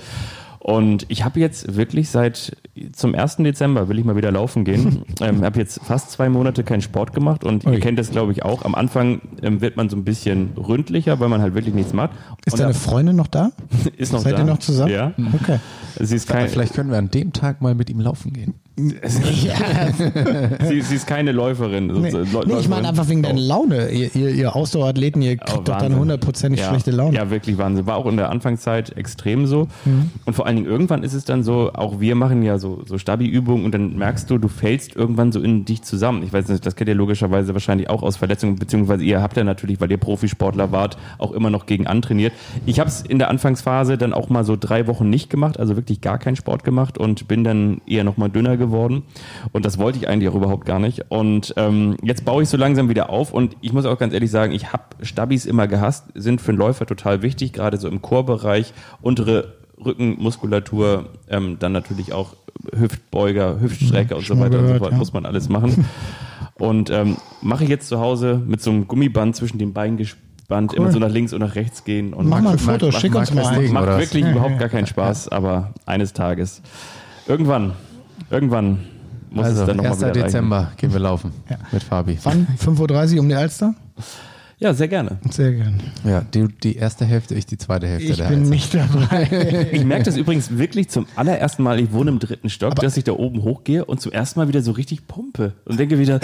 Und ich habe jetzt wirklich seit zum 1. Dezember will ich mal wieder laufen gehen. ähm, habe jetzt fast zwei Monate keinen Sport gemacht und ihr kennt das glaube ich auch. Am Anfang ähm, wird man so ein bisschen ründlicher, weil man halt wirklich nichts macht. Ist Und deine Freundin noch da? ist noch Seid da. ihr noch zusammen? Ja. Okay. Sie ist kein, Vielleicht können wir an dem Tag mal mit ihm laufen gehen. sie, sie ist keine Läuferin. Nee, Läu- nee, ich meine einfach wegen deiner Laune. Ihr, ihr, ihr Ausdauerathleten, ihr Oh, kriegt doch dann hundertprozentig ja. schlechte Laune. Ja, wirklich Wahnsinn. War auch in der Anfangszeit extrem so. Mhm. Und vor allen Dingen irgendwann ist es dann so, auch wir machen ja so, so Stabi-Übungen und dann merkst du, du fällst irgendwann so in dich zusammen. Ich weiß nicht, das kennt ihr logischerweise wahrscheinlich auch aus Verletzungen, beziehungsweise ihr habt ja natürlich, weil ihr Profisportler wart, auch immer noch gegen antrainiert. Ich habe es in der Anfangsphase dann auch mal so drei Wochen nicht gemacht, also wirklich gar keinen Sport gemacht und bin dann eher noch mal dünner geworden. Und das wollte ich eigentlich auch überhaupt gar nicht. Und ähm, jetzt baue ich so langsam wieder auf und ich muss auch ganz ehrlich sagen, ich habe Stabis immer gehasst, sind für einen Läufer total wichtig, gerade so im Chorbereich, untere Rückenmuskulatur, ähm, dann natürlich auch Hüftbeuger, Hüftstrecker und so weiter mal und so fort. ja. Muss man alles machen. Und ähm, mache ich jetzt zu Hause mit so einem Gummiband zwischen den Beinen gespannt, immer so nach links und nach rechts gehen. Und Mach mal ein Mag- Foto, mag- schick mag uns mal festlegen, ein. macht was? wirklich überhaupt gar keinen Spaß, aber eines Tages. Irgendwann, irgendwann muss Also, es dann nochmal 1. wieder reichen. Dezember gehen wir laufen mit Fabi. Wann? 5.30 Uhr um die Alster? Ja, sehr gerne. Sehr gern. Ja, die, die erste Hälfte, ich die zweite Hälfte Ich der bin Heizung. nicht dabei. Ich merke das übrigens wirklich zum allerersten Mal, ich wohne im dritten Stock, dass ich da oben hochgehe und zum ersten Mal wieder so richtig pumpe und denke wieder,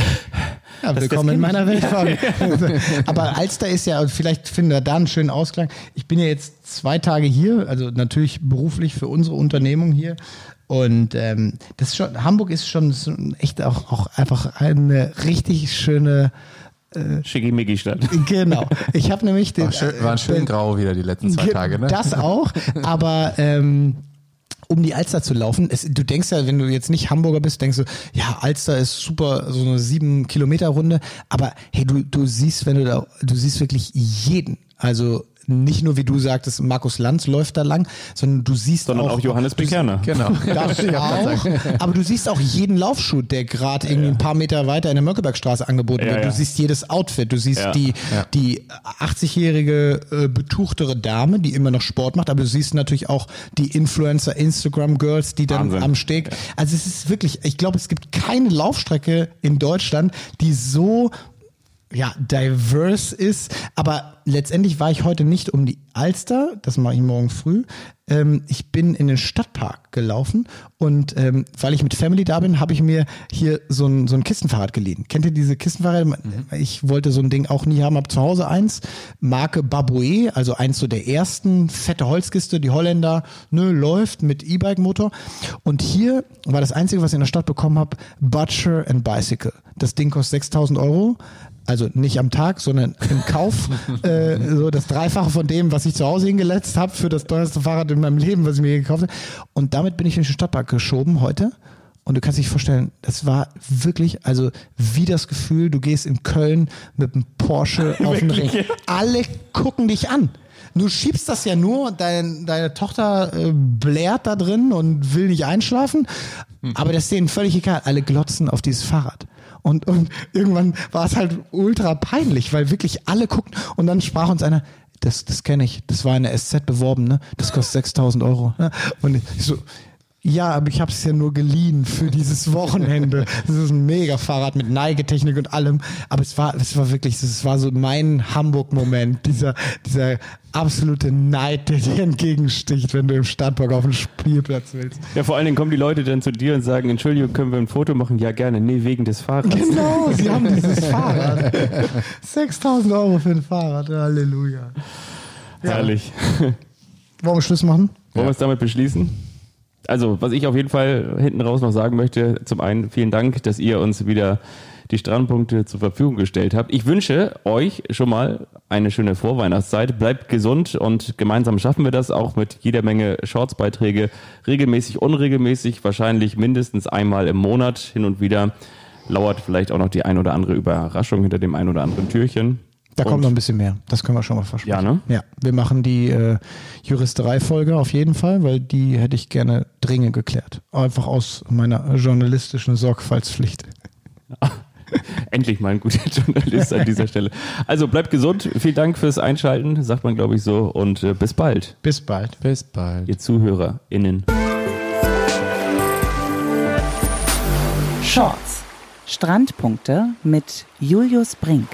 Ja, Das- willkommen das in meiner. Welt, Fabi. Aber Alster ist ja, und vielleicht finden wir da einen schönen Ausklang. Ich bin ja jetzt zwei Tage hier, also natürlich beruflich für unsere Unternehmung hier. Und ähm, das ist schon, Hamburg ist schon so echt auch, auch einfach eine richtig schöne. Schickimicki-Stadt. Genau. Ich habe nämlich den. War schön, waren schön den- grau wieder die letzten zwei Ge- Tage, ne? Das auch, aber ähm, um die Alster zu laufen, es, du denkst ja, wenn du jetzt nicht Hamburger bist, denkst du, ja, Alster ist super, so eine sieben Kilometer Runde, aber hey, du, du siehst, wenn du da, du siehst wirklich jeden, also nicht nur, wie du sagtest, Markus Lanz läuft da lang, sondern du siehst Sondern auch, auch Johannes Bekerner. Genau. das auch, aber du siehst auch jeden Laufschuh, der gerade irgendwie ein paar Meter weiter in der Mönckebergstraße angeboten Ja, wird. ja. Du siehst jedes Outfit, du siehst Ja. die, Ja. die 80-jährige äh, betuchtere Dame, die immer noch Sport macht, aber du siehst natürlich auch die Influencer, Instagram-Girls, die dann Wahnsinn. am Steg. Also es ist wirklich, ich glaube, es gibt keine Laufstrecke in Deutschland, die so ja, diverse ist. Aber letztendlich war ich heute nicht um die Alster, das mache ich morgen früh. Ähm, ich bin in den Stadtpark gelaufen und ähm, weil ich mit Family da bin, habe ich mir hier so ein, so ein Kistenfahrrad geliehen. Kennt ihr diese Kistenfahrräder? Ich wollte so ein Ding auch nie haben, habe zu Hause eins. Marke Baboué, also eins so der ersten, fette Holzkiste, die Holländer, nö, läuft mit E-Bike-Motor. Und hier war das Einzige, was ich in der Stadt bekommen habe, Butcher and Bicycle. Das Ding kostet 6000 Euro also nicht am Tag, sondern im Kauf, äh, so das Dreifache von dem, was ich zu Hause hingeletzt habe für das teuerste Fahrrad in meinem Leben, was ich mir gekauft habe. Und damit bin ich in den Stadtpark geschoben heute. Und du kannst dich vorstellen, das war wirklich, also wie das Gefühl, du gehst in Köln mit einem Porsche auf den Ring. Alle gucken dich an. Du schiebst das ja nur, dein, deine Tochter äh, blärt da drin und will nicht einschlafen, aber das ist denen völlig egal. Alle glotzen auf dieses Fahrrad. Und, und irgendwann war es halt ultra peinlich, weil wirklich alle guckten und dann sprach uns einer, das, das kenne ich, das war in der SZ beworben, ne? das kostet 6000 Euro. Ne? Und ich so, ja, aber ich habe es ja nur geliehen für dieses Wochenende. Das ist ein Mega-Fahrrad mit Neigetechnik und allem. Aber es war, es war wirklich, es war so mein Hamburg-Moment, dieser, dieser absolute Neid, der dir entgegensticht, wenn du im Stadtpark auf dem Spielplatz willst. Ja, vor allen Dingen kommen die Leute dann zu dir und sagen, Entschuldigung, können wir ein Foto machen? Ja, gerne. Nee, wegen des Fahrrads. Genau, sie haben dieses Fahrrad. 6000 Euro für ein Fahrrad, Halleluja. Herrlich. Wollen wir Schluss machen? Wollen wir es damit beschließen? Also, was ich auf jeden Fall hinten raus noch sagen möchte, zum einen vielen Dank, dass ihr uns wieder die Strandpunkte zur Verfügung gestellt habt. Ich wünsche euch schon mal eine schöne Vorweihnachtszeit. Bleibt gesund und gemeinsam schaffen wir das auch mit jeder Menge Shorts-Beiträge. Regelmäßig, unregelmäßig, wahrscheinlich mindestens einmal im Monat hin und wieder. Lauert vielleicht auch noch die ein oder andere Überraschung hinter dem ein oder anderen Türchen. Da kommt Und- noch ein bisschen mehr. Das können wir schon mal versprechen. Ja, ne? Ja, wir machen die äh, Juristerei-Folge auf jeden Fall, weil die hätte ich gerne dringend geklärt. Einfach aus meiner journalistischen Sorgfaltspflicht. Endlich mal ein guter Journalist an dieser Stelle. Also bleibt gesund. Vielen Dank fürs Einschalten, sagt man glaube ich so. Und äh, bis bald, Bis bald. Bis bald. ihr ZuhörerInnen. Shorts. Strandpunkte mit Julius Brink.